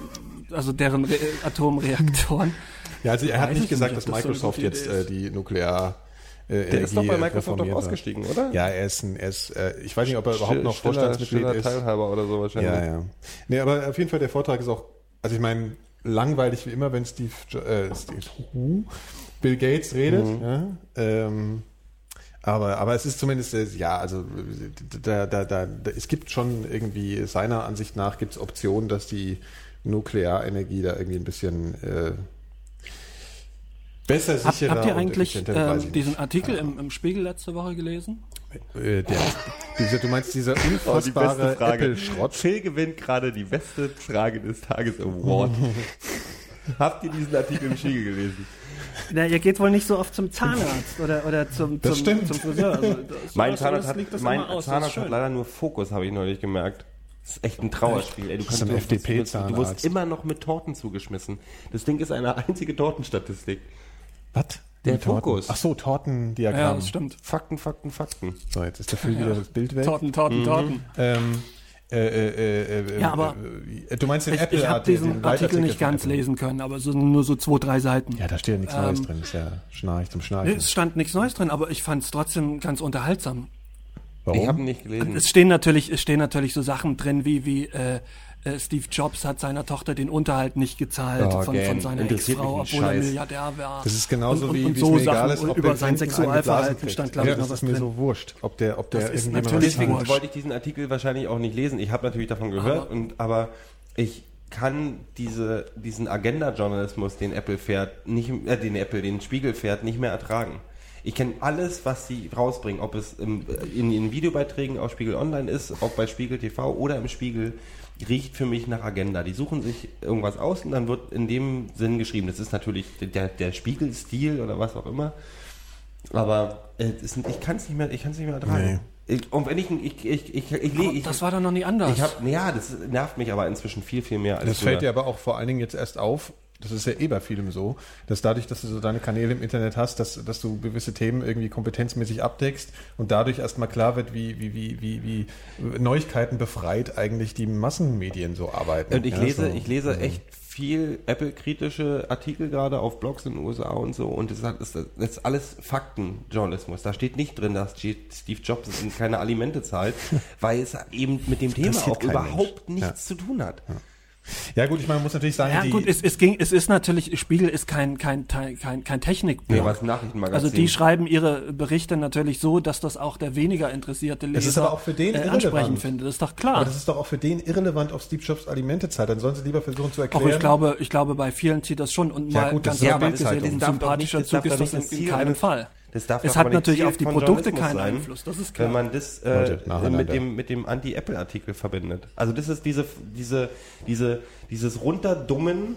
also deren Re Atomreaktoren, ja, also er hat nicht ich gesagt, nicht, dass das so Microsoft gute jetzt äh, die Nuklear äh, Der ist doch bei Energie Microsoft doch ausgestiegen, oder? Ja, er ist ein, er ist, äh, ich weiß nicht, ob er überhaupt noch Stiller- Vorstandsmitglied stiller ist. Teilhaber oder so wahrscheinlich. Ja, ja. Nee, aber auf jeden Fall, der Vortrag ist auch, also ich meine, langweilig wie immer, wenn Steve, äh, Steve Bill Gates redet. Mhm. Ja, ähm, aber, aber es ist zumindest, äh, ja, also da, da, da, da, es gibt schon irgendwie, seiner Ansicht nach gibt es Optionen, dass die Nuklearenergie da irgendwie ein bisschen äh, besser, Hab, sicherer habt ihr und eigentlich ich diesen nicht. Artikel im, im Spiegel letzte Woche gelesen? Äh, der, dieser, du meinst dieser Oh, die unfassbare beste Frage. Apple-Schrott? Phil gewinnt gerade die beste Frage des Tages Award. Habt ihr diesen Artikel im Spiegel gelesen? Na, ihr geht wohl nicht so oft zum Zahnarzt oder, oder zum, Das zum, stimmt. zum Friseur. Also, das- Mein Zahnarzt hat, mein aus, Zahnarzt hat leider nur Fokus, habe ich neulich gemerkt. Das ist echt ein Trauerspiel. Ey, du, kannst, ein du, du, du wirst immer noch mit Torten zugeschmissen. Das Ding ist eine einzige Tortenstatistik. Was? Der Die Torten. Fokus. Ach so, Tortendiagramm. Ja, das stimmt. Fakten, Fakten, Fakten. So, jetzt ist dafür wieder das Bild weg. Torten, Torten, Torten. Ähm, äh, äh, äh, Ja, aber äh, du meinst den Ich, Apple ich habe diesen den Artikel nicht ganz Apple. lesen können, aber so, nur so zwei, drei Seiten. Ja, da steht ja nichts Ähm, Neues drin. Ist ja Schnarch zum Schnarchen. Es stand nichts Neues drin, aber ich fand es trotzdem ganz unterhaltsam. Ich habe ihn nicht gelesen. Es stehen natürlich, es stehen natürlich so Sachen drin, wie, wie äh, äh, Steve Jobs hat seiner Tochter den Unterhalt nicht gezahlt Oh, von, von seiner Ex-Frau, obwohl er Scheiß. Milliardär war. Das ist genauso und, wie, und, und wie so es mir egal ist, ob über sein Sexualverhalten stand, glaube ja, ich, noch das was ist mir drin. so wurscht, ob der, ob der Das ist natürlich Deswegen wurscht. wollte ich diesen Artikel wahrscheinlich auch nicht lesen. Ich habe natürlich davon gehört, Aber- und, aber ich kann diese, diesen Agenda-Journalismus, den Apple fährt, nicht, äh, den Apple, den Spiegel fährt, nicht mehr ertragen. Ich kenne alles, was sie rausbringen, ob es im, in den Videobeiträgen auf Spiegel Online ist, ob bei Spiegel TV oder im Spiegel, riecht für mich nach Agenda. Die suchen sich irgendwas aus und dann wird in dem Sinn geschrieben. Das ist natürlich der, der Spiegel-Stil oder was auch immer. Aber äh, sind- ich kann es nicht mehr, ich kann es nicht mehr ertragen. Ich, und wenn ich, ich, ich, ich, ich, ich, ich, das war doch noch nie anders. ich hab, ja, das nervt mich aber inzwischen viel, viel mehr als Das früher. fällt dir aber auch vor allen Dingen jetzt erst auf, das ist ja eh bei vielem so, dass dadurch, dass du so deine Kanäle im Internet hast, dass, dass du gewisse Themen irgendwie kompetenzmäßig abdeckst und dadurch erstmal klar wird, wie, wie, wie, wie, wie Neuigkeiten befreit eigentlich die Massenmedien so arbeiten. Und ich Ja, lese, so. ich lese echt viel Apple-kritische Artikel gerade auf Blogs in den USA und so und das, das ist alles Faktenjournalismus. Da steht nicht drin, dass Steve Jobs keine Alimente zahlt, weil es eben mit dem Thema auch überhaupt Mensch. nichts zu tun hat. Ja gut, ich meine, man muss natürlich sagen, ja die, gut, es, es ging, es ist natürlich, Spiegel ist kein, kein, kein, kein, Technikblog. Nee, was Nachrichtenmagazin. Also die schreiben ihre Berichte natürlich so, dass das auch der weniger interessierte Leser Es ist aber auch für den äh, irrelevant. ansprechend findet. Das ist doch klar. aber das ist doch auch für den irrelevant, ob Steve Jobs Alimente zahlt. Dann sollen sie lieber versuchen zu Auch erklären. ich glaube, ich glaube, bei vielen zieht das schon und Ja, mal gut, ganz ist ja, aber gesehen, ein sympathischer nicht- das Zug ist das in, in keinem Fall. Das darf es hat natürlich Ziel auf die Produkte keinen sein, Einfluss, das ist klar. Wenn man das äh, mit dem, mit dem Anti-Apple-Artikel verbindet. Also das ist diese, diese, diese, dieses Runterdummen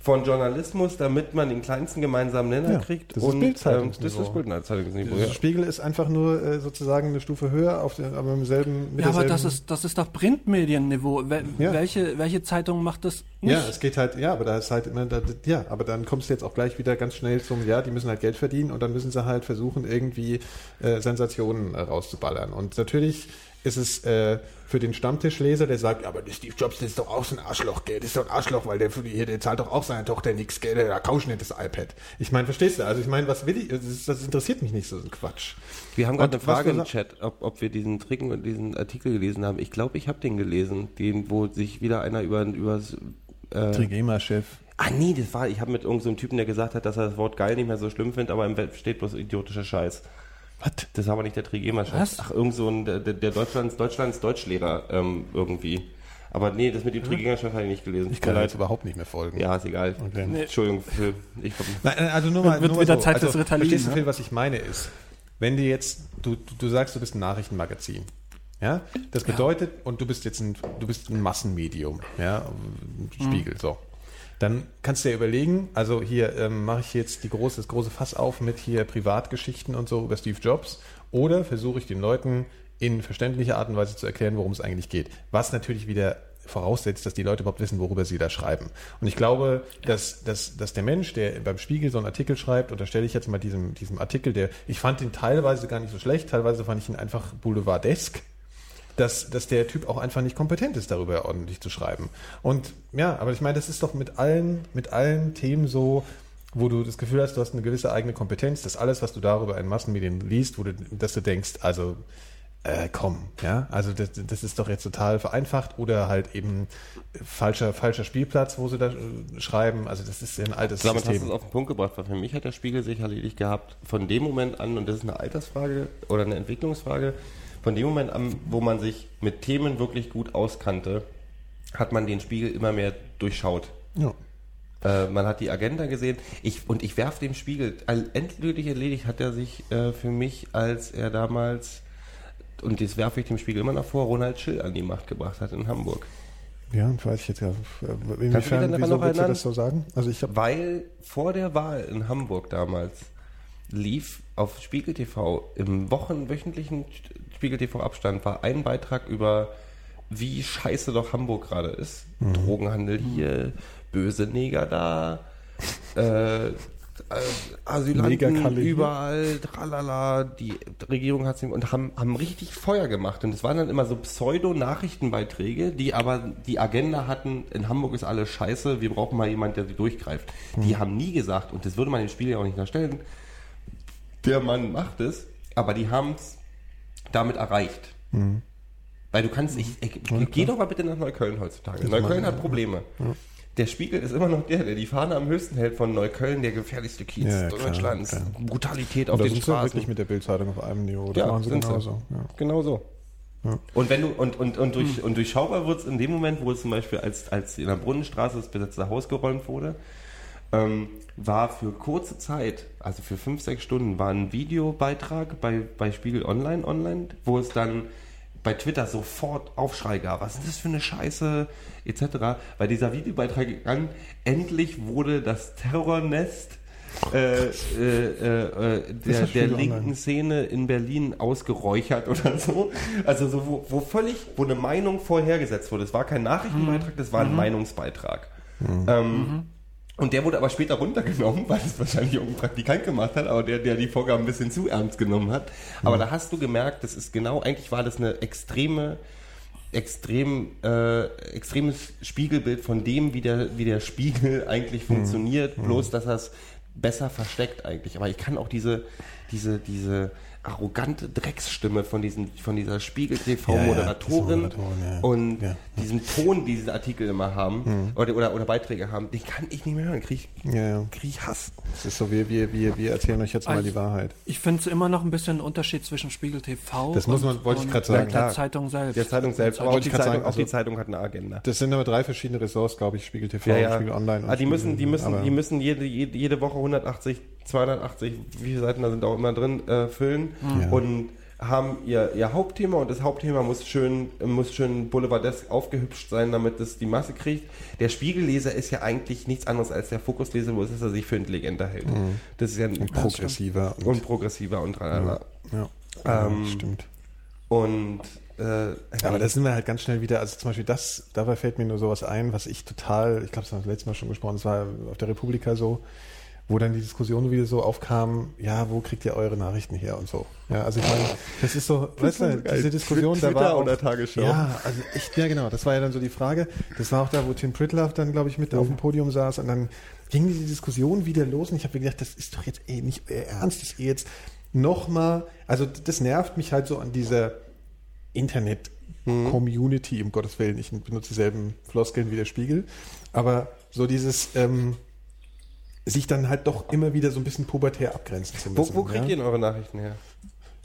von Journalismus, damit man den kleinsten gemeinsamen Nenner Ja, kriegt. das ist und Bild-Zeitung- ähm, das ist Bildzeitungsniveau. Der Ja. Spiegel ist einfach nur äh, sozusagen eine Stufe höher, auf den, aber im selben, mit Ja, aber das ist, das ist doch Printmedienniveau. Wel Ja. welche, welche Zeitung macht das nicht? Ja, es geht halt, ja, aber da ist halt immer, da, ja, aber dann kommst du jetzt auch gleich wieder ganz schnell zum, ja, die müssen halt Geld verdienen und dann müssen sie halt versuchen, irgendwie äh, Sensationen äh, rauszuballern. Und natürlich ist es äh, für den Stammtischleser, der sagt, ja, aber der Steve Jobs, das ist doch auch so ein Arschloch, gell, das ist doch ein Arschloch, weil der, für die- hier, der zahlt doch auch seiner Tochter nichts, gell, der kauft nicht das iPad. Ich meine, verstehst du? Also ich meine, was will ich, das, ist, das interessiert mich nicht, so ein Quatsch. Wir haben gerade eine Frage im Chat, ob, ob wir diesen Trick und diesen Artikel gelesen haben. Ich glaube, ich habe den gelesen, den, wo sich wieder einer über über äh, Trigema-Chef. Ah nee, das war, ich habe mit irgendeinem so einem Typen, der gesagt hat, dass er das Wort geil nicht mehr so schlimm findet, aber im Web steht bloß idiotischer Scheiß. Was? Das war aber nicht der Trigema-Chef. Was? Ach, irgend so ein, der, der der Deutschlands, Deutschlands Deutschlehrer ähm, irgendwie. Aber nee, das mit dem Trigema-Chef habe ich nicht gelesen. Ich kann mir jetzt überhaupt nicht mehr folgen. Ja, ist egal. Okay. Nee. Entschuldigung, Phil. Ich Nein, also nur mal, Wird nur mal wieder so. Zeit also, fürs Ritalin, Verstehst du, ne? Phil, was ich meine ist, wenn du jetzt, du, du, du sagst, du bist ein Nachrichtenmagazin. Ja, das bedeutet, und du bist jetzt ein, du bist ein Massenmedium, ja, Spiegel, so. Dann kannst du dir überlegen, also hier ähm, mache ich jetzt die große, das große Fass auf mit hier Privatgeschichten und so über Steve Jobs oder versuche ich den Leuten in verständlicher Art und Weise zu erklären, worum es eigentlich geht. Was natürlich wieder voraussetzt, dass die Leute überhaupt wissen, worüber sie da schreiben. Und ich glaube, dass, dass, dass der Mensch, der beim Spiegel so einen Artikel schreibt, unterstelle ich jetzt mal diesem, diesem Artikel, der, ich fand ihn teilweise gar nicht so schlecht, teilweise fand ich ihn einfach boulevardesk, dass, dass der Typ auch einfach nicht kompetent ist, darüber ordentlich zu schreiben. Und ja, aber ich meine, das ist doch mit allen, mit allen Themen so, wo du das Gefühl hast, du hast eine gewisse eigene Kompetenz, dass alles, was du darüber in Massenmedien liest, wo du, dass du denkst, also äh, komm, ja, also das, das ist doch jetzt total vereinfacht oder halt eben falscher, falscher Spielplatz, wo sie da äh, schreiben, also das ist ja ein altes Damit hast du es System. auf den Punkt gebracht, weil für mich hat der Spiegel sich erledigt gehabt, von dem Moment an, und das ist eine Altersfrage oder eine Entwicklungsfrage, von dem Moment an, wo man sich mit Themen wirklich gut auskannte, hat man den Spiegel immer mehr durchschaut. Ja. Äh, man hat die Agenda gesehen. Ich, und ich werfe dem Spiegel, endgültig erledigt hat er sich äh, für mich, als er damals, und das werfe ich dem Spiegel immer noch vor, Ronald Schill an die Macht gebracht hat in Hamburg. Ja, weiß ich jetzt ja. Du Inwiefern, wieso noch willst du das so sagen? Also ich Weil vor der Wahl in Hamburg damals lief auf Spiegel TV im wochenwöchentlichen Spiegel TV Abstand war ein Beitrag über wie scheiße doch Hamburg gerade ist. Mhm. Drogenhandel hier, böse Neger da, äh, äh, Asylanten überall, tralala, die Regierung hat sie und haben, haben richtig Feuer gemacht. Und es waren dann immer so Pseudo-Nachrichtenbeiträge, die aber die Agenda hatten, in Hamburg ist alles scheiße, wir brauchen mal jemand, der sie durchgreift. Die haben nie gesagt, und das würde man dem Spiel ja auch nicht unterstellen, der Mann macht es, aber die haben es damit erreicht. Weil du kannst, ich, ich, geh doch mal bitte nach Neukölln heutzutage. Neukölln hat Probleme. Der Spiegel ist immer noch der, der die Fahne am höchsten hält von Neukölln, der gefährlichste Kiez Ja, ja, klar, Deutschlands. klar. Brutalität auf den sind sie Straßen. wirklich mit der Bildzeitung auf einem Niveau. Das Ja, machen sie sie. genauso. Ja. Genau so. Und wenn du und, und, und, durch, und durchschaubar wird es in dem Moment, wo es zum Beispiel als, als in der Brunnenstraße das besetzte Haus geräumt wurde, ähm, war für kurze Zeit, also für fünf, sechs Stunden, war ein Videobeitrag bei, bei Spiegel Online online, wo es dann bei Twitter sofort Aufschrei gab. Was ist das für eine Scheiße? Etc. Weil dieser Videobeitrag gegangen, endlich wurde das Terrornest äh, äh, äh, der, der linken Online. Szene in Berlin ausgeräuchert oder so. Also so, wo, wo völlig, wo eine Meinung vorhergesetzt wurde. Es war kein Nachrichtenbeitrag, das war ein Meinungsbeitrag. Ähm, Und der wurde aber später runtergenommen, weil es wahrscheinlich irgendein Praktikant gemacht hat, aber der, der die Vorgaben ein bisschen zu ernst genommen hat. Aber da hast du gemerkt, das ist genau, eigentlich war das eine extreme, extrem, äh, extremes Spiegelbild von dem, wie der, wie der Spiegel eigentlich funktioniert, bloß dass er es besser versteckt eigentlich. Aber ich kann auch diese, diese, diese arrogante Drecksstimme von diesen, von dieser Spiegel-TV-Moderatorin Ja, ja, und Ja. diesen Ton, die diese Artikel immer haben oder, oder, oder Beiträge haben, den kann ich nicht mehr hören. Krieg, ich- Ja, ja. krieg ich Hass. Das ist so, wir, wir, wir, wir erzählen euch jetzt mal Also- die Wahrheit. Ich finde es immer noch ein bisschen ein Unterschied zwischen Spiegel TV Das muss man- wollte ich und grad sagen. der Klar. Zeitung selbst. Der Zeitung selbst, aber auch Wollte die Zeitung, sagen, auch die also- Zeitung hat eine Agenda. Das sind aber drei verschiedene Ressorts, glaube ich, Spiegel TV, Ja, ja. Spiegel Online. und Ah, die müssen, die Spiegel- müssen, aber- die müssen jede, jede, jede Woche 180, 280, wie viele Seiten da sind auch immer drin, äh, füllen Ja. und haben ihr, ihr Hauptthema und das Hauptthema muss schön, muss schön boulevardesk aufgehübscht sein, damit es die Masse kriegt. Der Spiegelleser ist ja eigentlich nichts anderes als der Fokusleser, wo es ist, dass er sich für intelligenter hält. Das ist ja ein progressiver und, und progressiver und tralala. ja, ja Ähm, stimmt. Und äh, Aber da sind wir halt ganz schnell wieder, also zum Beispiel das, dabei fällt mir nur sowas ein, was ich total, ich glaube, das haben wir letztes Mal schon gesprochen, das war auf der Republika so, wo dann die Diskussion wieder so aufkam, ja, wo kriegt ihr eure Nachrichten her und so. Ja, also ich meine, das ist so, weißt war du, so diese Diskussion, da Twitter war auch, oder Tagesschau? Ja, also echt, ja genau, das war ja dann so die Frage. Das war auch da, wo Tim Pritloff dann, glaube ich, mit auf dem Podium saß und dann ging diese Diskussion wieder los und ich habe mir gedacht, das ist doch jetzt eh nicht Ernst, dass ihr jetzt nochmal, also das nervt mich halt so an dieser Internet-Community, um Gottes Willen, ich benutze dieselben Floskeln wie der Spiegel, aber so dieses, ähm, sich dann halt doch immer wieder so ein bisschen pubertär abgrenzen zu wo, müssen. wo kriegt ja? ihr denn eure Nachrichten her?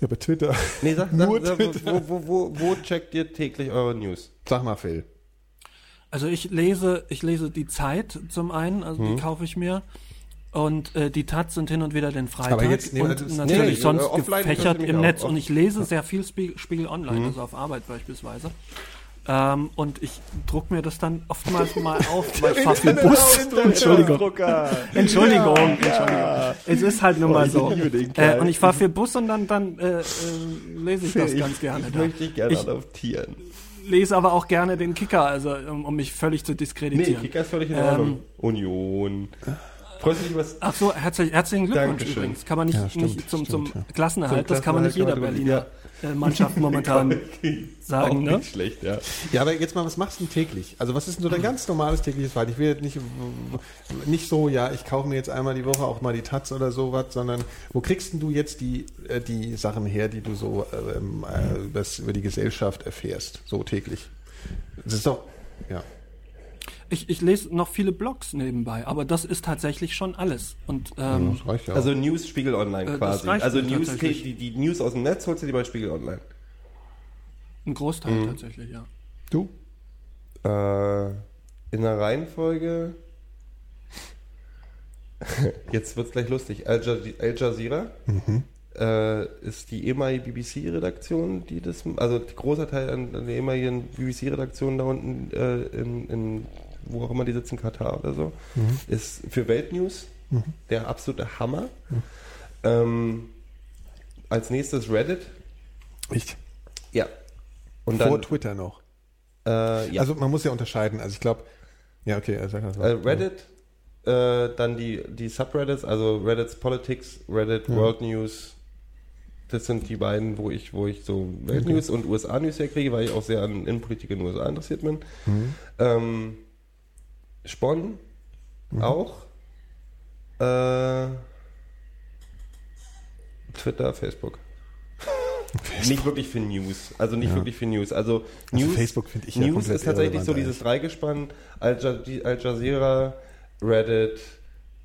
Ja, bei Twitter. Nee, sag, Nur sag, Twitter. wo, wo, wo, wo checkt ihr täglich eure News? Sag mal, Phil. Also ich lese, ich lese die Zeit zum einen, also Mhm. die kaufe ich mir. Und äh, die Taz sind hin und wieder den Freitag Aber jetzt- nee, und das natürlich nee, sonst offline gefächert im auch Netz. off- Und ich lese sehr viel Spiegel, Spiegel Online, Mhm. also auf Arbeit beispielsweise. Ähm, und ich druck mir das dann oftmals mal auf, weil ich fahre viel Bus. Entschuldigung. Entschuldigung, Entschuldigung. Es ist halt nun mal so. liebe den Äh, und ich fahre viel Bus und dann, dann äh, äh, lese ich das ganz gerne. Ich da. möchte dich gerne Ich- adoptieren. lese aber auch gerne den Kicker, also um, um mich völlig zu Nee, diskreditieren. Kicker ist völlig in Ordnung. Ähm, Union. Freust du dich was? Ach so, herzlich, herzlichen Glückwunsch Dankeschön. übrigens. Kann man nicht, Ja, stimmt, nicht zum, stimmt, zum ja. Klassenerhalt, Zum das kann man nicht jeder Berliner äh, Mannschaft momentan sagen, Auch ne? nicht schlecht, ja. Ja, aber jetzt mal, was machst du denn täglich? Also was ist denn so dein ganz normales tägliches Verhalten? Ich will jetzt nicht, nicht so, ja, ich kaufe mir jetzt einmal die Woche auch mal die Taz oder sowas, sondern wo kriegst denn du jetzt die, äh, die Sachen her, die du so ähm, äh, über die Gesellschaft erfährst, so täglich? Das ist doch, ja. Ich, ich lese noch viele Blogs nebenbei, aber das ist tatsächlich schon alles. Und ähm, Das reicht ja. Also News Spiegel Online Äh, quasi. Also News, die, die News aus dem Netz holst du dir bei Spiegel Online. ein Großteil tatsächlich, ja. du? Äh, in der Reihenfolge. Jetzt wird's gleich lustig. Al, Jaze- Al Jazeera äh, ist die ehemalige BBC-Redaktion, die das, also ein großer Teil an, an der ehemaligen BBC-Redaktion da unten äh, in, in, wo auch immer die sitzen, Katar oder so, ist für Weltnews der absolute Hammer. Ähm, als nächstes Reddit. Echt? Ja. Und Vor dann, Twitter noch. äh, ja. Also man muss ja unterscheiden. Also ich glaube, ja, okay, das. Äh, Reddit, äh, dann die, die Subreddits, also Reddit's Politics, Reddit World News. Das sind die beiden, wo ich, wo ich so Weltnews und USA-News herkriege, weil ich auch sehr an Innenpolitik in den USA interessiert bin. Ähm, Spon auch. Äh, Twitter, Facebook. Nicht wirklich für News. Also nicht wirklich für News. Also, Also News, Facebook finde ich ja News ist tatsächlich so dieses Dreigespann Al, Ja- Al Jazeera, Reddit,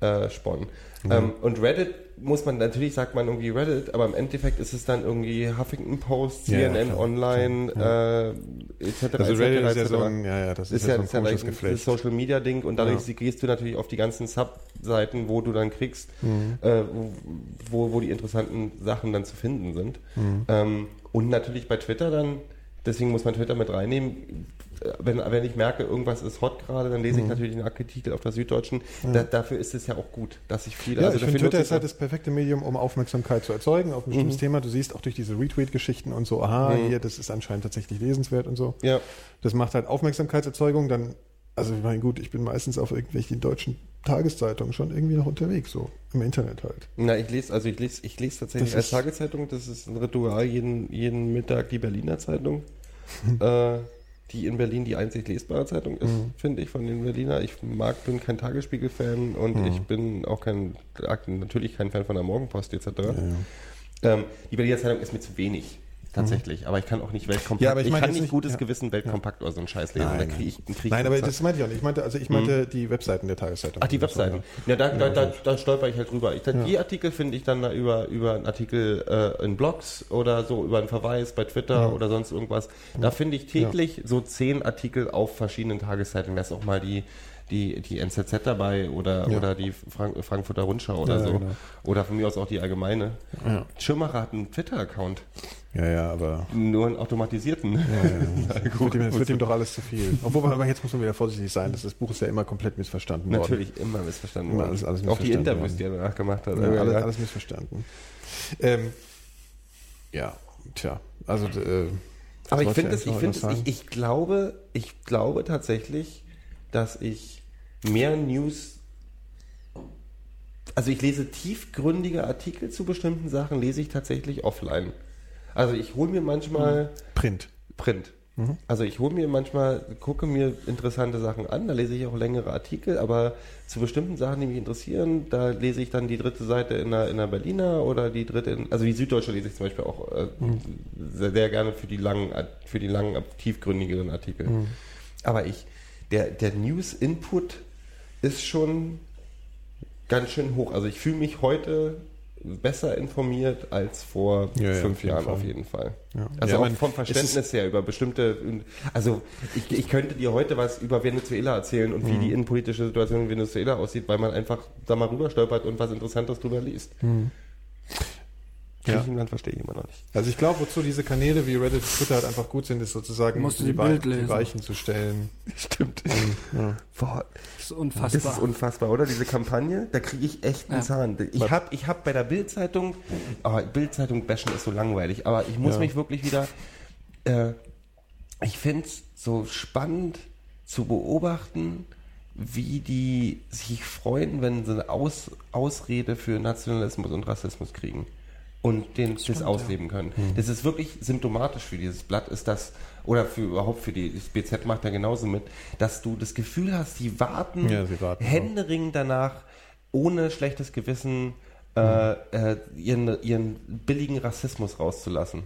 äh, Spon. Ähm, und Reddit muss man, natürlich sagt man irgendwie Reddit, aber im Endeffekt ist es dann irgendwie Huffington Post, Ja, ja, CNN klar, Online, äh, etc. Also etc., Reddit ist ja so ein, ja, ja, das ist, ist ja, ja, so ein ist ja komisches Geflecht. Social Media Ding und dadurch Ja. gehst du natürlich auf die ganzen Subseiten, wo du dann kriegst, Mhm. äh, wo, wo die interessanten Sachen dann zu finden sind. Mhm. Ähm, und natürlich bei Twitter dann, deswegen muss man Twitter mit reinnehmen. Wenn, wenn ich merke, irgendwas ist hot gerade, dann Mhm. lese ich natürlich einen Artikel auf der Süddeutschen. Da, dafür ist es ja auch gut, dass ich viele. Ja, ich finde, Twitter ist halt das perfekte Medium, um Aufmerksamkeit zu erzeugen auf ein bestimmtes Mhm. Thema. Du siehst auch durch diese Retweet-Geschichten und so, aha, hier, das ist anscheinend tatsächlich lesenswert und so. Ja. Das macht halt Aufmerksamkeitserzeugung. Dann, also ich meine, gut, ich bin meistens auf irgendwelchen deutschen Tageszeitungen schon irgendwie noch unterwegs, so im Internet halt. Na, ich lese, also ich lese, ich lese tatsächlich Das als Tageszeitung, das ist ein Ritual, jeden, jeden Mittag die Berliner Zeitung, äh, die in Berlin die einzig lesbare Zeitung ist, Mhm. finde ich, von den Berliner. Ich mag, bin kein Tagesspiegel-Fan und Mhm. ich bin auch kein, natürlich kein Fan von der Morgenpost etc. Ähm, die Berliner Zeitung ist mir zu wenig. Tatsächlich, aber ich kann auch nicht Weltkompakt. Ja, aber ich ich kann nicht gutes ja. Gewissen Weltkompakt oder so einen Scheiß lesen. da krieg ich, krieg Nein, aber das meinte ich auch nicht. Ich meinte, also ich meinte die Webseiten der Tageszeitung. Ach, die Webseiten. Ja, da, da, da, da stolper ich halt drüber. Ich, Die Artikel finde ich dann da über, über einen Artikel äh, in Blogs oder so, über einen Verweis bei Twitter oder sonst irgendwas. Da finde ich täglich so zehn Artikel auf verschiedenen Tageszeitungen. Da ist auch mal die, die, die NZZ dabei oder, Ja. oder die Frank Frankfurter Rundschau oder Ja, so. genau. Oder von mir aus auch die Allgemeine. Ja. Schirmacher hat einen Twitter-Account. Ja, ja, aber Nur einen automatisierten. das wird, ihm, das wird ihm doch alles zu viel. Obwohl, aber jetzt muss man wieder vorsichtig sein. Das, das Buch ist ja immer komplett missverstanden worden. Natürlich immer missverstanden. Immer worden. alles- alles auch die missverstanden Interviews, worden. die er danach gemacht hat. Ja, alles, ja. alles missverstanden. Ähm, ja, tja, also äh, Aber ich finde es, ich finde ich, ich glaube, ich glaube tatsächlich, dass ich mehr News, also ich lese tiefgründige Artikel zu bestimmten Sachen, lese ich tatsächlich offline. Also ich hole mir manchmal Print. Print. Also ich hole mir manchmal, gucke mir interessante Sachen an, da lese ich auch längere Artikel, aber zu bestimmten Sachen, die mich interessieren, da lese ich dann die dritte Seite in der, in der Berliner oder die dritte, in, also die Süddeutsche lese ich zum Beispiel auch äh, sehr, sehr gerne für die langen, für die langen, tiefgründigeren Artikel. Aber ich, der, der News-Input ist schon ganz schön hoch. Also ich fühle mich heute besser informiert als vor Ja, ja, fünf jeden Jahren Fall. auf jeden Fall. Ja. Also Ja, auch vom Verständnis her über bestimmte, also ich, ich könnte dir heute was über Venezuela erzählen und wie Mhm. die innenpolitische Situation in Venezuela aussieht, weil man einfach da mal rüber stolpert und was Interessantes drüber liest. Mhm. Ja. Griechenland verstehe ich immer noch nicht. Also ich glaube, wozu diese Kanäle wie Reddit, Twitter halt einfach gut sind, ist sozusagen Musst du die Bild die lesen. Weichen zu stellen. Stimmt. Ja. Boah, Das ist das unfassbar. ist unfassbar, oder? Diese Kampagne, da kriege ich echt einen Ja. Zahn. Ich habe ich hab bei der Bildzeitung, oh, Bildzeitung bashen ist so langweilig, aber ich muss Ja. mich wirklich wieder, äh, ich finde es so spannend zu beobachten, wie die sich freuen, wenn sie eine Aus Ausrede für Nationalismus und Rassismus kriegen und den das ausleben können. Das ist wirklich symptomatisch für dieses Blatt, ist das, oder für überhaupt für die, das BZ macht da genauso mit, dass du das Gefühl hast, die warten, Ja, sie warten, händeringend danach, ohne schlechtes Gewissen äh, äh, ihren, ihren billigen Rassismus rauszulassen.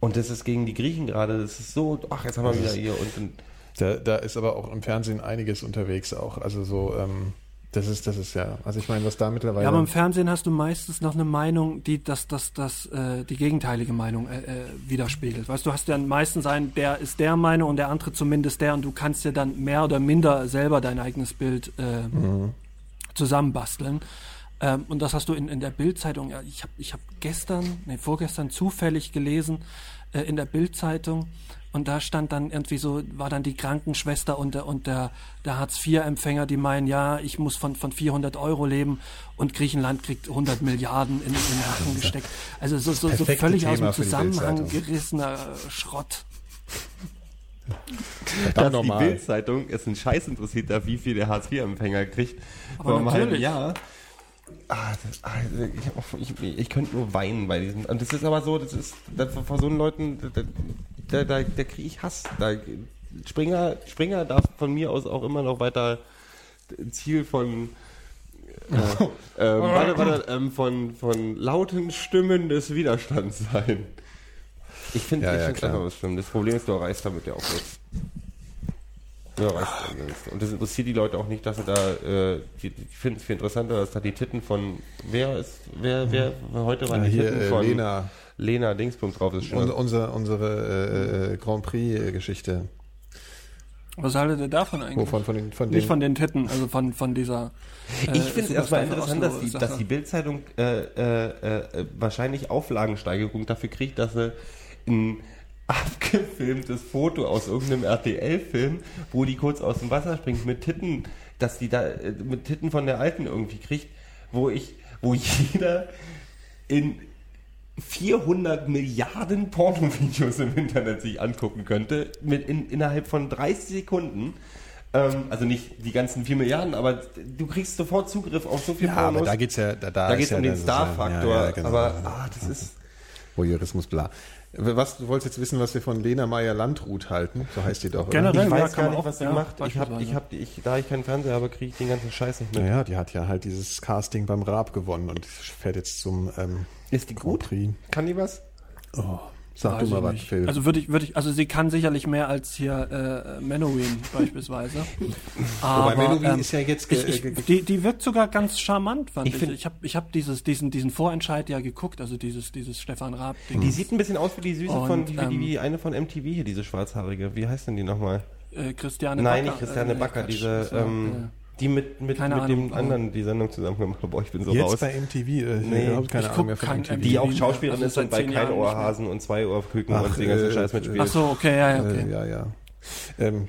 Und das ist gegen die Griechen gerade, das ist so, ach, jetzt haben wir wieder hier und, und Da, da ist aber auch im Fernsehen einiges unterwegs auch. Also so, ähm, das ist, das ist ja, also ich meine, was da mittlerweile. Ja, aber im Fernsehen hast du meistens noch eine Meinung, die das, das, das, äh, die gegenteilige Meinung äh, äh, widerspiegelt. Weißt du, hast ja meistens einen, der ist der Meinung und der andere zumindest der und du kannst dir dann mehr oder minder selber dein eigenes Bild äh, zusammenbasteln. Ähm, und das hast du in, in der Bildzeitung. Ja, ich habe ich hab gestern, nee, vorgestern zufällig gelesen äh, in der Bildzeitung und da stand dann irgendwie so, war dann die Krankenschwester und der, und der, der Hartz-IV-Empfänger, die meinen, ja, ich muss von, von 400 Euro leben und Griechenland kriegt 100 Milliarden in, in den Rachen gesteckt. Also so, so, so völlig aus Thema dem für die Zusammenhang gerissener Schrott. verdammt dass die. Bildzeitung es einen Scheiß interessiert, da wie viel der Hartz-IV-Empfänger kriegt Aber vor einem halben natürlich. Jahr. Ah, das, ah, ich, auch- ich, ich könnte nur weinen bei diesem. Und das ist aber so, das ist das, vor so einen Leuten, da, da, da, da kriege ich Hass. Da, Springer, Springer darf von mir aus auch immer noch weiter Ziel von äh, ähm, warte, warte, ähm, von, von lauten Stimmen des Widerstands sein. Ich finde Ja, ich ja, find klar. einfach was schlimm. Das Problem ist, du erreichst damit ja auch nichts. Du erreichst damit nichts. Und das interessiert die Leute auch nicht, dass sie da, äh, die, ich finde es viel interessanter, dass da die Titten von, wer ist, wer, wer, heute waren Ja, die hier, Titten äh, von Lena. Lena Dingspunkt drauf ist schon. Und unser, unsere äh, äh, Grand Prix-Geschichte. Was haltet ihr davon eigentlich? Wovon? Von den, von den, Nicht von den Titten, also von, von dieser. äh, Ich finde es erstmal interessant, dass die, dass die Bildzeitung äh, äh, äh, wahrscheinlich Auflagensteigerung dafür kriegt, dass sie ein abgefilmtes Foto aus irgendeinem RTL-Film, wo die kurz aus dem Wasser springt mit Titten, dass die da äh, mit Titten von der Alten irgendwie kriegt, wo ich, wo jeder in 400 Milliarden Pornovideos im Internet sich angucken könnte, mit in, innerhalb von 30 Sekunden. Ähm, also nicht die ganzen 4 Milliarden, aber du kriegst sofort Zugriff auf so viel ja, aber Pornos. da geht's ja, da, da da ist geht es ja um den Star-Faktor. ja, ja, genau. Aber ah, das ist. Voyeurismus, bla. Was, du wolltest jetzt wissen, was wir von Lena Meyer-Landrut halten? So heißt die doch? Generell. Ich weiß kann gar nicht, auch- was sie ja, macht. Ich hab, ich hab, ich, da ich keinen Fernseher habe, kriege ich den ganzen Scheiß nicht mit. Naja, die hat ja halt dieses Casting beim Raab gewonnen und fährt jetzt zum ähm, Ist die gut? Prix. Kann die was? Oh, sag Weiß du mal was, nicht. Phil. Also würde ich, würde ich, also sie kann sicherlich mehr als hier äh, Menowin beispielsweise. Aber, Menowin ist ja jetzt ge- ich, ich, die, die wirkt sogar ganz charmant, fand Ich ich. find- Ich habe ich hab dieses, diesen, diesen Vorentscheid ja geguckt, also dieses, dieses Stefan Raab-Ding. Die sieht ein bisschen aus wie die Süße Und, von, wie, ähm, wie, wie eine von MTV hier, diese schwarzhaarige. Wie heißt denn die nochmal? äh, Christiane Nein, Backer. nicht Christiane äh, Backer, Quatsch, diese, ähm, die mit, mit, Keine mit Ahnung, dem anderen die Sendung zusammen gemacht hat. Boah, ich bin so jetzt raus. bei MTV, äh, Nee, ich habe keine ich Ahnung mehr von kein MTV. Die auch also Schauspielerin ist seit und bei nicht Keinohrhasen und zwei Ohrküken und den ganzen äh, Scheiß äh, mitspielt. Ach so, okay, ja, ja, okay. Äh, ja, ja. Ähm,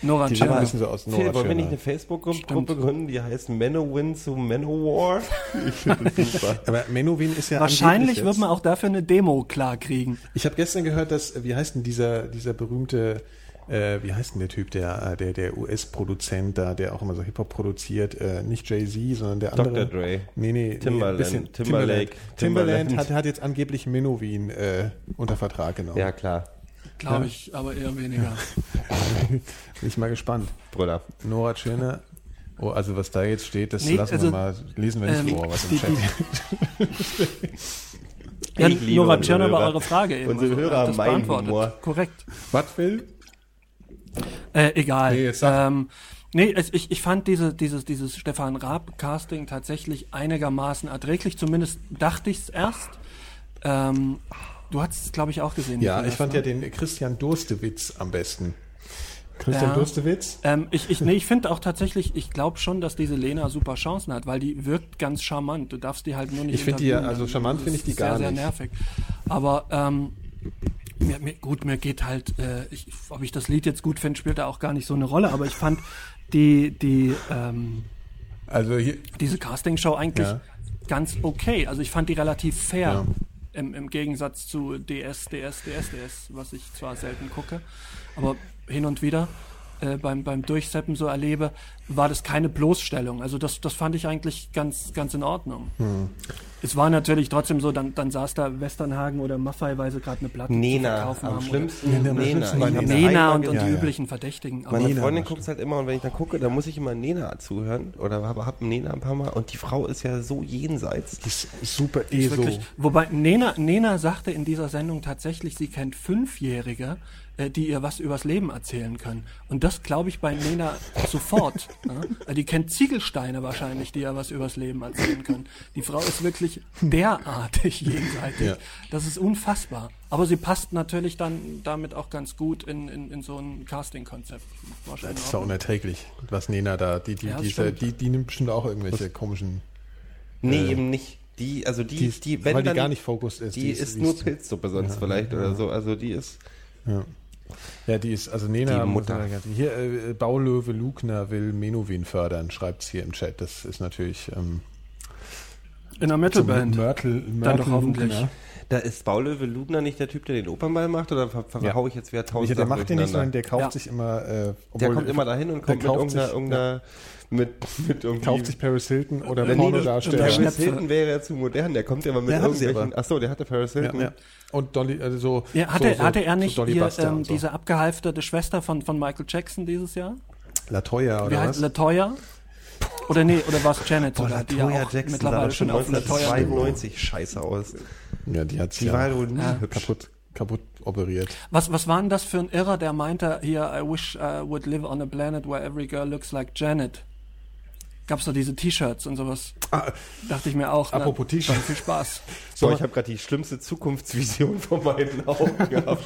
Nora die sehen ein Tschirner. bisschen so aus Phil, Nora wollen wir nicht eine Facebook-Gruppe gründen, die heißt Manowin zu Manowar? Ich finde das super. Aber Menowin ist ja Wahrscheinlich wird man auch dafür eine Demo klar kriegen. Ich habe gestern gehört, dass, äh, wie heißt denn dieser, dieser berühmte, äh, wie heißt denn der Typ, der, äh, der, der US-Produzent da, der auch immer so Hip-Hop produziert, äh, nicht Jay-Z, sondern der andere. Dr. Dre. Nee, nee, Timbaland, nee, bisschen- Timberlake, Timbaland, Timbaland. hat, hat jetzt angeblich Menowin äh, unter Vertrag genommen. Ja, klar. Glaube ich, aber eher weniger. Bin ich mal gespannt. Bruder. Nora Tschirner. Oh, also was da jetzt steht, das Nee, lassen also, wir mal, lesen wir nicht ähm, vor, was im Chat Ja, Nora Tschirner war eure Frage eben. Unsere Also, Hörer das meinen beantwortet. Humor. Korrekt. Was, Phil? Äh, egal. Nee, jetzt sag. ähm, nee, es, ich, ich fand diese, dieses, dieses Stefan Raab-Casting tatsächlich einigermaßen erträglich. Zumindest dachte ich es erst. Ähm, du hast es, glaube ich, auch gesehen. Ja, ich fand ne? ja den Christian Durstewitz am besten. Christian Ja. Durstewitz? Ähm, ich ich, nee, ich finde auch tatsächlich, ich glaube schon, dass diese Lena super Chancen hat, weil die wirkt ganz charmant. Du darfst die halt nur nicht Ich find die also charmant finde ich die ist gar sehr, nicht. Sehr nervig. Aber ähm, mir, mir, gut, mir geht halt, äh, ich, ob ich das Lied jetzt gut finde, spielt da auch gar nicht so eine Rolle. Aber ich fand die die ähm, Also hier, diese Castingshow eigentlich Ja. ganz okay. Also ich fand die relativ fair. Ja. Im, Im Gegensatz zu DS, DS, DS, DS, was ich zwar selten gucke, aber hin und wieder. Äh, beim, beim Durchseppen so erlebe, war das keine Bloßstellung. Also das, das fand ich eigentlich ganz, ganz in Ordnung. Hm. Es war natürlich trotzdem so, dann, dann saß da Westernhagen oder Maffei, weil sie gerade eine Platte zu Nena, verkaufen am haben. schlimmsten. Ja, am Nena. schlimmsten Nena. Nena und, und gesehen. die ja. üblichen Verdächtigen. Aber Meine Nena Freundin guckt halt immer und wenn ich dann gucke, dann muss ich immer Nena zuhören oder habe hab Nena ein paar Mal und die Frau ist ja so jenseits. Die ist super ist eh so. wirklich, wobei Nena, Nena sagte in dieser Sendung tatsächlich, sie kennt Fünfjährige, äh, die ihr was übers Leben erzählen können. Und das glaube ich bei Nena sofort. ja? Die kennt Ziegelsteine wahrscheinlich, die ihr was übers Leben erzählen können. Die Frau ist wirklich derartig jenseitig. Ja. Das ist unfassbar. Aber sie passt natürlich dann damit auch ganz gut in, in, in so ein Casting-Konzept. Das ist doch unerträglich, was Nena da, die, die, Ja, das die, die, die nimmt bestimmt auch irgendwelche komischen, Nee, eben nicht. Die, also die, die, die, ist, die wenn weil die dann, gar nicht fokussiert ist. die, ist nur Pilzsuppe sonst vielleicht oder so. Also die ist. Ja. Ja, die ist, also Nena, Die Mutter. sagen, hier, äh, Baulöwe Lugner will Menowin fördern, schreibt es hier im Chat. Das ist natürlich, ähm, In einer Metalband. Mörtel, Dann Mörtel doch hoffentlich. Lugner. Da ist Baulöwe Lugner nicht der Typ, der den Opernball macht oder ver Ja. verhau ich jetzt wieder tausend Der Sachen macht den nicht, sondern der kauft Ja. sich immer, äh, Der kommt immer dahin und der kommt mit irgendeiner, sich- irgendeiner mit, mit irgendwie. kauft sich Paris Hilton oder Ja, nee, Pornodarsteller. der Paris. Hilton wäre ja zu modern, der kommt ja mal mit Ja, sie irgendwelchen. Achso, der hatte Paris Ja, Hilton. ja. Und Dolly, also so. Ja, hatte, so, so, hatte er nicht so Buster ähm, so. diese abgehalfterte Schwester von, von Michael Jackson dieses Jahr? Latoya Wie oder heißt was? Latoya? Oder nee, oder war es Janet sogar, die ja Jackson sah mittlerweile schon schon auf Latoya 1992 scheiße aus. ja, die hat Die ja war nie Ja. kaputt, kaputt operiert. Was, was war denn das für ein Irrer, der meinte, hier, I wish I would live on a planet where every girl looks like Janet? Gab's da diese T-Shirts und sowas? Ah, Dachte ich mir auch. ne? Apropos T-Shirt. Dann Viel Spaß. So, ich habe gerade die schlimmste Zukunftsvision vor meinen Augen gehabt.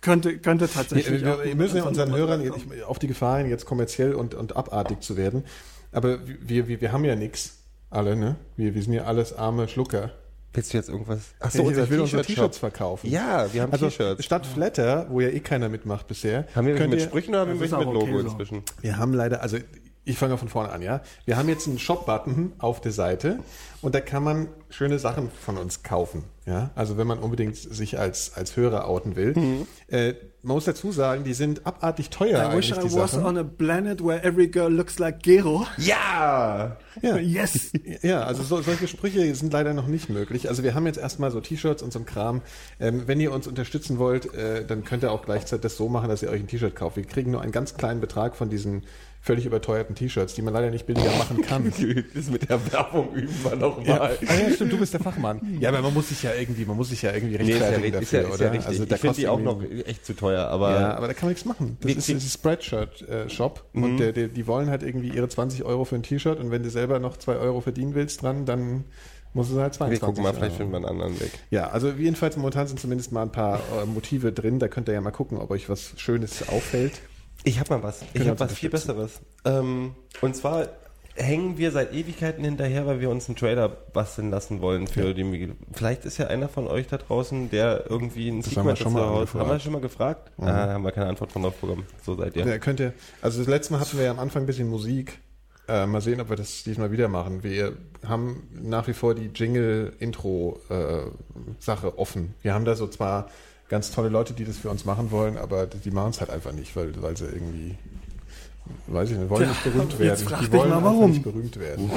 Könnte, könnte tatsächlich wir, wir müssen ja von- unseren Hörern ich, auf die Gefahr hin, jetzt kommerziell und, und abartig zu werden. Aber wir, wir, wir haben ja nichts, alle, ne? Wir, wir sind ja alles arme Schlucker. Willst du jetzt irgendwas? Achso, Achso, ich, ich will unsere T-Shirts verkaufen. Ja, wir haben Also T-Shirts. statt Flatter, wo ja eh keiner mitmacht bisher, Haben wir mit ihr- Sprüchen oder haben wir mit auch okay Logo so. inzwischen? Wir haben leider, also ich fange mal von vorne an, ja. Wir haben jetzt einen Shop-Button auf der Seite und da kann man schöne Sachen von uns kaufen. Ja, also wenn man unbedingt sich als, als Hörer outen will. Äh, man muss dazu sagen, die sind abartig teuer I wish I die was Sachen. on a planet where every girl looks like Gero. Ja! Ja. Yes! Ja, also so, solche Sprüche sind leider noch nicht möglich. Also wir haben jetzt erstmal so T-Shirts und so ein Kram. Ähm, wenn ihr uns unterstützen wollt, äh, dann könnt ihr auch gleichzeitig das so machen, dass ihr euch ein T-Shirt kauft. Wir kriegen nur einen ganz kleinen Betrag von diesen völlig überteuerten T-Shirts, die man leider nicht billiger machen kann. Das mit der Werbung üben wir Ja, nochmal. ah, ja, stimmt, du bist der Fachmann. Ja, aber man muss sich ja irgendwie, man muss sich ja irgendwie Nee, ist ja, rechtfertigen richtig, ist ja, dafür, ist ja oder? richtig. Also, da ich finde die auch noch echt zu teuer, aber Ja, aber da kann man nichts machen. Das ist wie- dieses Spreadshirt-Shop Mhm. und der, der, die wollen halt irgendwie ihre 20 Euro für ein T-Shirt und wenn du selber noch 2 Euro verdienen willst dran, dann musst du halt 22 wir gucken mal, vielleicht finden wir einen anderen Weg. Ja, also jedenfalls momentan sind zumindest mal ein paar äh, Motive drin. Da könnt ihr ja mal gucken, ob euch was Schönes auffällt. Ich habe mal was. Ich Können habe was viel. Besseres. Ähm, und zwar hängen wir seit Ewigkeiten hinterher, weil wir uns einen Trailer basteln lassen wollen für die Miguel. Vielleicht ist ja einer von euch da draußen, der irgendwie einen Das haben wir schon mal. Haben wir schon mal gefragt? Ah, haben wir keine Antwort von drauf bekommen. So seid ihr. Ja. könnt ihr, also das letzte Mal hatten wir ja am Anfang ein bisschen Musik. Äh, mal sehen, ob wir das diesmal wieder machen. Wir haben nach wie vor die Jingle-Intro-Sache offen. Wir haben da so zwar ganz tolle Leute, die das für uns machen wollen, aber die machen es halt einfach nicht, weil, weil sie irgendwie, weiß ich nicht, wollen nicht berühmt werden. jetzt frag die dich wollen mal, warum. nicht berühmt werden.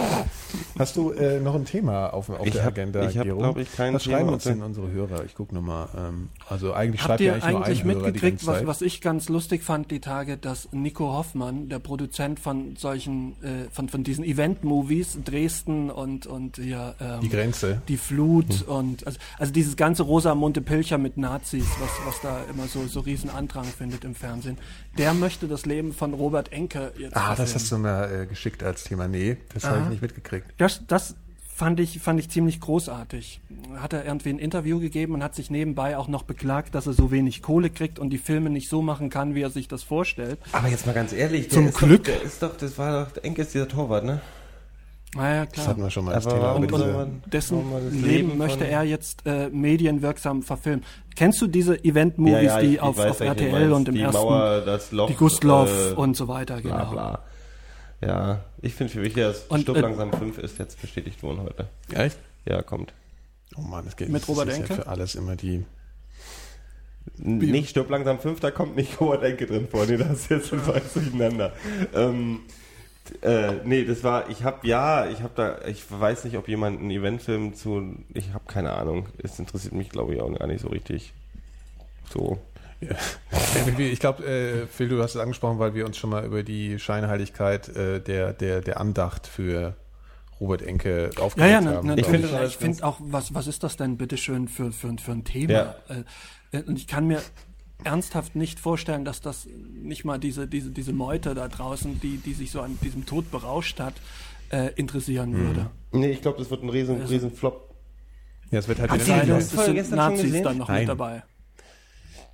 Hast du äh, noch ein Thema auf, auf der hab- Agenda, ich hab, Gero? ich, kein Was schreiben uns denn unsere Hörer? Ich gucke nochmal. Ähm, also eigentlich Habt schreibt ja ihr eigentlich nur ein Hörer die mitgekriegt, ganze was, Zeit. was ich ganz lustig fand die Tage, dass Nico Hoffmann, der Produzent von solchen, äh, von, von diesen Event-Movies, Dresden und, und ja, ähm, die Grenze. die Flut und also, also dieses ganze Rosamunde Pilcher mit Nazis, was, was da immer so, so riesen Andrang findet im Fernsehen, der möchte das Leben von Robert Enke jetzt Ah, das hast du mir äh, geschickt als Thema. Nee, das habe ich nicht mitgekriegt. Das, das fand ich, fand ich ziemlich großartig. Hat er irgendwie ein Interview gegeben und hat sich nebenbei auch noch beklagt, dass er so wenig Kohle kriegt und die Filme nicht so machen kann, wie er sich das vorstellt. Aber jetzt mal ganz ehrlich, der Zum ist Glück. Doch, der ist doch, das war doch, Enke ist dieser Torwart, ne? Naja, Das klar. hatten wir schon mal als Aber Thema. und, diese- dessen das Leben, Leben möchte er jetzt äh, medienwirksam verfilmen. Kennst du diese Event-Movies, die ich auf, weiß, auf RTL und im die ersten, Mauer, das Loch, die Gustloff äh, und so weiter, genau. bla bla. Ja, ich finde für mich, dass Und, Stirb äh, langsam 5 ist jetzt bestätigt worden heute. Echt? Ja, kommt. Oh Mann, es geht Mit das Robert ist Enke? Ja für alles immer die. Nicht stirb langsam 5, da kommt nicht Howard Enke drin vor. Nee, das ist jetzt was durcheinander. Ähm, äh, nee, das war, ich habe ja, ich habe da, ich weiß nicht, ob jemand einen Eventfilm zu, ich habe keine Ahnung. Es interessiert mich, glaube ich, auch gar nicht so richtig. So. Ja. Ich glaube, äh, Phil, du hast es angesprochen, weil wir uns schon mal über die Scheinheiligkeit äh, der, der, der Andacht für Robert Enke Ja, aufgeregt ja, na, haben. natürlich. Ich finde find auch, was, was ist das denn bitteschön für, für, für ein Thema? Ja. Äh, Und ich kann mir ernsthaft nicht vorstellen, dass das nicht mal diese, diese, diese Meute da draußen, die, die sich so an diesem Tod berauscht hat, äh, interessieren Mhm. würde. Nee, ich glaube, das wird ein riesen, Also- riesen Flop. ja, es wird halt Hat wieder es Folge sind gestern schon Nazis gesehen? dann noch Nein. mit dabei.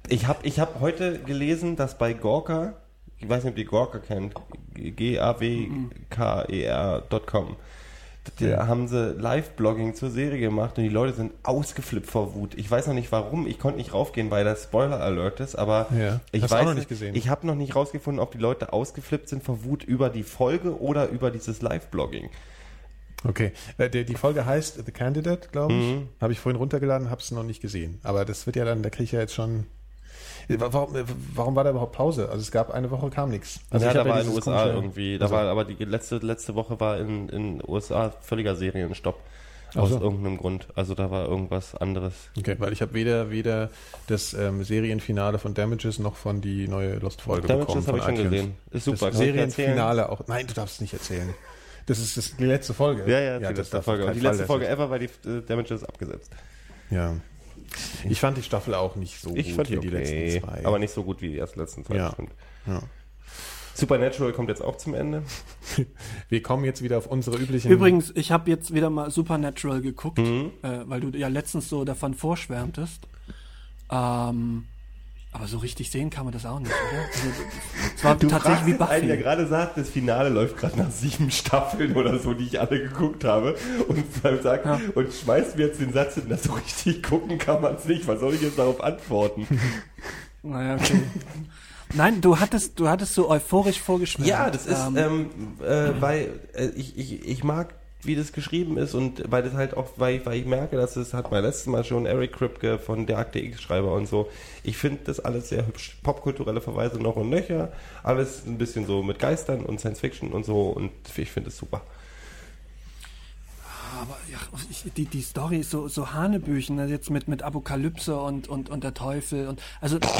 Ich habe ich hab heute gelesen, dass bei Gorka, ich weiß nicht, ob ihr Gorka kennt, G-A-W-K-E-R.com, da haben sie Live-Blogging zur Serie gemacht und die Leute sind ausgeflippt vor Wut. Ich weiß noch nicht warum, ich konnte nicht raufgehen, weil das Spoiler-Alert ist, aber Ja. ich weiß noch nicht gesehen? Ich habe noch nicht rausgefunden, ob die Leute ausgeflippt sind vor Wut über die Folge oder über dieses Live-Blogging. Okay, äh, die, die Folge heißt The Candidate, glaube ich. Mhm. Habe ich vorhin runtergeladen, habe es noch nicht gesehen. Aber das wird ja dann, da kriege ich ja jetzt schon. Warum, warum war da überhaupt Pause? Also es gab eine Woche, kam nichts. Also ja, ich da war in den USA komische- irgendwie, da Also- war aber die letzte, letzte Woche war in in USA völliger Serienstopp. Aus so. irgendeinem Grund. Also da war irgendwas anderes. Okay, weil ich habe weder, weder das ähm, Serienfinale von Damages noch von die neue Lost-Folge bekommen. Damages habe ich von schon iTunes. gesehen. Ist super. Das? Serienfinale auch. Nein, du darfst es nicht erzählen. Das ist das, die letzte Folge. Ja, ja, die das letzte Folge. die letzte Folge ever, weil die äh, Damages abgesetzt. ist- Ja. Ich fand die Staffel auch nicht so Ich gut fand die wie die okay, letzten zwei. aber nicht so gut wie die ersten letzten zwei. Ja. Ja. Supernatural kommt jetzt auch zum Ende. Wir kommen jetzt wieder auf unsere üblichen. Übrigens, ich habe jetzt wieder mal Supernatural geguckt, Mhm. äh, weil du ja letztens so davon vorschwärmtest. Ähm, aber so richtig sehen kann man das auch nicht, oder? Also, es war tatsächlich wie einen, der Buffy. gerade sagt, das Finale läuft gerade nach sieben Staffeln oder so, die ich alle geguckt habe. Und dann sagt, Ja. und schmeißt mir jetzt den Satz hin, dass so richtig gucken kann man es nicht. Was soll ich jetzt darauf antworten? Naja, okay. Nein, du hattest, du hattest so euphorisch vorgeschwärmt. Ja, das ist, Ähm, ähm, äh, weil äh, ich, ich, ich mag, wie das geschrieben ist und weil das halt auch, weil, weil ich merke, dass es hat mein letztes Mal schon Eric Kripke von der Akte X-Schreiber und so. Ich finde das alles sehr hübsch. Popkulturelle Verweise noch und nöcher. Alles ein bisschen so mit Geistern und Science Fiction und so und ich finde es super. Aber ja, ich, die, die Story ist so, so Hanebüchen, ne? jetzt mit, mit Apokalypse und, und, und der Teufel und also das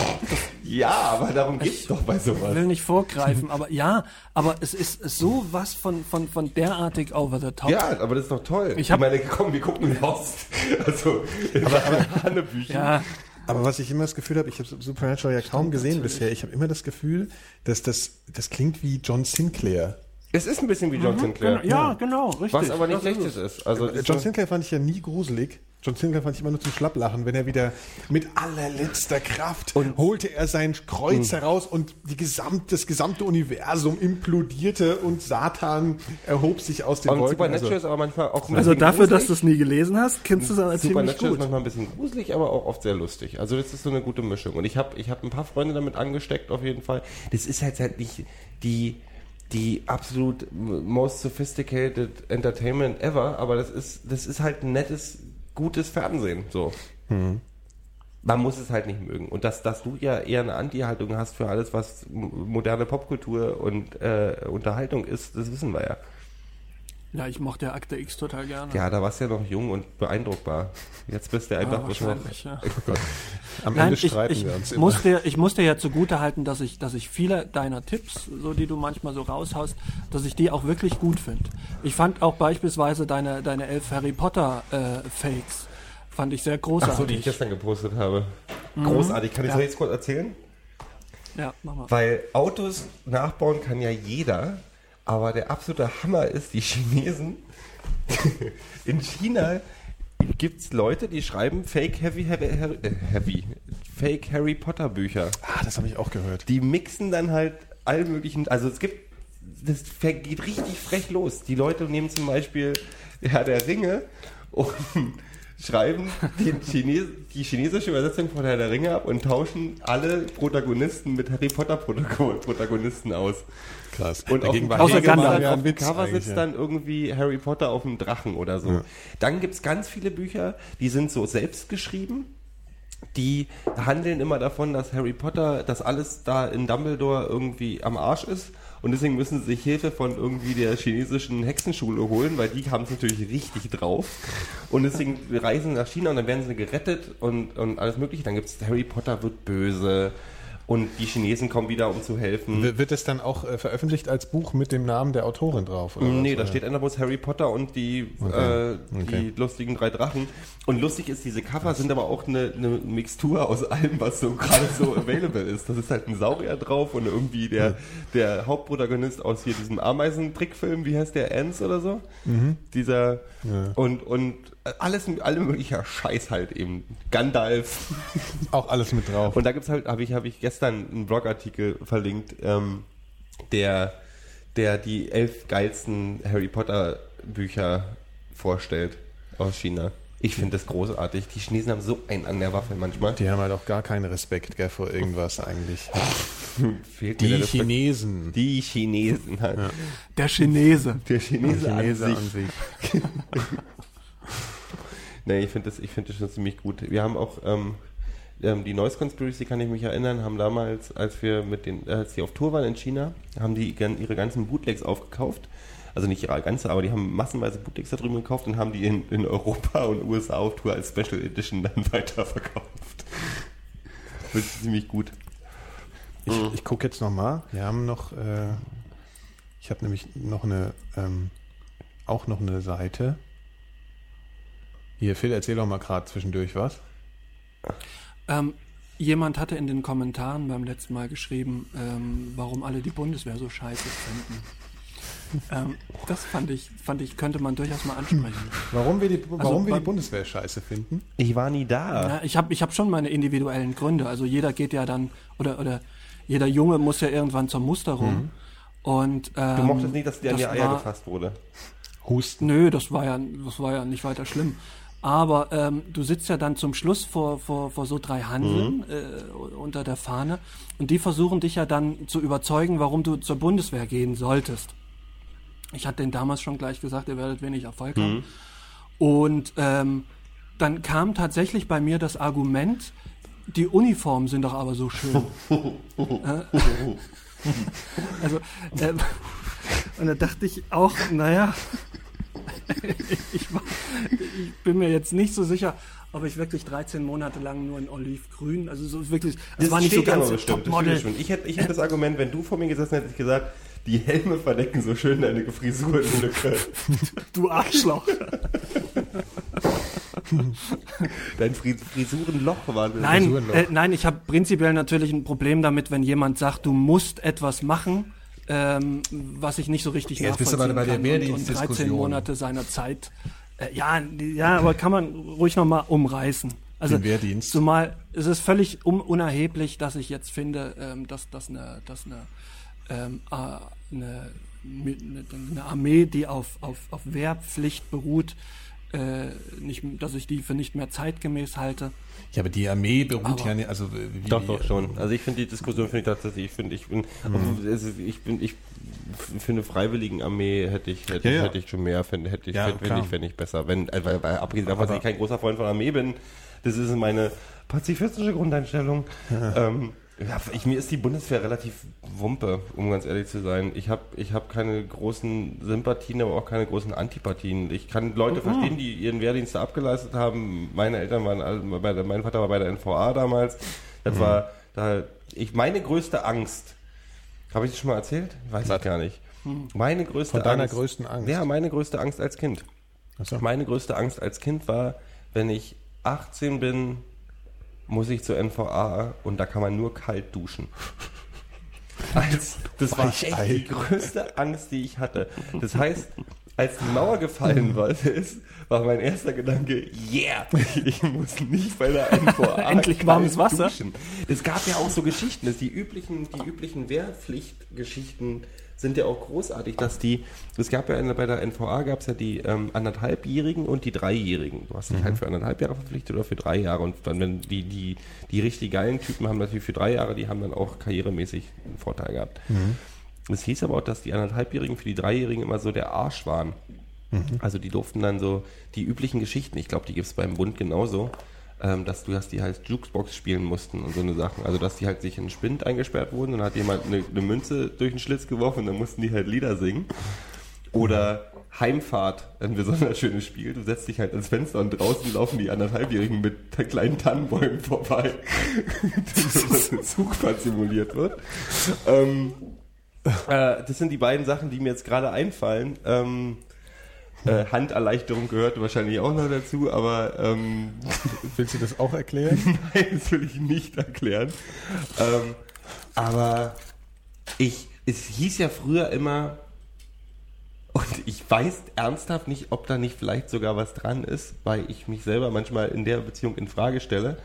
Ja, aber darum geht's doch bei sowas. will nicht vorgreifen, aber ja, aber es ist so was von, von, von derartig over the top. Ja, aber das ist doch toll. Ich hab- meine, komm, wir gucken Lost. Also, aber, aber Hanebüchen. Ja, Aber was ich immer das Gefühl habe, ich habe Supernatural ja kaum gesehen natürlich. bisher. Ich habe immer das Gefühl, dass das, das klingt wie John Sinclair. Es ist ein bisschen wie John Sinclair. genau, ja, genau, richtig. Was aber nicht schlechtes es. ist. Also, Äh, John Sinclair fand ich ja nie gruselig. John Sinclair fand ich immer nur zum Schlapplachen, wenn er wieder mit allerletzter Kraft und holte er sein Kreuz heraus und die gesamt, das gesamte Universum implodierte und Satan erhob sich aus den Und Wolken. Supernatural Also, ist aber manchmal auch ein Also dafür, dass gruselig. du es nie gelesen hast, kennst du es aber ziemlich Supernatural ist gut. manchmal ein bisschen gruselig, aber auch oft sehr lustig. Also das ist so eine gute Mischung. Und ich habe ich hab ein paar Freunde damit angesteckt auf jeden Fall. Das ist halt, halt nicht die, die absolut most sophisticated Entertainment ever, aber das ist, das ist halt ein nettes, gutes Fernsehen. So. Man muss es halt nicht mögen. Und dass, dass du ja eher eine Anti-Haltung hast für alles, was moderne Popkultur und äh, Unterhaltung ist, das wissen wir ja. Ja, ich mochte ja Akte X total gerne. Ja, da warst du ja noch jung und beeindruckbar. Jetzt bist du Ja, einfach bloß noch wahrscheinlich, ja. am Nein, Ende ich, streiten ich, wir uns immer. muss dir, ich muss dir ja zugute halten, dass ich, dass ich viele deiner Tipps, so die du manchmal so raushaust, dass ich die auch wirklich gut finde. Ich fand auch beispielsweise deine, deine elf Harry Potter äh, Fakes, fand ich sehr Ach großartig. so, die ich gestern gepostet habe. Großartig. Kann ich Ja. das jetzt kurz erzählen? ja, mach mal. Weil Autos nachbauen kann ja jeder, aber der absolute Hammer ist, die Chinesen. In China gibt es Leute, die schreiben Fake Heavy, Heavy, Heavy Fake Harry Potter Bücher. ah, das habe ich auch gehört. Die mixen dann halt all möglichen, also es gibt, das geht richtig frech los. Die Leute nehmen zum Beispiel Herr der Ringe und schreiben den Chines, die chinesische Übersetzung von Herr der Ringe ab und tauschen alle Protagonisten mit Harry Potter Protago- Protagonisten aus. Krass. Und auf Dagegen war Außer Gandalf. auf dem Cover sitzt ja. dann irgendwie Harry Potter auf dem Drachen oder so. Ja. Dann gibt's ganz viele Bücher, die sind so selbst geschrieben. die handeln immer davon, dass Harry Potter, dass alles da in Dumbledore irgendwie am Arsch ist. Und deswegen müssen sie sich Hilfe von irgendwie der chinesischen Hexenschule holen, weil die haben es natürlich richtig drauf. Und deswegen reisen sie nach China und dann werden sie gerettet und, und alles mögliche. Dann gibt es Harry Potter wird böse und die Chinesen kommen wieder, um zu helfen. W- Wird es dann auch äh, veröffentlicht als Buch mit dem Namen der Autorin drauf? Oder Nee, was, da steht einfach bloß Harry Potter und die, Okay. äh, Okay. die lustigen drei Drachen. Und lustig ist, diese Cover sind aber auch eine, eine Mixtur aus allem, was so gerade so available ist. Das ist halt ein Saurier drauf und irgendwie der, der Hauptprotagonist aus hier diesem Ameisentrickfilm, wie heißt der, Ants oder so? Dieser, Ja. und, und alles, alle möglicher Scheiß halt eben. Gandalf. Auch alles mit drauf. Und da gibt's halt, habe ich, habe ich gestern einen Blogartikel verlinkt, ähm, der, der die elf geilsten Harry Potter Bücher vorstellt aus China. Ich finde das großartig. Die Chinesen haben so einen an der Waffe manchmal. Die haben halt auch gar keinen Respekt gell, vor irgendwas eigentlich. Fehlt der Die. Chinesen. Die Chinesen halt. Der Chinese. Der Chinese, Chinese an an sich. Nee, ich finde das, ich finde das schon ziemlich gut. Wir haben auch ähm, die Noise Conspiracy, kann ich mich erinnern, haben damals, als wir mit den, äh, als die auf Tour waren in China, haben die ihre ganzen Bootlegs aufgekauft. Also nicht ihre ganze, aber die haben massenweise Bootlegs da drüben gekauft und haben die in, in Europa und USA auf Tour als Special Edition dann weiterverkauft. Das ist ziemlich gut. Ich, ich gucke jetzt nochmal. Wir haben noch, äh, ich habe nämlich noch eine, ähm, auch noch eine Seite. Hier, Phil, erzähl doch mal gerade zwischendurch was. Ähm, jemand hatte in den Kommentaren beim letzten Mal geschrieben, ähm, warum alle die Bundeswehr so scheiße finden. ähm, das fand ich, fand ich, könnte man durchaus mal ansprechen. Warum wir die, warum wir die Bundeswehr scheiße finden? Ich war nie da. Ja, ich habe ich hab schon meine individuellen Gründe. Also jeder geht ja dann, oder, oder jeder Junge muss ja irgendwann zur Musterung. Und, ähm, Du mochtest nicht, dass dir an die Eier war- gefasst wurde. Husten. Nö, das war ja, das war ja nicht weiter schlimm. Aber ähm, du sitzt ja dann zum Schluss vor, vor, vor so drei Handeln äh, unter der Fahne und die versuchen dich ja dann zu überzeugen, warum du zur Bundeswehr gehen solltest. Ich hatte denen damals schon gleich gesagt, ihr werdet wenig Erfolg haben. Und ähm, dann kam tatsächlich bei mir das Argument, die Uniformen sind doch aber so schön. Äh, also, ähm, und da dachte ich auch, naja, ich, ich bin mir jetzt nicht so sicher, ob ich wirklich 13 Monate lang nur in Olivgrün, also so wirklich, das, war nicht so ganz bestimmt, das Topmodel. Ich hätte, ich hätte das Argument, wenn du vor mir gesessen hättest, gesagt, die Helme verdecken so schön deine Frisurenlücke. Du Arschloch. Dein Fris Frisurenloch war das. Nein, Frisurenloch. äh, nein, ich habe prinzipiell natürlich ein Problem damit, wenn jemand sagt, du musst etwas machen, ähm, was ich nicht so richtig Jetzt bist du aber bei der kann und, und 13 Wehrdienstdiskussion. Monate seiner Zeit. Äh, ja, ja, aber kann man ruhig nochmal umreißen. Also, Den Wehrdienst. Zumal es ist völlig un unerheblich, dass ich jetzt finde, ähm, dass, dass eine, dass eine, ähm, äh, eine, eine Armee, die auf, auf, auf Wehrpflicht beruht, äh, nicht, dass ich die für nicht mehr zeitgemäß halte. Ja, aber die Armee beruht Aber- ja nicht, also wie, Doch, doch schon. Also ich finde die Diskussion finde ich tatsächlich, ich finde, ich bin, Mhm. also ich bin, ich für eine Freiwilligenarmee hätte ich, hätte, Ja, ja. hätte ich schon mehr, finde, hätte ich, Ja, klar. ich, fände ich besser. Wenn, äh, weil, weil abgesehen davon, dass ich kein großer Freund von Armee bin, das ist meine pazifistische Grundeinstellung. Ähm, ja, ich, mir ist die Bundeswehr relativ wumpe, um ganz ehrlich zu sein. Ich habe ich hab keine großen Sympathien, aber auch keine großen Antipathien. Ich kann Leute verstehen, die ihren Wehrdienst abgeleistet haben. Meine Eltern waren, alle, bei der- mein Vater war bei der NVA damals. Das war, da, ich, meine größte Angst, habe ich das schon mal erzählt? Weiß ich gar nicht. Meine größte Von deiner Angst. größten Angst? Ja, meine größte Angst als Kind. So. Meine größte Angst als Kind war, wenn ich 18 bin, muss ich zur NVA und da kann man nur kalt duschen. Als, das war echt die größte Angst, die ich hatte. Das heißt, als die Mauer gefallen war, ist, war mein erster Gedanke, yeah, ich muss nicht bei der NVA Endlich warmes Wasser. duschen. Es gab ja auch so Geschichten, dass die üblichen, die üblichen Wehrpflichtgeschichten sind ja auch großartig, dass die, es gab ja bei der NVA gab es ja die ähm, anderthalbjährigen und die dreijährigen. Du hast dich halt für anderthalb Jahre verpflichtet oder für drei Jahre und dann, wenn die, die, die richtig geilen Typen haben natürlich für drei Jahre, die haben dann auch karrieremäßig einen Vorteil gehabt. Es hieß aber auch, dass die anderthalbjährigen für die dreijährigen immer so der Arsch waren. Also die durften dann so die üblichen Geschichten, ich glaube, die gibt es beim Bund genauso, ähm, dass du, dass die halt Jukebox spielen mussten und so eine Sachen. Also dass die halt sich in einen Spind eingesperrt wurden und dann hat jemand eine, eine Münze durch den Schlitz geworfen und dann mussten die halt Lieder singen. Oder Heimfahrt, ein besonders schönes Spiel. Du setzt dich halt ins Fenster und draußen laufen die anderthalbjährigen mit kleinen Tannenbäumen vorbei, dass ein Zugfahrt simuliert wird. Ähm, äh, das sind die beiden Sachen, die mir jetzt gerade einfallen. Ähm, äh, Handerleichterung gehört wahrscheinlich auch noch dazu, aber ähm, Willst du das auch erklären? Nein, das will ich nicht erklären. Ähm, aber ich, es hieß ja früher immer, und ich weiß ernsthaft nicht, ob da nicht vielleicht sogar was dran ist, weil ich mich selber manchmal in der Beziehung in Frage stelle.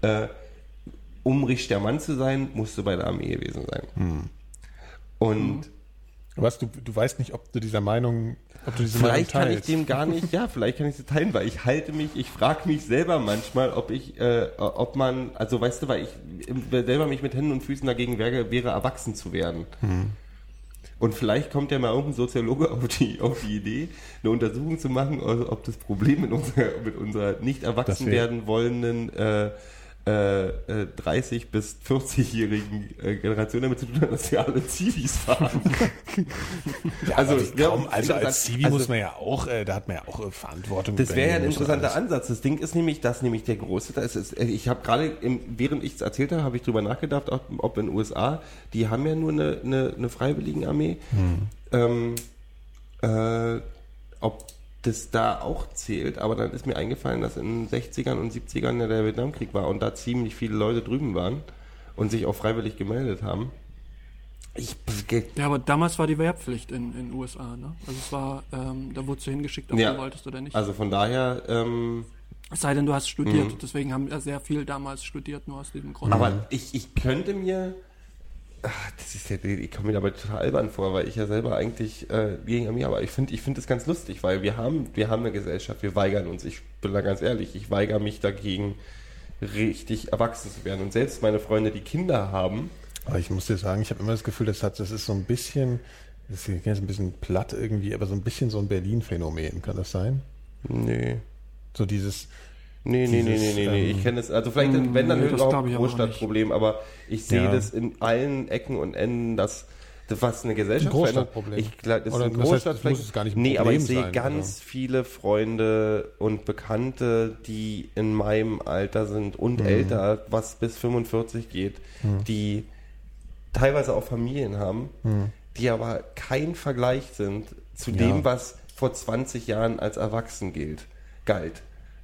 Äh, um richtiger Mann zu sein, musst du bei der Armee gewesen sein. Und Was, du, du weißt nicht, ob du dieser Meinung, ob du diese Vielleicht kann ich dem gar nicht, ja, vielleicht kann ich sie teilen, weil ich halte mich, ich frage mich selber manchmal, ob ich, äh, ob man, also weißt du, weil ich selber mich mit Händen und Füßen dagegen wäre, wäre erwachsen zu werden. Und vielleicht kommt ja mal irgendein Soziologe auf die, auf die Idee, eine Untersuchung zu machen, also ob das Problem mit unserer, mit unserer nicht erwachsen werden wollenden äh, äh, äh, 30 bis 40-jährigen äh, Generation damit zu tun hat, dass wir alle Zivis fahren. Ja, Also, ja, kaum, also als. Zivi Also- muss man ja auch, äh, da hat man ja auch äh, Verantwortung. Das wäre ja ein interessanter. Ansatz. Das Ding ist nämlich, dass nämlich der große, das ist, äh, ich habe gerade, während ich es erzählt habe, habe ich drüber nachgedacht, ob, ob in den USA, die haben ja nur eine, eine, eine Freiwilligenarmee, ähm, äh, ob das da auch zählt, aber dann ist mir eingefallen, dass in den 60ern und 70ern ja der Vietnamkrieg war und da ziemlich viele Leute drüben waren und sich auch freiwillig gemeldet haben. Ich, Ja, aber damals war die Wehrpflicht in den USA, ne? Also es war, ähm, da wurdest du hingeschickt, ob Ja. du wolltest oder nicht. also von daher, ähm, es sei denn, du hast studiert. Deswegen haben ja sehr viel damals studiert, nur aus diesem Grund. Aber ich, ich könnte mir. Ach, das ist ja, ich komme mir dabei total albern vor, weil ich ja selber eigentlich äh, gegen Armee, aber ich finde ich finde das ganz lustig, weil wir haben, wir haben eine Gesellschaft, wir weigern uns. Ich bin da ganz ehrlich, ich weigere mich dagegen, richtig erwachsen zu werden. Und selbst meine Freunde, die Kinder haben, Aber ich muss dir sagen, ich habe immer das Gefühl, das hat, das ist so ein bisschen, das ist jetzt ein bisschen platt irgendwie, aber so ein bisschen so ein Berlin-Phänomen, kann das sein? nee. So dieses, Nee, nee, nee, nee, Dieses, nee, nee. ähm, Ich kenne es, also vielleicht, wenn dann nee, auch ein aber Großstadtproblem, aber ich sehe Ja. das in allen Ecken und Enden, dass das, was eine Gesellschaft Ein Großstadtproblem. Ich glaube, das ist Oder ein heißt, Großstadt vielleicht. muss es gar nicht ein nee, aber Problem ich sehe sein, ganz also. viele Freunde und Bekannte, die in meinem Alter sind und Mhm. älter, was bis 45 geht, die teilweise auch Familien haben, Mhm. die aber kein Vergleich sind zu Ja. dem, was vor 20 Jahren als erwachsen gilt, galt.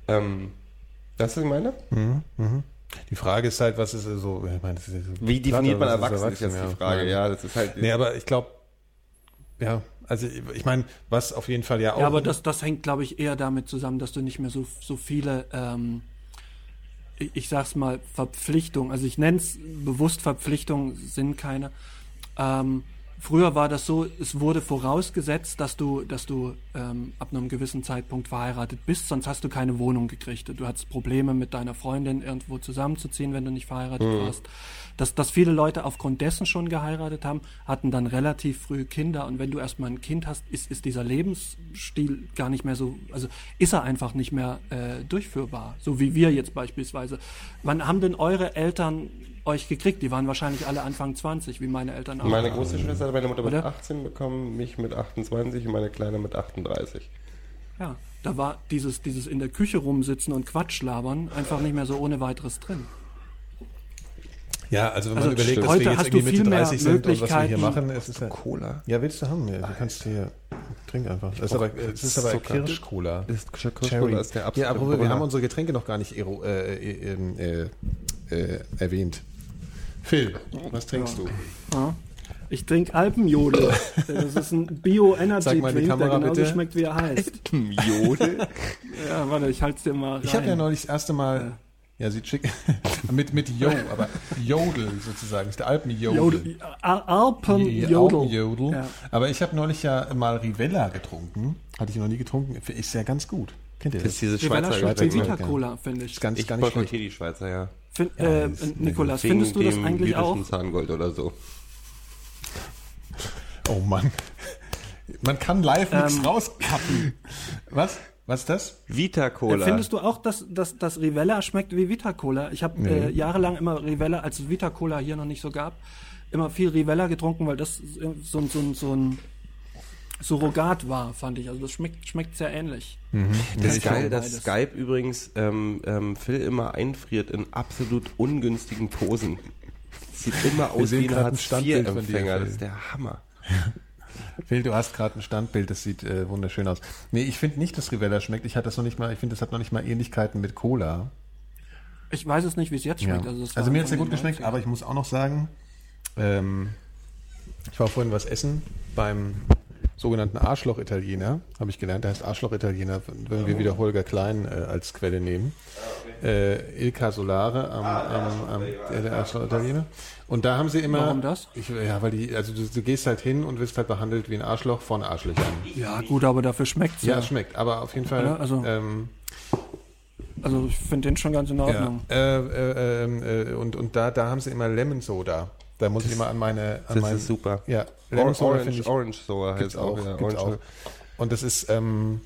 Ähm, das, was ich meine? die Frage ist halt, was ist so, ich meine, das ist so Wie definiert man was erwachsen, ist jetzt die Frage. Ja, das ist halt. Nee, aber ich glaube, ja, also ich meine, was auf jeden Fall ja auch. Ja, aber das, das hängt, glaube ich, eher damit zusammen, dass du nicht mehr so, so viele, ähm, ich, ich sag's mal, Verpflichtungen, also ich nenne es bewusst Verpflichtungen, sind keine. Ähm, früher war das so, es wurde vorausgesetzt, dass du, dass du ähm, ab einem gewissen Zeitpunkt verheiratet bist, sonst hast du keine Wohnung gekriegt. Du hattest Probleme mit deiner Freundin irgendwo zusammenzuziehen, wenn du nicht verheiratet warst. Dass, dass viele Leute aufgrund dessen schon geheiratet haben, hatten dann relativ früh Kinder und wenn du erstmal ein Kind hast, ist, ist dieser Lebensstil gar nicht mehr so, also ist er einfach nicht mehr äh, durchführbar, so wie wir jetzt beispielsweise. Wann haben denn eure Eltern euch gekriegt? Die waren wahrscheinlich alle Anfang 20, wie meine Eltern auch. meine große Schwester hat meine Mutter mit Oder? 18 bekommen, mich mit 28 und meine Kleine mit 38. Ja, da war dieses, dieses in der Küche rumsitzen und Quatsch labern einfach nicht mehr so ohne weiteres drin. ja, also wenn Also man überlegt, dass heute wir jetzt hast irgendwie du Mitte viel mehr 30 sind und was wir hier Möglichkeiten. machen, es ist ja, Cola. ja, willst du haben? Ja, du kannst hier, trink einfach. Es ist aber, es ist aber. Kirschcola. Ist, Kirschcola Cherry. ist der absolute Ja, aber wir haben unsere Getränke noch gar nicht äh, äh, äh, äh, erwähnt. Phil, was trinkst du? Ja. Ich trinke Alpenjodel. Das ist ein Bio-Energy Sag mal in die Drink, der genauso bitte. schmeckt, wie er heißt. Jodel? Ja, warte, ich halte es dir mal rein. Ich habe ja neulich das erste Mal, ja, sieht schick, mit, mit Yo, aber Jodel sozusagen, ist der Alpenjodel. Jodel, Al- Alpenjodel. Alpenjodel. Ja. Aber ich habe neulich ja mal Rivella getrunken. Hatte ich noch nie getrunken. Ist ja ganz gut. Kennt ihr Das das? ist diese Rivella Schweizer Getränk. Vita Cola, finde ich. Ist ganz, Ich schlecht. boykottiere die Schweizer, ja. Fin äh, das ist- Nikolas, Wegen findest du das eigentlich auch? Zahngold oder so. Oh Mann. Man kann live nichts Ähm. rauskappen. Was? Was ist das? Vita Cola. Findest du auch, dass, dass, dass Rivella schmeckt wie Vita Cola? Ich habe äh, jahrelang immer Rivella, als es Vita Cola hier noch nicht so gab, immer viel Rivella getrunken, weil das so, so, ein- so ein Surrogat war, fand ich. Also das schmeckt, schmeckt sehr ähnlich. Das ist Ja, geil, dass beides. Skype übrigens ähm, ähm, Phil immer einfriert in absolut ungünstigen Posen. Sieht immer aus wie ein gerade ein Standbild von dir, Hartz-IV-Empfänger. Phil. Das ist der Hammer. Phil, du hast gerade ein Standbild, das sieht äh, wunderschön aus. Nee, ich finde nicht, dass Rivella schmeckt. Ich hatte das noch nicht mal, ich finde, das hat noch nicht mal Ähnlichkeiten mit Cola. Ich weiß es nicht, wie es jetzt Ja. schmeckt. Also, es war Also mir hat es sehr gut geschmeckt, 90ern. aber ich muss auch noch sagen, ähm, ich war vorhin was essen beim sogenannten Arschloch-Italiener, habe ich gelernt, der heißt Arschloch-Italiener, wenn wir wieder Holger Klein äh, als Quelle nehmen. Äh, Ilka Solare am, am, am der, der Arschloch-Italiener. Und da haben sie immer... Warum das? Ich, ja, weil die, also du, du gehst halt hin und wirst halt behandelt wie ein Arschloch von Arschlöchern. Ja, gut, aber dafür schmeckt's Ja, ja. es schmeckt, aber auf jeden Fall... Ja, also- ähm, Also ich finde den schon ganz in Ja, Ordnung. äh, äh, ähm, äh, und, und da, da haben sie immer Lemon Soda. Da muss ich immer an meine. An Das mein, ist super. Ja, Or Soda Orange, Orange Soda gibt's heißt auch. auch. Ja, gibt's Orange auch. Und das ist, ähm,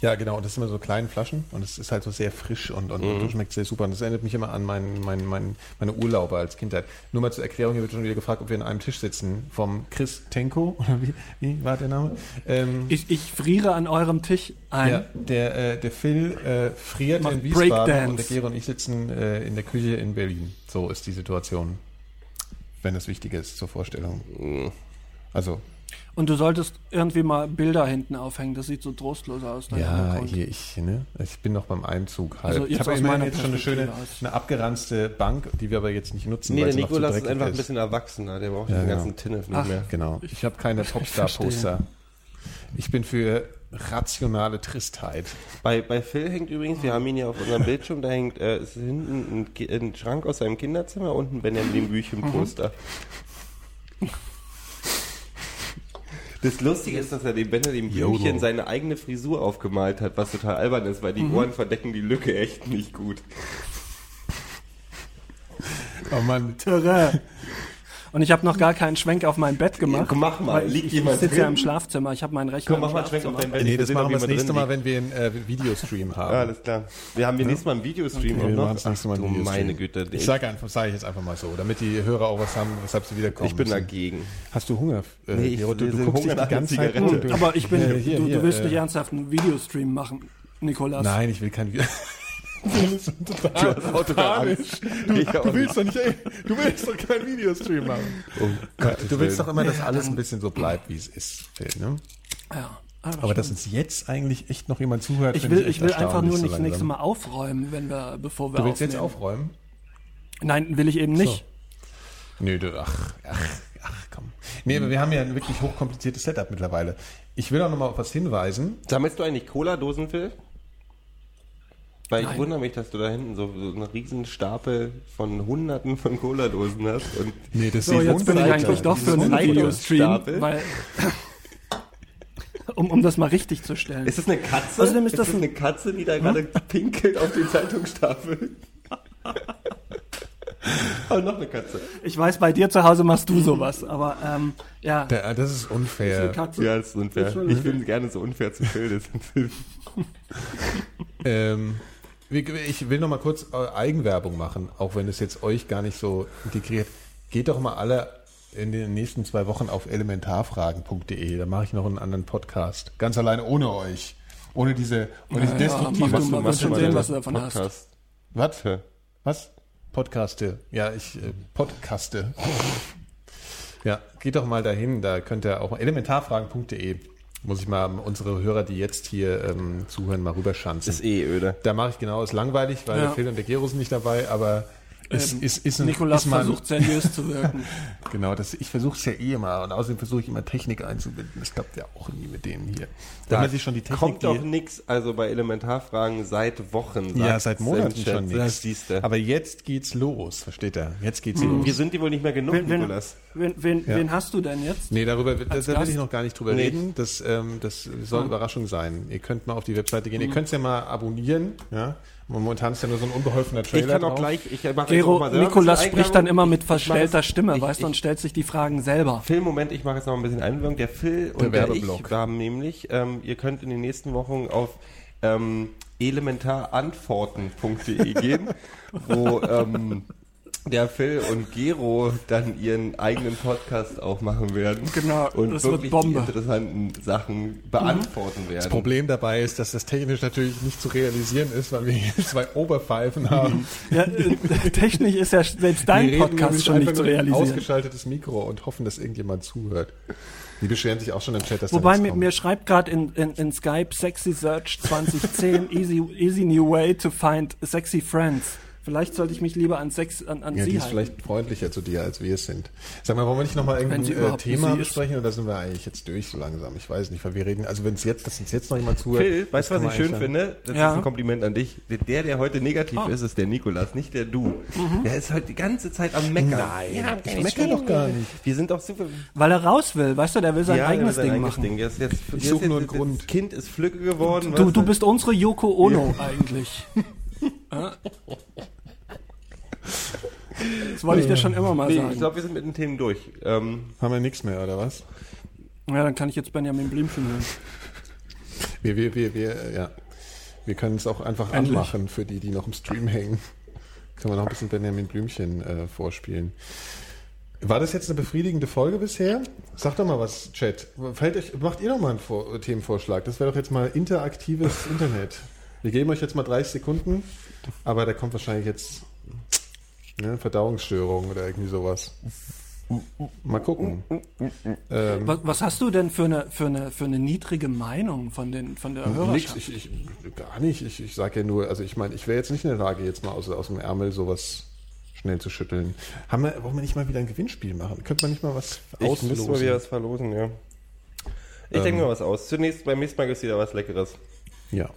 ja genau, das sind immer so kleine Flaschen und es ist halt so sehr frisch und, und, Mhm. und schmeckt sehr super. Und das erinnert mich immer an mein, mein, mein, meine Urlaube als Kindheit. Nur mal zur Erklärung, hier wird schon wieder gefragt, ob wir an einem Tisch sitzen. Vom Chris Tenko, oder wie, wie war der Name? Ähm, Ich, ich friere an eurem Tisch ein. ja, der, äh, der Phil äh, friert Macht in Wiesbaden Breakdance. und der Gero und ich sitzen äh, in der Küche in Berlin. So ist die Situation. Wenn es wichtig ist zur Vorstellung. Also, Und du solltest irgendwie mal Bilder hinten aufhängen. Das sieht so trostlos aus. ja, hier, ich, ne? Ich bin noch beim Einzug halt. Also ich habe aus immerhin meiner jetzt schon eine schöne, eine abgeranzte Bank, die wir aber jetzt nicht nutzen, Nee, der Nikolas ist einfach ein bisschen erwachsener. Der braucht Ja, den genau. ganzen Tinnef nicht Ach. mehr. Genau. Ich habe keine Popstar-Poster. Ich bin für rationale Tristheit. Bei, bei Phil hängt übrigens, wir haben ihn ja auf unserem Bildschirm, da hängt äh, ist hinten ein, ein Schrank aus seinem Kinderzimmer und ein Benjamin Büchen-Poster. Das Lustige ist, dass er dem Benjamin. Blümchen seine eigene Frisur aufgemalt hat, was total albern ist, weil die Ohren verdecken die Lücke echt nicht gut. Oh Mann, Terrain. Und ich habe noch gar keinen Schwenk auf mein Bett gemacht. Komm, mach mal. Liegt ich, jemand ich sitze ja im Schlafzimmer. Ich habe meinen Rechner Komm, mach mal Schwenk auf dein Bett. nee, das machen wir das nächste Mal, wenn wir einen äh, Videostream haben. Ja, alles klar. Wir haben den nächsten Mal einen Videostream Okay, noch. machen das nächste Mal einen Ach, du Videostream. meine Güte. Ich sage einfach, sage ich jetzt einfach mal so, damit die Hörer auch was haben, weshalb sie wiederkommen. ich bin müssen. dagegen. Hast du Hunger? Äh, Nee, ich du, will du guckst dich die nach ganze Zeit. Zigarette. Du, Aber ich bin, Äh, hier, du, du willst äh, nicht ernsthaft einen Videostream machen, Nikolas. Nein, ich will kein Video. Du bist total panisch. Du, du willst doch nicht, ey, du willst doch keinen Videostream machen. du willst doch immer, dass alles ein bisschen so bleibt, wie es ist, Phil, ne? Ja, Aber dass uns jetzt eigentlich echt noch jemand zuhört, ich will, ich will einfach nur so nicht das nächste. Mal aufräumen, wenn wir, bevor wir Du willst jetzt aufnehmen. aufräumen? Nein, will ich eben nicht. Nö, du, ach, ach, ach, komm. Nee, aber wir haben ja ein wirklich hochkompliziertes Setup mittlerweile. Ich will auch noch mal auf was hinweisen. Sammelst du eigentlich Cola-Dosen, Phil? Weil ich Nein. wundere mich, dass du da hinten so, so einen riesen Stapel von hunderten von Cola-Dosen hast. Und Nee, das So, jetzt bin ich eigentlich doch für einen. Videostream, weil, um, um das mal richtig zu stellen. ist das eine Katze? Außerdem ist ist das das ein- eine Katze, die da gerade pinkelt auf den Zeitungsstapel? Oh, noch eine Katze. Ich weiß, bei dir zu Hause machst du sowas, aber ähm, ja, Da, das ist eine unfair. Katze. Ja, das ist unfair. Ist ich bin gerne so unfair zu Phil. Das Ähm, ich will noch mal kurz äh, Eigenwerbung machen, auch wenn es jetzt euch gar nicht so integriert. Geht doch mal alle in den nächsten zwei Wochen auf elementarfragen.de. Da mache ich noch einen anderen Podcast. Ganz alleine ohne euch. Ohne diese, ohne diese Ja, ja, destruktive. mach du schon sehen, deine was du davon hast. Podcast. Was? Ja. Was? Podcaste. Ja, ich äh, podcaste. Ja, geht doch mal dahin, da könnt ihr auch elementarfragen.de. Muss ich mal unsere Hörer, die jetzt hier ähm, zuhören, mal rüberschanzen. Ist eh öde. Da mache ich genau, ist langweilig, weil Ja. der Phil und der Gero sind nicht dabei, aber es Ähm, ist, ist ein, Nikolas ist mal, versucht seriös zu wirken. Genau, das, ich versuche es ja eh immer und außerdem versuche ich immer Technik einzubinden. Das klappt ja auch nie mit denen hier. Wenn man sich schon die Technik kommt doch nix, also bei Elementarfragen seit Wochen. ja, seit Monaten schon Das nichts. Aber jetzt geht's los, versteht er? Jetzt geht's Mhm. los. Wir sind die wohl nicht mehr genug, Wen, Nikolas. wen, wen, Ja. wen hast du denn jetzt? Nee, darüber wird- Als da will ich noch gar nicht drüber Nee. reden. Das, ähm, das soll Ah. Überraschung sein. Ihr könnt mal auf die Webseite gehen. Mhm. Ihr könnt es ja mal abonnieren. Ja? Momentan ist ja nur so ein unbeholfener Ich Trailer kann auch drauf. gleich, ich mache Gero, mal Nikolas spricht dann immer mit Ich- ich verstellter Stimme, ich- weißt du, ich- und stellt sich die Fragen selber. Phil, Moment, ich mache jetzt noch ein bisschen Einwirkung. Der Phil und der, ich haben nämlich, ähm, ihr könnt in den nächsten Wochen auf ähm, elementarantworten.de gehen, wo ähm, der Phil und Gero dann ihren eigenen Podcast auch machen werden. Genau, Und das wird wirklich Bombe. die interessanten Sachen beantworten werden. Das Problem dabei ist, dass das technisch natürlich nicht zu realisieren ist, weil wir hier zwei Oberpfeifen haben. Ja, äh, technisch ist ja selbst dein wir Podcast schon nicht zu in ein realisieren. ausgeschaltetes Mikro und hoffen, dass irgendjemand zuhört. Die beschweren sich auch schon im Chat, dass Wobei mir, mir schreibt gerade in, in, in Skype Sexy Search 2010 easy, easy new way to find sexy friends. Vielleicht sollte ich mich lieber an, Sex, an, an ja, die Sie ist halten. vielleicht freundlicher zu dir, als wir es sind. Sag mal, wollen wir nicht nochmal irgendein sie äh, Thema ist. besprechen oder sind wir eigentlich jetzt durch so langsam? Ich weiß nicht, weil wir reden, also wenn es jetzt, dass uns jetzt noch jemand zuhört. Phil, weißt du, was ich schön finde? Das Ja. ist ein Kompliment an dich. Der, der heute negativ Ah. ist, ist der Nikolas, nicht der du. Der ist heute die ganze Zeit am Meckern. Nein, Ja, ich meckere doch gar nicht. Wir sind doch super. Weil er raus will, weißt du, der will sein Ja, eigenes sein Ding machen. Ding. Jetzt, jetzt, Ich jetzt- suche nur jetzt- einen Grund. Das Kind ist Flügge geworden. Du, du bist unsere Yoko Ono eigentlich. das wollte ich dir schon immer mal Nee, sagen. ich glaube, wir sind mit den Themen durch. Ähm, Haben wir nichts mehr, oder was? ja, dann kann ich jetzt Benjamin Blümchen hören. Wir, wir, wir, wir, äh, ja. Wir können es auch einfach Endlich. anmachen für die, die noch im Stream hängen. Können wir noch ein bisschen Benjamin Blümchen äh, vorspielen. War das jetzt eine befriedigende Folge bisher? Sag doch mal was, Chat. Fällt euch, macht ihr doch mal einen Vor Themenvorschlag. Das wäre doch jetzt mal interaktives Internet. Wir geben euch jetzt mal 30 Sekunden, aber da kommt wahrscheinlich jetzt ne, Verdauungsstörung oder irgendwie sowas. Mal gucken. Ähm, Was, was hast du denn für eine, für eine, für eine niedrige Meinung von, den, von der Nix, Hörerschaft? ich, ich, gar nicht. Ich, ich sage ja nur, also ich meine, ich wäre jetzt nicht in der Lage, jetzt mal aus, aus dem Ärmel sowas schnell zu schütteln. Haben wir, wollen wir nicht mal wieder ein Gewinnspiel machen? Könnte man nicht mal was ich auslosen? müsste mal wieder was verlosen, ja. Ich Ähm. denke mir was aus. Zunächst, beim nächsten Mal gibt es wieder was Leckeres. Ja.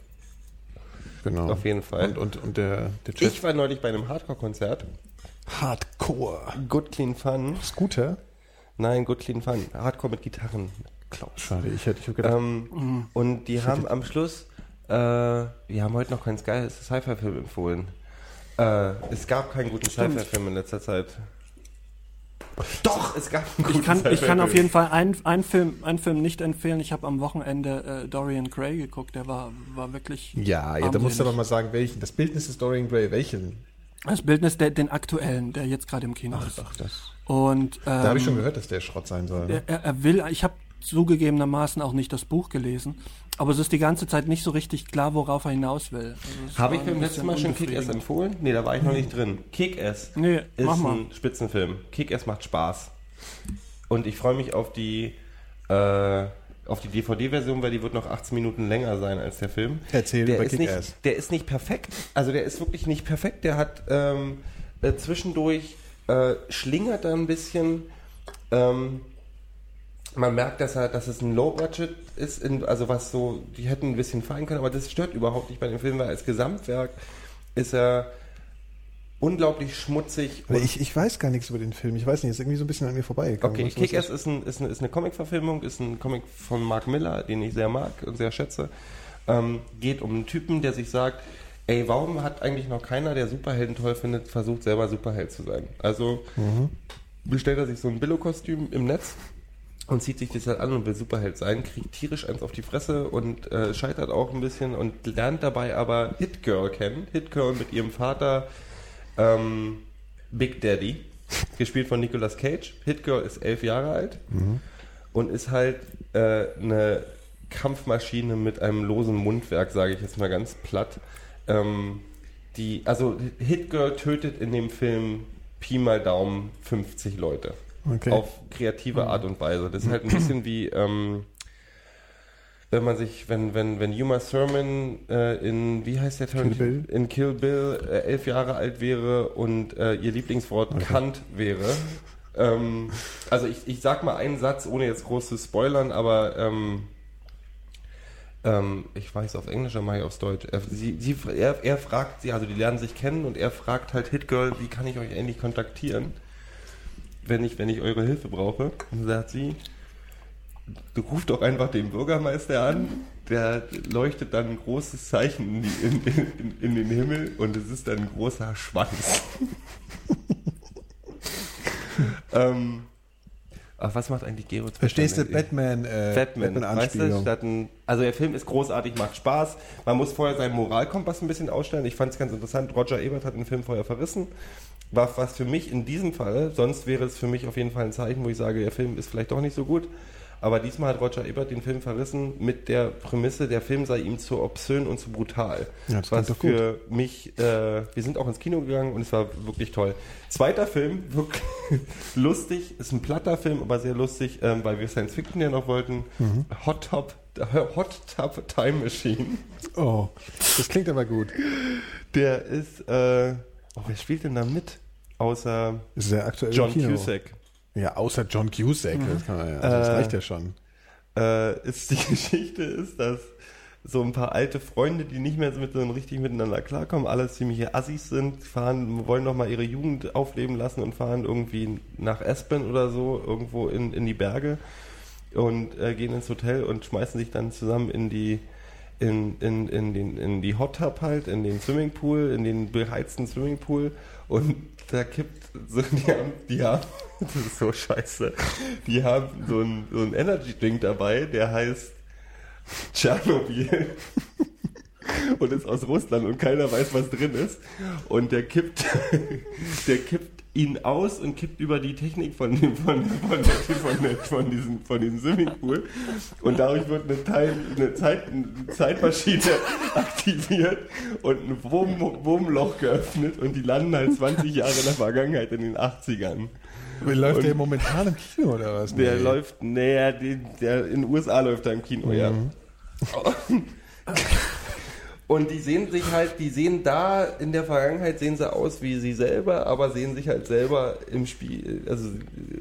Genau. Auf jeden Fall. Und, und, und der, der Chat. Ich war neulich bei einem Hardcore-Konzert. Hardcore. Good Clean Fun. Scooter? Nein, Good Clean Fun. Hardcore mit Gitarren. Klaus. Schade, ich hätte ich hab gedacht, Ähm, und die haben am Schluss, äh, wir haben heute noch keinen Sky Sci-Fi-Film empfohlen. Äh, es gab keinen guten Sci-Fi-Film in letzter Zeit. Doch, es gab einen guten Ich kann, ich kann auf jeden Fall einen, einen, Film, einen Film nicht empfehlen. Ich habe am Wochenende äh, Dorian Gray geguckt. Der war, war wirklich. ja, ja, da musst du aber mal sagen, welchen. Das Bildnis ist Dorian Gray, welchen? Das Bildnis, der, den aktuellen, der jetzt gerade im Kino ist. Ach, das. Und ähm, Da habe ich schon gehört, dass der Schrott sein soll. Ne? er, er will, ich habe zugegebenermaßen auch nicht das Buch gelesen, aber es ist die ganze Zeit nicht so richtig klar, worauf er hinaus will. Also Habe ich beim letzten Mal schon Kick-Ass empfohlen? Nee, da war ich noch nicht drin. Kick-Ass Nee, ist mach mal. ein Spitzenfilm. Kick-Ass macht Spaß. Und ich freue mich auf die, äh, auf die DVD-Version, weil die wird noch 18 Minuten länger sein als der Film. Erzähl der über ist nicht, Der ist nicht perfekt. Also der ist wirklich nicht perfekt. Der hat ähm, äh, zwischendurch äh, schlingert er ein bisschen. Ähm, man merkt, dass er, dass es ein Low-Budget ist, in, also was so, die hätten ein bisschen fein können, aber das stört überhaupt nicht bei dem Film, weil als Gesamtwerk ist er unglaublich schmutzig. Ich, ich weiß gar nichts über den Film. Ich weiß nicht, ist irgendwie so ein bisschen an mir vorbeigekommen. Okay, Kick-Ass ist- ein, ist, eine, ist eine Comic-Verfilmung, ist ein Comic von Mark Miller, den ich sehr mag und sehr schätze. Ähm, geht um einen Typen, der sich sagt, ey, warum hat eigentlich noch keiner, der Superhelden toll findet, versucht selber Superheld zu sein? Also bestellt er sich so ein Billo-Kostüm im Netz und zieht sich das halt an und will Superheld sein, kriegt tierisch eins auf die Fresse und äh, scheitert auch ein bisschen und lernt dabei aber Hit Girl kennen. Hit Girl mit ihrem Vater ähm, Big Daddy, gespielt von Nicolas Cage. Hit Girl ist elf Jahre alt und ist halt äh, eine Kampfmaschine mit einem losen Mundwerk, sage ich jetzt mal ganz platt. Ähm, die, also Hit Girl tötet in dem Film Pi mal Daumen 50 Leute. Okay. Auf kreative Art und Weise. Das ist halt ein bisschen wie, ähm, wenn man sich, wenn, wenn, wenn Uma Thurman äh, in, wie heißt der Bill? In Kill Bill äh, elf Jahre alt wäre und äh, ihr Lieblingswort Kant wäre. Ähm, also ich, ich sag mal einen Satz, ohne jetzt groß zu spoilern, aber ähm, ähm, ich weiß auf Englisch, aber aufs Deutsch. Er, sie, sie, er, er fragt sie, also die lernen sich kennen und er fragt halt Hitgirl, wie kann ich euch endlich kontaktieren, wenn ich, wenn ich eure Hilfe brauche? Und sagt sie, du ruf doch einfach den Bürgermeister an, da leuchtet dann ein großes Zeichen in, in, in, in den Himmel und es ist dann ein großer Schwanz. ähm, aber was macht eigentlich Gero Verstehst du? Batman, äh, Batman, weißt du, statt ein, also der Film ist großartig, macht Spaß. Man muss vorher seinen Moralkompass ein bisschen ausstellen. Ich fand es ganz interessant. Roger Ebert hat den Film vorher verrissen. War was für mich in diesem Fall, sonst wäre es für mich auf jeden Fall ein Zeichen, wo ich sage, der Film ist vielleicht doch nicht so gut. Aber diesmal hat Roger Ebert den Film verrissen mit der Prämisse, der Film sei ihm zu obszön und zu brutal. Ja, das was doch gut. für mich, äh, wir sind auch ins Kino gegangen und es war wirklich toll. Zweiter Film, wirklich lustig, ist ein platter Film, aber sehr lustig, ähm, weil wir Science Fiction ja noch wollten. Mhm. Hot Top, Hot Tub Time Machine. Oh, das klingt aber gut. Der ist, äh, oh, wer spielt denn da mit? Außer Ist sehr aktuell John Kino. Cusack. Ja, außer John Cusack. Das, kann man ja, also das Äh, reicht ja schon. äh, ist die Geschichte ist, dass so ein paar alte Freunde, die nicht mehr so mit so richtig miteinander klarkommen, alle ziemliche Assis sind, fahren, wollen noch mal ihre Jugend aufleben lassen und fahren irgendwie nach Aspen oder so, irgendwo in, in die Berge und äh, gehen ins Hotel und schmeißen sich dann zusammen in die in, in, in, den, in die Hot Tub halt, in den Swimmingpool, in den beheizten Swimmingpool und da kippt so, die haben, die haben, das ist so scheiße, die haben so einen so einen Energy Drink dabei, der heißt Tschernobyl. Und ist aus Russland und keiner weiß, was drin ist. Und der kippt, der kippt ihn aus und kippt über die Technik von dem, von, von, von, von, diesem, von diesem Swimmingpool und dadurch wird eine, Teil, eine, Zeit, eine Zeitmaschine aktiviert und ein Wurm, Wurmloch geöffnet und die landen halt 20 Jahre in der Vergangenheit in den 80ern. Läuft und- der momentan im Kino oder was? Der Nee. läuft, naja, der, der in den USA läuft er im Kino, ja. Und die sehen sich halt, die sehen da in der Vergangenheit sehen sie aus wie sie selber, aber sehen sich halt selber im Spiel, also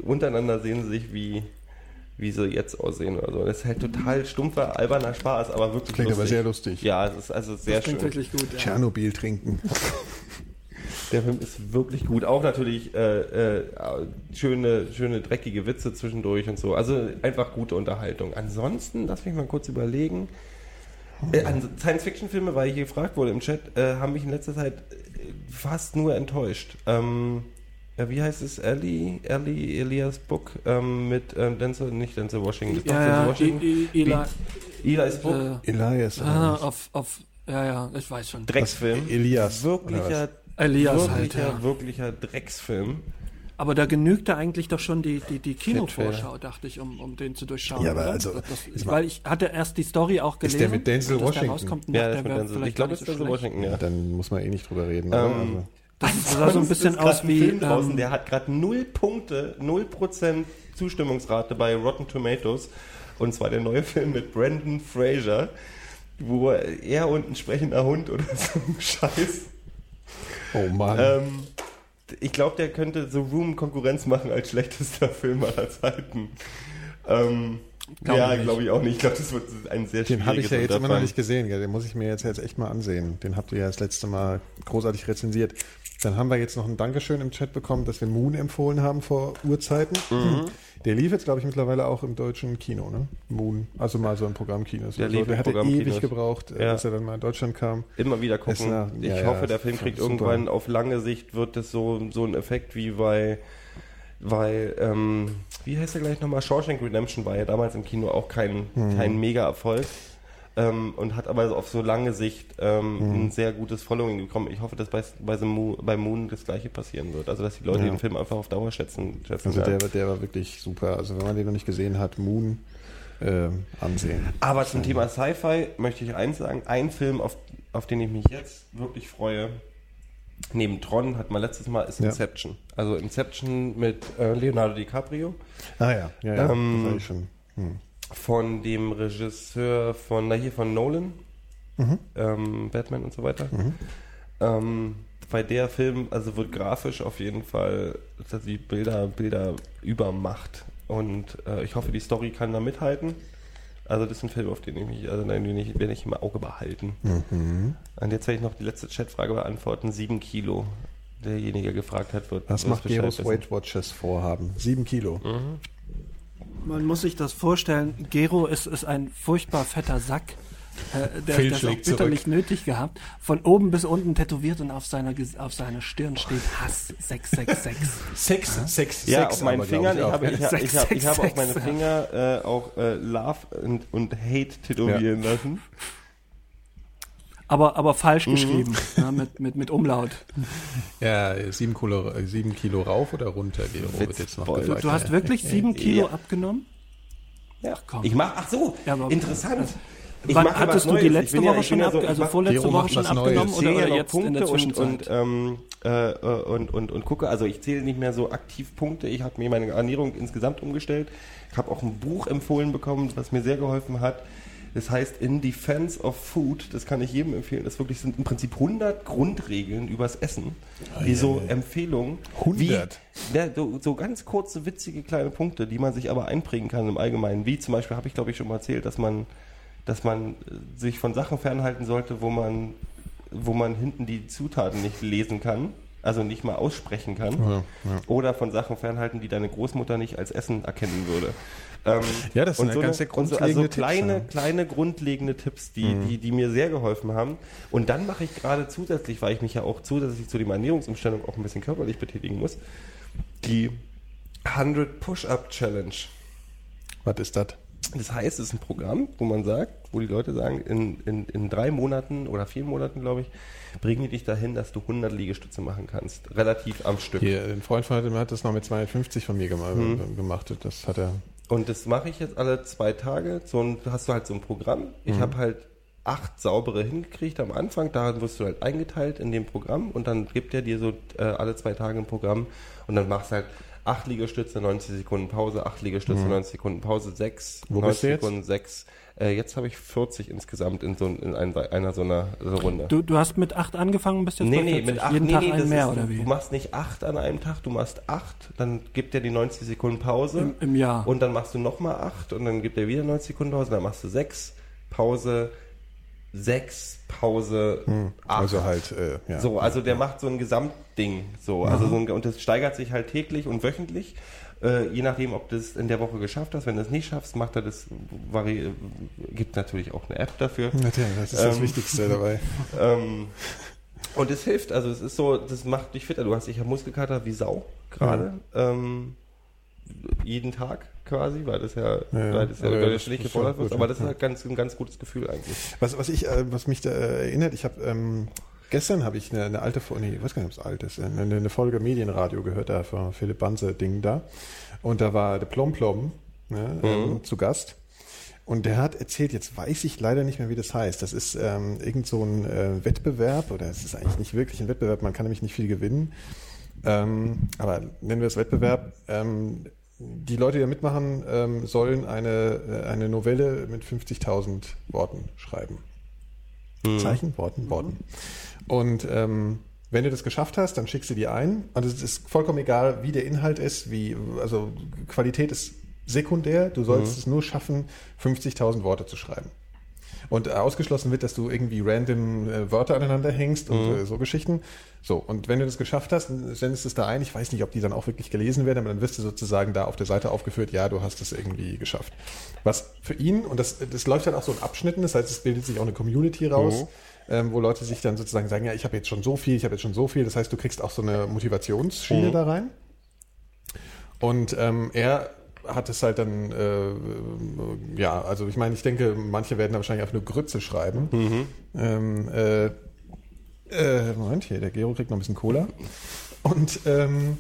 untereinander sehen sie sich wie wie sie jetzt aussehen oder so. Das ist halt total stumpfer, alberner Spaß, aber wirklich Klingt lustig. aber sehr lustig. Ja, es ist also sehr Klingt schön. wirklich gut. Ja. Tschernobyl trinken. Der Film ist wirklich gut. Auch natürlich äh, äh, schöne, schöne, dreckige Witze zwischendurch und so. Also einfach gute Unterhaltung. Ansonsten, lass mich mal kurz überlegen. Äh, an Science-Fiction-Filme, weil ich hier gefragt wurde im Chat, äh, haben mich in letzter Zeit äh, fast nur enttäuscht. Ähm, ja, wie heißt es? Ellie? Ellie Elias Book ähm, mit ähm, Denzel, nicht Denzel Washington. Ja, Denzel ja, Washington. I- I- Eli, Wie- Elias Book. äh, Elias. ah, auf, auf, ja, ja, ich weiß schon. Drecksfilm. Elias. Wirklicher, Elias halt, wirklicher, ja. wirklicher Drecksfilm. Aber da genügte eigentlich doch schon die, die, die Kinovorschau, dachte ich, um, um den zu durchschauen. Ja, aber oder? also, das, mal- weil ich hatte erst die Story auch gelesen. der mit Denzel Washington? Der rauskommt, Ja, das ist mit Denzel. Ich glaube, das ist so Denzel schlecht. Washington, ja. Dann muss man eh nicht drüber reden. Ähm, Also, Das sah so ein bisschen ist aus ein wie. Film draußen, Ähm, der hat gerade 0 Punkte, 0% Zustimmungsrate bei Rotten Tomatoes. Und zwar der neue Film mit Brandon Fraser, wo er und ein sprechender Hund oder so ein Scheiß. oh Mann. Ähm, ich glaube, der könnte so Room Konkurrenz machen als schlechtester Film aller Zeiten. Ähm, Glaub ja, glaube ich auch nicht. Ich glaube, das wird ein sehr den habe ich ja jetzt immer noch nicht gesehen. Den muss ich mir jetzt, jetzt echt mal ansehen. Den habt ihr ja das letzte Mal großartig rezensiert. Dann haben wir jetzt noch ein Dankeschön im Chat bekommen, dass wir Moon empfohlen haben vor Urzeiten. Mhm. Der lief jetzt, glaube ich, mittlerweile auch im deutschen Kino, ne? Moon. Also mal so ein Programmkino. Der also, lief der im hatte ewig gebraucht, Ja. bis er dann mal in Deutschland kam. Immer wieder gucken. Ja- ich ja, ja, hoffe, der Film kriegt super. irgendwann auf lange Sicht wird es so, so ein Effekt wie bei, weil, ähm, wie heißt er gleich nochmal? Shawshank Redemption war ja damals im Kino auch kein, Mhm. kein Mega-Erfolg. Ähm, und hat aber auf so lange Sicht ähm, Mhm. ein sehr gutes Following bekommen. Ich hoffe, dass bei, bei, The Moon, bei Moon das gleiche passieren wird. Also, dass die Leute Ja. den Film einfach auf Dauer schätzen. schätzen Also der, der war wirklich super. Also wenn man den noch nicht gesehen hat, Moon äh, ansehen. Aber zum Thema Sci-Fi möchte ich eins sagen. Ein Film, auf, auf den ich mich jetzt wirklich freue, neben Tron, hat man letztes Mal, ist Ja. Inception. Also Inception mit äh, Leonardo DiCaprio Ah ja, ja, ja Ähm, das war ich schon. Hm. Von dem Regisseur von, na hier, von Nolan, Mhm. ähm, Batman und so weiter. Ähm, bei der Film, also wird grafisch auf jeden Fall dass die Bilder, Bilder übermacht. Und äh, ich hoffe, die Story kann da mithalten. Also das ist ein Film, auf den ich mich, also nein, den ich, werde ich im Auge behalten. Mhm. Und jetzt werde ich noch die letzte Chatfrage beantworten. Sieben Kilo. Derjenige gefragt hat, wird Was macht Geros. Weight Watchers Vorhaben? Sieben Kilo. Mhm. Man muss sich das vorstellen, Gero ist, ist ein furchtbar fetter Sack Äh, der der hat auch bitterlich nötig gehabt. Von oben bis unten tätowiert und auf seiner, auf seiner Stirn steht Hass 666. Sex, ja? Sex, ja, Sex. auf meinen aber, Fingern, ich, ich, habe, ich, habe, ich, habe, ich habe auf 666, meine Finger äh, auch äh, Love und, und Hate tätowieren lassen. Aber, aber Mhm. falsch geschrieben, ja, mit, mit, mit Umlaut. Ja, sieben Kilo, äh, sieben Kilo rauf oder runter, Gero, wird jetzt noch Witzbold. Du, gefragt. du hast wirklich sieben Kilo Ja. abgenommen? Ja. komm. Ich mach, ach so, Ja, aber- interessant. Ich Wann hattest du die Neues. letzte ja- Woche schon ab, so- also vorletzte Gero Woche schon abgenommen oder, oder jetzt in Punkte der und, Zwischenzeit? und, ähm, äh, äh, und, und, und gucke, also ich zähle nicht mehr so aktiv Punkte. Ich habe mir meine Ernährung insgesamt umgestellt. Ich habe auch ein Buch empfohlen bekommen, was mir sehr geholfen hat. Das heißt In Defense of Food. Das kann ich jedem empfehlen. Das wirklich sind im Prinzip 100 Grundregeln übers Essen, die so Empfehlungen 100? Wie, ja, so, so ganz kurze, witzige kleine Punkte, die man sich aber einprägen kann im Allgemeinen. Wie zum Beispiel habe ich, glaube ich, schon mal erzählt, dass man, dass man äh, sich von Sachen fernhalten sollte, wo man, wo man hinten die Zutaten nicht lesen kann, also nicht mal aussprechen kann. Ja, ja. Oder von Sachen fernhalten, die deine Großmutter nicht als Essen erkennen würde. Ähm, Ja, das sind und ja ganz eine- und so, also grundlegende Tipps, kleine, ja. Mhm. kleine grundlegende Tipps, die, die, die mir sehr geholfen haben. Und dann mache ich gerade zusätzlich, weil ich mich ja auch zusätzlich zu dem Ernährungsumstellung auch ein bisschen körperlich betätigen muss, die 100 Push-Up Challenge. Was ist das? Das heißt, es ist ein Programm, wo man sagt, wo die Leute sagen, in, in, in drei Monaten oder vier Monaten, glaube ich, bringen die dich dahin, dass du 100 Liegestütze machen kannst. Relativ am Stück. Hier, ein Freund von mir hat das mal mit 250 von mir gema- Mhm. gemacht. Das hat er. Und das mache ich jetzt alle zwei Tage. So ein, hast du halt so ein Programm. Ich habe halt acht saubere hingekriegt am Anfang. Da wirst du halt eingeteilt in dem Programm und dann gibt er dir so äh, alle zwei Tage ein Programm und dann machst du halt acht Liegestütze, 90 Sekunden Pause, acht Liegestütze, 90 Sekunden Pause, sechs, Wo 90 bist du jetzt? Sekunden, sechs. Äh, jetzt habe ich 40 insgesamt in so in ein, einer so einer so Runde. Du, du hast mit acht angefangen und bist jetzt Nee, bei nee, 40. mit acht, Jeden nee, Tag nee, einen mehr ist, oder wie? Du machst nicht acht an einem Tag, du machst acht, dann gibt er die 90 Sekunden Pause. Im, Im Jahr. Und dann machst du nochmal 8 und dann gibt er wieder 90 Sekunden Pause, dann machst du 6, Pause, 6, Pause, 8. Also halt, äh, ja. So, also der macht so ein Gesamtding. So, also so ein, und das steigert sich halt täglich und wöchentlich. Äh, je nachdem, ob du es in der Woche geschafft hast. Wenn du es nicht schaffst, macht er das, gibt natürlich auch eine App dafür. Natürlich, das ist das Ähm, Wichtigste dabei. Ähm, und es hilft, also es ist so, das macht dich fitter. Du hast, ich habe Muskelkater wie Sau gerade. Ähm, jeden Tag quasi, weil das ja, Ja, weil das ja, das du nicht ist gefordert gut, aber ja. das ist halt ganz, ein ganz gutes Gefühl eigentlich. Was, was ich, äh, was mich da äh, erinnert, ich habe ähm, gestern habe ich eine, eine alte Folge, nee, ich weiß gar nicht, ob es alt ist, eine, eine Folge Medienradio gehört, da von Philipp Banse Ding da. Und da war der Plom Plom ne, ähm, zu Gast. Und der hat erzählt, jetzt weiß ich leider nicht mehr, wie das heißt. Das ist ähm, irgend so ein äh, Wettbewerb, oder es ist eigentlich nicht wirklich ein Wettbewerb, man kann nämlich nicht viel gewinnen. Ähm, aber nennen wir es Wettbewerb. Ähm, die Leute, die da mitmachen, ähm, sollen eine, äh, eine Novelle mit 50.000 Worten schreiben. Zeichen, Worten, Worten. Und ähm, wenn du das geschafft hast, dann schickst du die ein. Und es ist vollkommen egal, wie der Inhalt ist, wie, also Qualität ist sekundär. Du sollst es nur schaffen, 50.000 Worte zu schreiben. Und äh, ausgeschlossen wird, dass du irgendwie random äh, Wörter aneinander hängst und äh, so Geschichten. So, und wenn du das geschafft hast, dann sendest du es da ein. Ich weiß nicht, ob die dann auch wirklich gelesen werden, aber dann wirst du sozusagen da auf der Seite aufgeführt, ja, du hast es irgendwie geschafft. Was für ihn, und das, das läuft dann auch so in Abschnitten, das heißt, es bildet sich auch eine Community raus, ähm, wo Leute sich dann sozusagen sagen, ja, ich habe jetzt schon so viel, ich habe jetzt schon so viel. Das heißt, du kriegst auch so eine Motivationsschiene da rein. Und ähm, er hat es halt dann, äh, ja, also ich meine, ich denke, manche werden da wahrscheinlich einfach nur Grütze schreiben. Ähm, äh, äh, Moment, hier, der Gero kriegt noch ein bisschen Cola. Und ähm,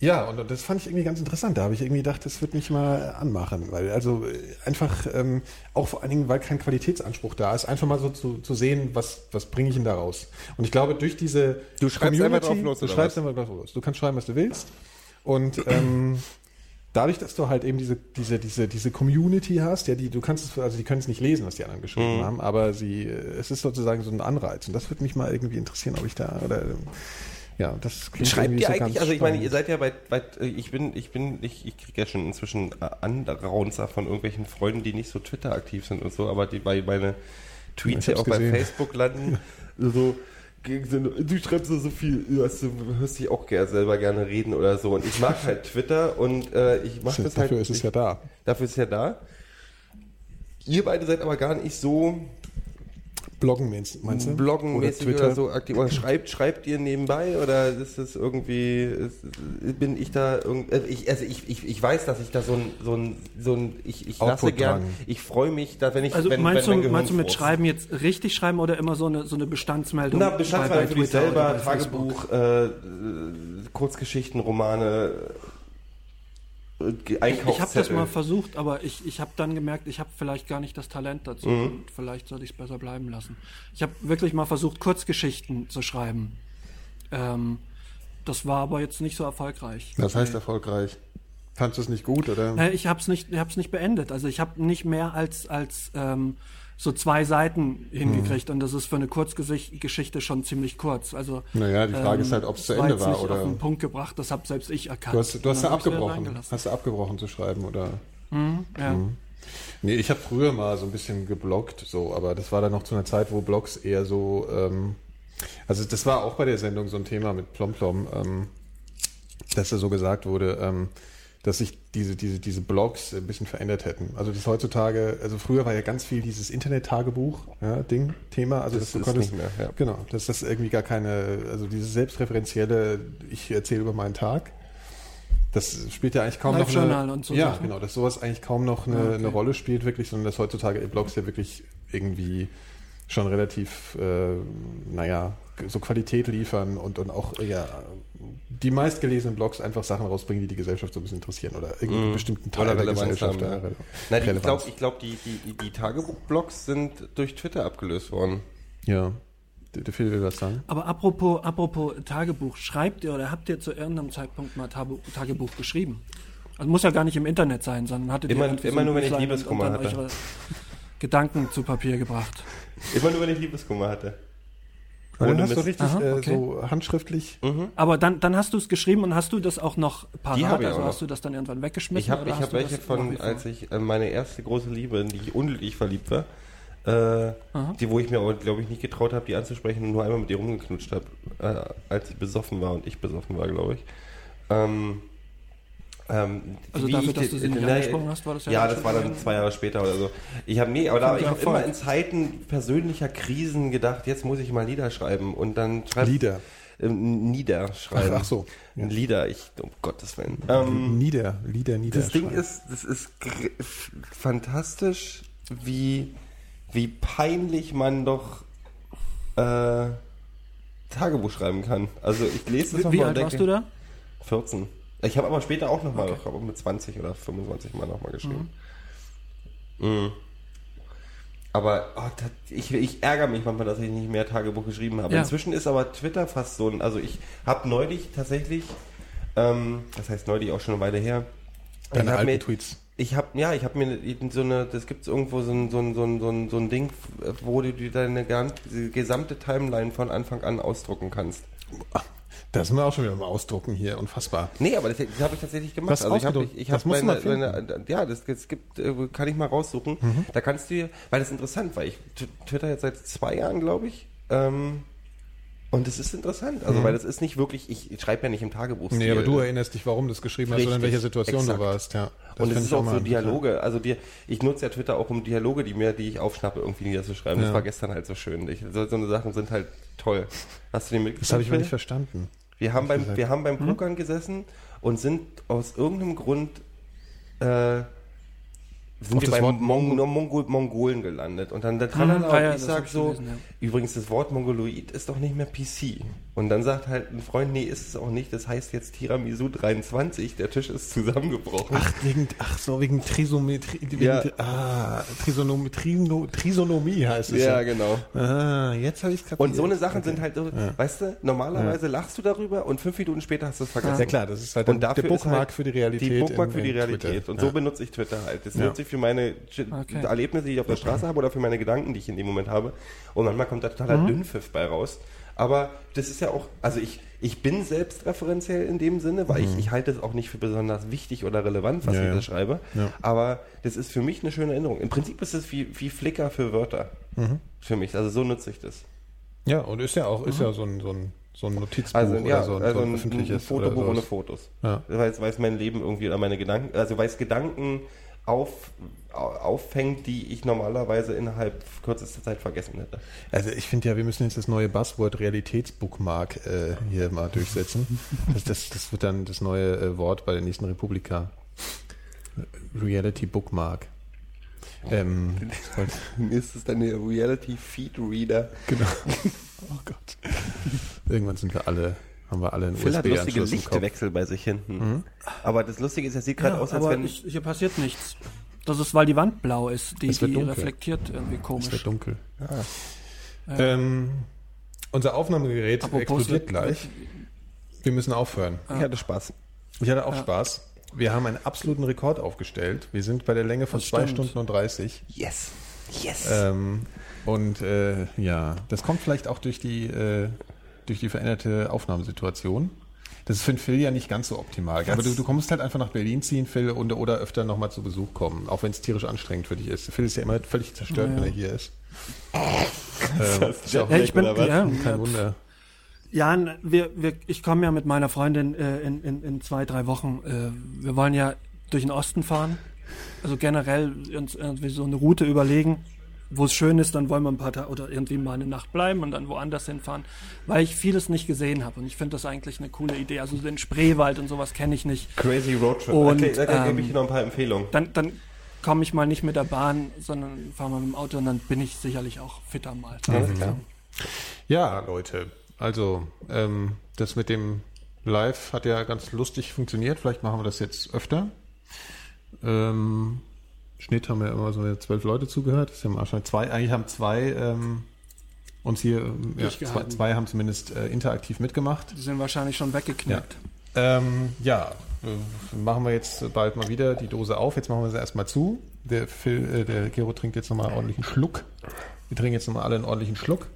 ja, und das fand ich irgendwie ganz interessant. Da habe ich irgendwie gedacht, das wird mich mal anmachen, weil also einfach ähm, auch vor allen Dingen, weil kein Qualitätsanspruch da ist, einfach mal so zu, zu sehen, was was bringe ich denn da raus. Und ich glaube, durch diese Du schreibst einfach drauf los, du schreibst was? einfach drauf los. Du kannst schreiben, was du willst. Und ähm, dadurch, dass du halt eben diese, diese, diese, diese Community hast, ja, die, du kannst es, also die können es nicht lesen, was die anderen geschrieben Mhm. haben, aber sie, es ist sozusagen so ein Anreiz. Und das würde mich mal irgendwie interessieren, ob ich da, oder, ja, das klingt Schreibt ihr so eigentlich, also ich meine, ihr seid ja bei, bei ich bin, ich bin, ich, ich kriege ja schon inzwischen äh, Anraunzer von irgendwelchen Freunden, die nicht so Twitter aktiv sind und so, aber die bei meine Tweets ja auch bei gesehen. Facebook landen, so, du schreibst so, viel, du, hast, du hörst dich auch gerne selber gerne reden oder so und ich mag halt Twitter und äh, ich mache das halt. Dafür ist es ja da. Dafür ist es ja da. Ihr beide seid aber gar nicht so Bloggen meinst, meinst du? Bloggen oder Twitter? oder so aktiv. Oder schreibt, schreibt ihr nebenbei oder ist das irgendwie, ist, bin ich da irgendwie, ich, also ich, ich, ich weiß, dass ich da so ein, so ein, so ein, ich, ich lasse gern, dran. ich freue mich, da wenn ich, Also wenn, meinst, wenn mein du, meinst du mit Schreiben jetzt richtig schreiben oder immer so eine, so eine Bestandsmeldung? Na, Bestandsmeldung für dich selber? Tagebuch, äh, äh, Kurzgeschichten, Romane, äh, Ich Einkaufszettel. habe das mal versucht, aber ich, ich habe dann gemerkt, ich habe vielleicht gar nicht das Talent dazu Mhm. und vielleicht sollte ich es besser bleiben lassen. Ich habe wirklich mal versucht, Kurzgeschichten zu schreiben. Ähm, das war aber jetzt nicht so erfolgreich. Das heißt erfolgreich. Fandst du es nicht gut, oder? Äh, Ich habe es nicht, ich hab's nicht beendet. Also ich habe nicht mehr als, als ähm, so zwei Seiten hingekriegt Mhm. und das ist für eine Kurzgeschichte schon ziemlich kurz. Also Naja, die Frage ist halt, zu es war Ende war, oder- auf den Punkt gebracht. Das habe selbst ich erkannt. Du hast, du hast ja abgebrochen. Hast du abgebrochen zu schreiben, oder? Ja. Nee, ich habe früher mal so ein bisschen gebloggt, so, aber das war dann noch zu einer Zeit, wo Blogs eher so, ähm, also das war auch bei der Sendung so ein Thema mit Plomplom, ähm, dass da so gesagt wurde, ähm, dass sich diese, diese, diese Blogs ein bisschen verändert hätten. Also das heutzutage, also früher war ja ganz viel dieses Internet-Tagebuch, ja, Ding, Thema, also Das dass du ist konntest, nicht mehr, ja. genau, dass das irgendwie gar keine, also dieses selbstreferenzielle, ich erzähle über meinen Tag, das spielt ja eigentlich kaum noch eine, und so Ja, Sachen. genau, dass sowas eigentlich kaum noch eine, Ah, okay. eine Rolle spielt wirklich, sondern dass heutzutage Blogs ja wirklich irgendwie schon relativ, äh, naja, so Qualität liefern und, und auch ja, die meistgelesenen Blogs einfach Sachen rausbringen, die die Gesellschaft so ein bisschen interessieren oder irgendeinen bestimmten Teil der Gesellschaft. haben, ja, Nein, ich glaube, ich glaub, die, die, die, die Tagebuchblogs sind durch Twitter abgelöst worden. ja. Phil will was sagen. Aber apropos, apropos Tagebuch, schreibt ihr oder habt ihr zu irgendeinem Zeitpunkt mal Tabu Tagebuch geschrieben? Also muss ja gar nicht im Internet sein, sondern hattet Immer- ihr immer ein nur, wenn ich Liebeskummer und dann hatte. eure Gedanken zu Papier gebracht. Immer nur, wenn ich Liebeskummer hatte. Und dann hast du richtig Aha, äh, okay. so handschriftlich. Aber dann, dann hast du es geschrieben und hast du das auch noch parat? hab ich also auch hast noch. du das dann irgendwann weggeschmissen? Ich habe hab welche von, als ich äh, meine erste große Liebe, in die ich unglücklich verliebt war, äh, die, wo ich mir aber, glaube ich, nicht getraut habe, die anzusprechen und nur einmal mit ihr rumgeknutscht habe, äh, als sie besoffen war und ich besoffen war, glaube ich. Ähm, ähm, Also dafür, ich dass du sie nicht angesprochen hast, war das ja Ja, das war dann zwei Jahre später oder so. Ich habe nee, aber da, ich habe immer in Zeiten persönlicher Krisen gedacht, jetzt muss ich mal Lieder schreiben und dann schreib, Lieder. Ähm, niederschreiben. Ach, ach so. Ja. Lieder, ich, um Gottes Willen. Ähm, Nieder, Lieder, Nieder. das Ding ist, das ist fantastisch, wie, wie peinlich man doch äh, Tagebuch schreiben kann. Also ich lese das Wie, noch wie mal alt und warst du da? 14. Ich habe aber später auch nochmal, ich habe mit 20 oder 25 Mal nochmal geschrieben. Mhm. Aber oh, das, ich, ich ärgere mich manchmal, dass ich nicht mehr Tagebuch geschrieben habe. Ja. Inzwischen ist aber Twitter fast so ein, also ich habe neulich tatsächlich, ähm, das heißt neulich auch schon eine Weile her, Deine alten mir, Tweets. Ich habe, ja, ich habe mir so eine, das gibt irgendwo so ein, so ein, so ein, so ein, so ein Ding, wo du deine gesamte Timeline von Anfang an ausdrucken kannst. Ach, Da sind wir auch schon wieder mal ausdrucken hier, unfassbar. Nee, aber das, das habe ich tatsächlich gemacht. Was also ich habe ich Das hab meine, meine, ja, das, das gibt, äh, kann ich mal raussuchen. Mhm. Da kannst du, weil das ist interessant, weil ich Twitter jetzt seit zwei Jahren, glaube ich. Ähm, und es ist interessant, also weil das ist nicht wirklich, ich, ich schreibe ja nicht im Tagebuch. Mhm. Nee, aber du erinnerst dich, warum du es geschrieben hast oder in Richtig, welcher Situation exakt. du warst. Ja, und find es ist auch mal so. Dialoge. Also die, ich nutze ja Twitter auch, um Dialoge, die mir, die ich aufschnappe, irgendwie niederzuschreiben. Ja. Das war gestern halt so schön. Ich, so, so eine Sachen sind halt toll. Hast du den mitgekriegt? Das habe ich Phil? nicht verstanden. Wir haben beim, gesagt. wir haben beim Pokern gesessen und sind aus irgendeinem Grund äh, sind Auf wir beim Wort Mon Mongol Mongolen gelandet. Und dann der Tralala Ah, ja, und ich sag so, gelesen, ja. übrigens das Wort Mongoloid ist doch nicht mehr PC. Und dann sagt halt ein Freund, nee, ist es auch nicht, das heißt jetzt Tiramisu 23, der Tisch ist zusammengebrochen. Ach, wegen, ach so, wegen Trisometrie, wegen, Ja. ah, Trisonomie, Trino, Trisonomie heißt es. ja, genau. Ah, jetzt habe ich es Und so eine Sachen sind halt so, weißt du, normalerweise lachst du darüber und fünf Minuten später hast du es vergessen. Ja klar, das ist halt Und der Bookmark halt für die Realität. Die Bookmark in- für die Realität. Twitter. Und Ja. so benutze ich Twitter halt. Das Ja. nutze ich für meine Okay. Erlebnisse, die ich auf der Straße habe oder für meine Gedanken, die ich in dem Moment habe. Und manchmal kommt da totaler Mhm. Dünnpfiff bei raus. Aber das ist ja auch, also ich, ich bin selbstreferenziell in dem Sinne, weil ich, ich halte es auch nicht für besonders wichtig oder relevant, was Mhm. Ja, ich ja. da schreibe. Ja. Aber das ist für mich eine schöne Erinnerung. Im Prinzip ist es wie, wie Flickr für Wörter. Mhm. Für mich. Also so nutze ich das. Ja, und ist ja auch, ist ja so ein, so ein, so ein Notizbuch Also, ja, oder so ein, also so ein ein, ein öffentliches. Fotobuch ohne. Fotos. Ja. Weil es weiß mein Leben irgendwie oder meine Gedanken, also weil es Gedanken auf, auffängt, die ich normalerweise innerhalb kürzester Zeit vergessen hätte. Also ich finde ja, wir müssen jetzt das neue Buzzword Realitätsbookmark äh, hier mal durchsetzen. Das, das, das wird dann das neue äh, Wort bei der nächsten Republika. Reality Bookmark. Ähm, ist es dann der Reality Feed Reader? Genau. Oh Gott. Irgendwann sind wir alle, haben wir alle einen Phil hat lustige. Lichtwechsel bei sich hinten. Aber das Lustige ist, er sieht gerade Ja, aus, als aber wenn. ich, hier passiert nichts. Das ist, weil die Wand blau ist. Die, Es wird die dunkel. reflektiert irgendwie Es komisch. wird dunkel. Ähm, unser Aufnahmegerät explodiert gleich. Wir müssen aufhören. ich hatte Spaß. Ich hatte auch Spaß. Wir haben einen absoluten Rekord aufgestellt. Wir sind bei der Länge von Das 2 stimmt. Stunden und 30. Yes. Yes. Ähm, und äh, ja, das kommt vielleicht auch durch die, äh, durch die veränderte Aufnahmesituation. Das ist für den Phil ja nicht ganz so optimal. Aber du, du kommst halt einfach nach Berlin ziehen, Phil, und, oder öfter nochmal zu Besuch kommen, auch wenn es tierisch anstrengend für dich ist. Phil ist ja immer völlig zerstört, wenn er hier ist. ähm, ist ja Ja, ich bin, ja, kein Wunder. Ja, n- wir, wir, ich komme ja mit meiner Freundin äh, in, in, in zwei, drei Wochen. Äh, wir wollen ja durch den Osten fahren. Also generell uns irgendwie so eine Route überlegen, wo es schön ist, dann wollen wir ein paar Tage oder irgendwie mal eine Nacht bleiben und dann woanders hinfahren, weil ich vieles nicht gesehen habe. Und ich finde das eigentlich eine coole Idee. Also den Spreewald und sowas kenne ich nicht. Crazy Roadtrip. Und, okay, da da ähm, gebe ich dir noch ein paar Empfehlungen. Dann, dann komme ich mal nicht mit der Bahn, sondern fahre mal mit dem Auto und dann bin ich sicherlich auch fitter mal. Alles klar. Ja, Leute, also ähm, das mit dem Live hat ja ganz lustig funktioniert. Vielleicht machen wir das jetzt öfter. Ähm, Schnitt haben wir immer so zwölf Leute zugehört. Das ist ja wahrscheinlich zwei. Eigentlich haben zwei ähm, uns hier, ähm, ja, zwei, zwei haben zumindest äh, interaktiv mitgemacht. Die sind wahrscheinlich schon weggeknickt. Ähm, ja, äh, machen wir jetzt bald mal wieder die Dose auf. Jetzt machen wir sie erstmal zu. Der, Phil, äh, der Gero trinkt jetzt nochmal einen ordentlichen Schluck. Wir trinken jetzt nochmal alle einen ordentlichen Schluck.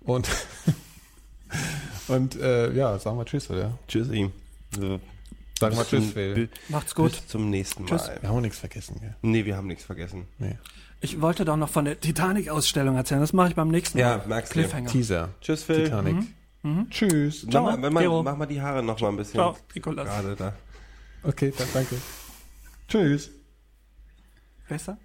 Und, und äh, ja, sagen wir Tschüss, oder? Tschüssi. So, Sagen wir Tschüss, Phil. Macht's gut. Bis zum nächsten Mal. Tschüss. Wir haben auch nichts vergessen, gell? Nee, wir haben nichts vergessen. Nee. Ich wollte doch noch von der Titanic-Ausstellung erzählen. Das mache ich beim nächsten Ja, Mal. merkst du. Cliffhanger. Teaser. Tschüss, Phil. Titanic. Tschüss. Mach Ciao, mal, wenn man, mach mal die Haare noch mal ein bisschen. Ciao, Nikolas. Gerade da. Okay, dann danke. Tschüss. Besser?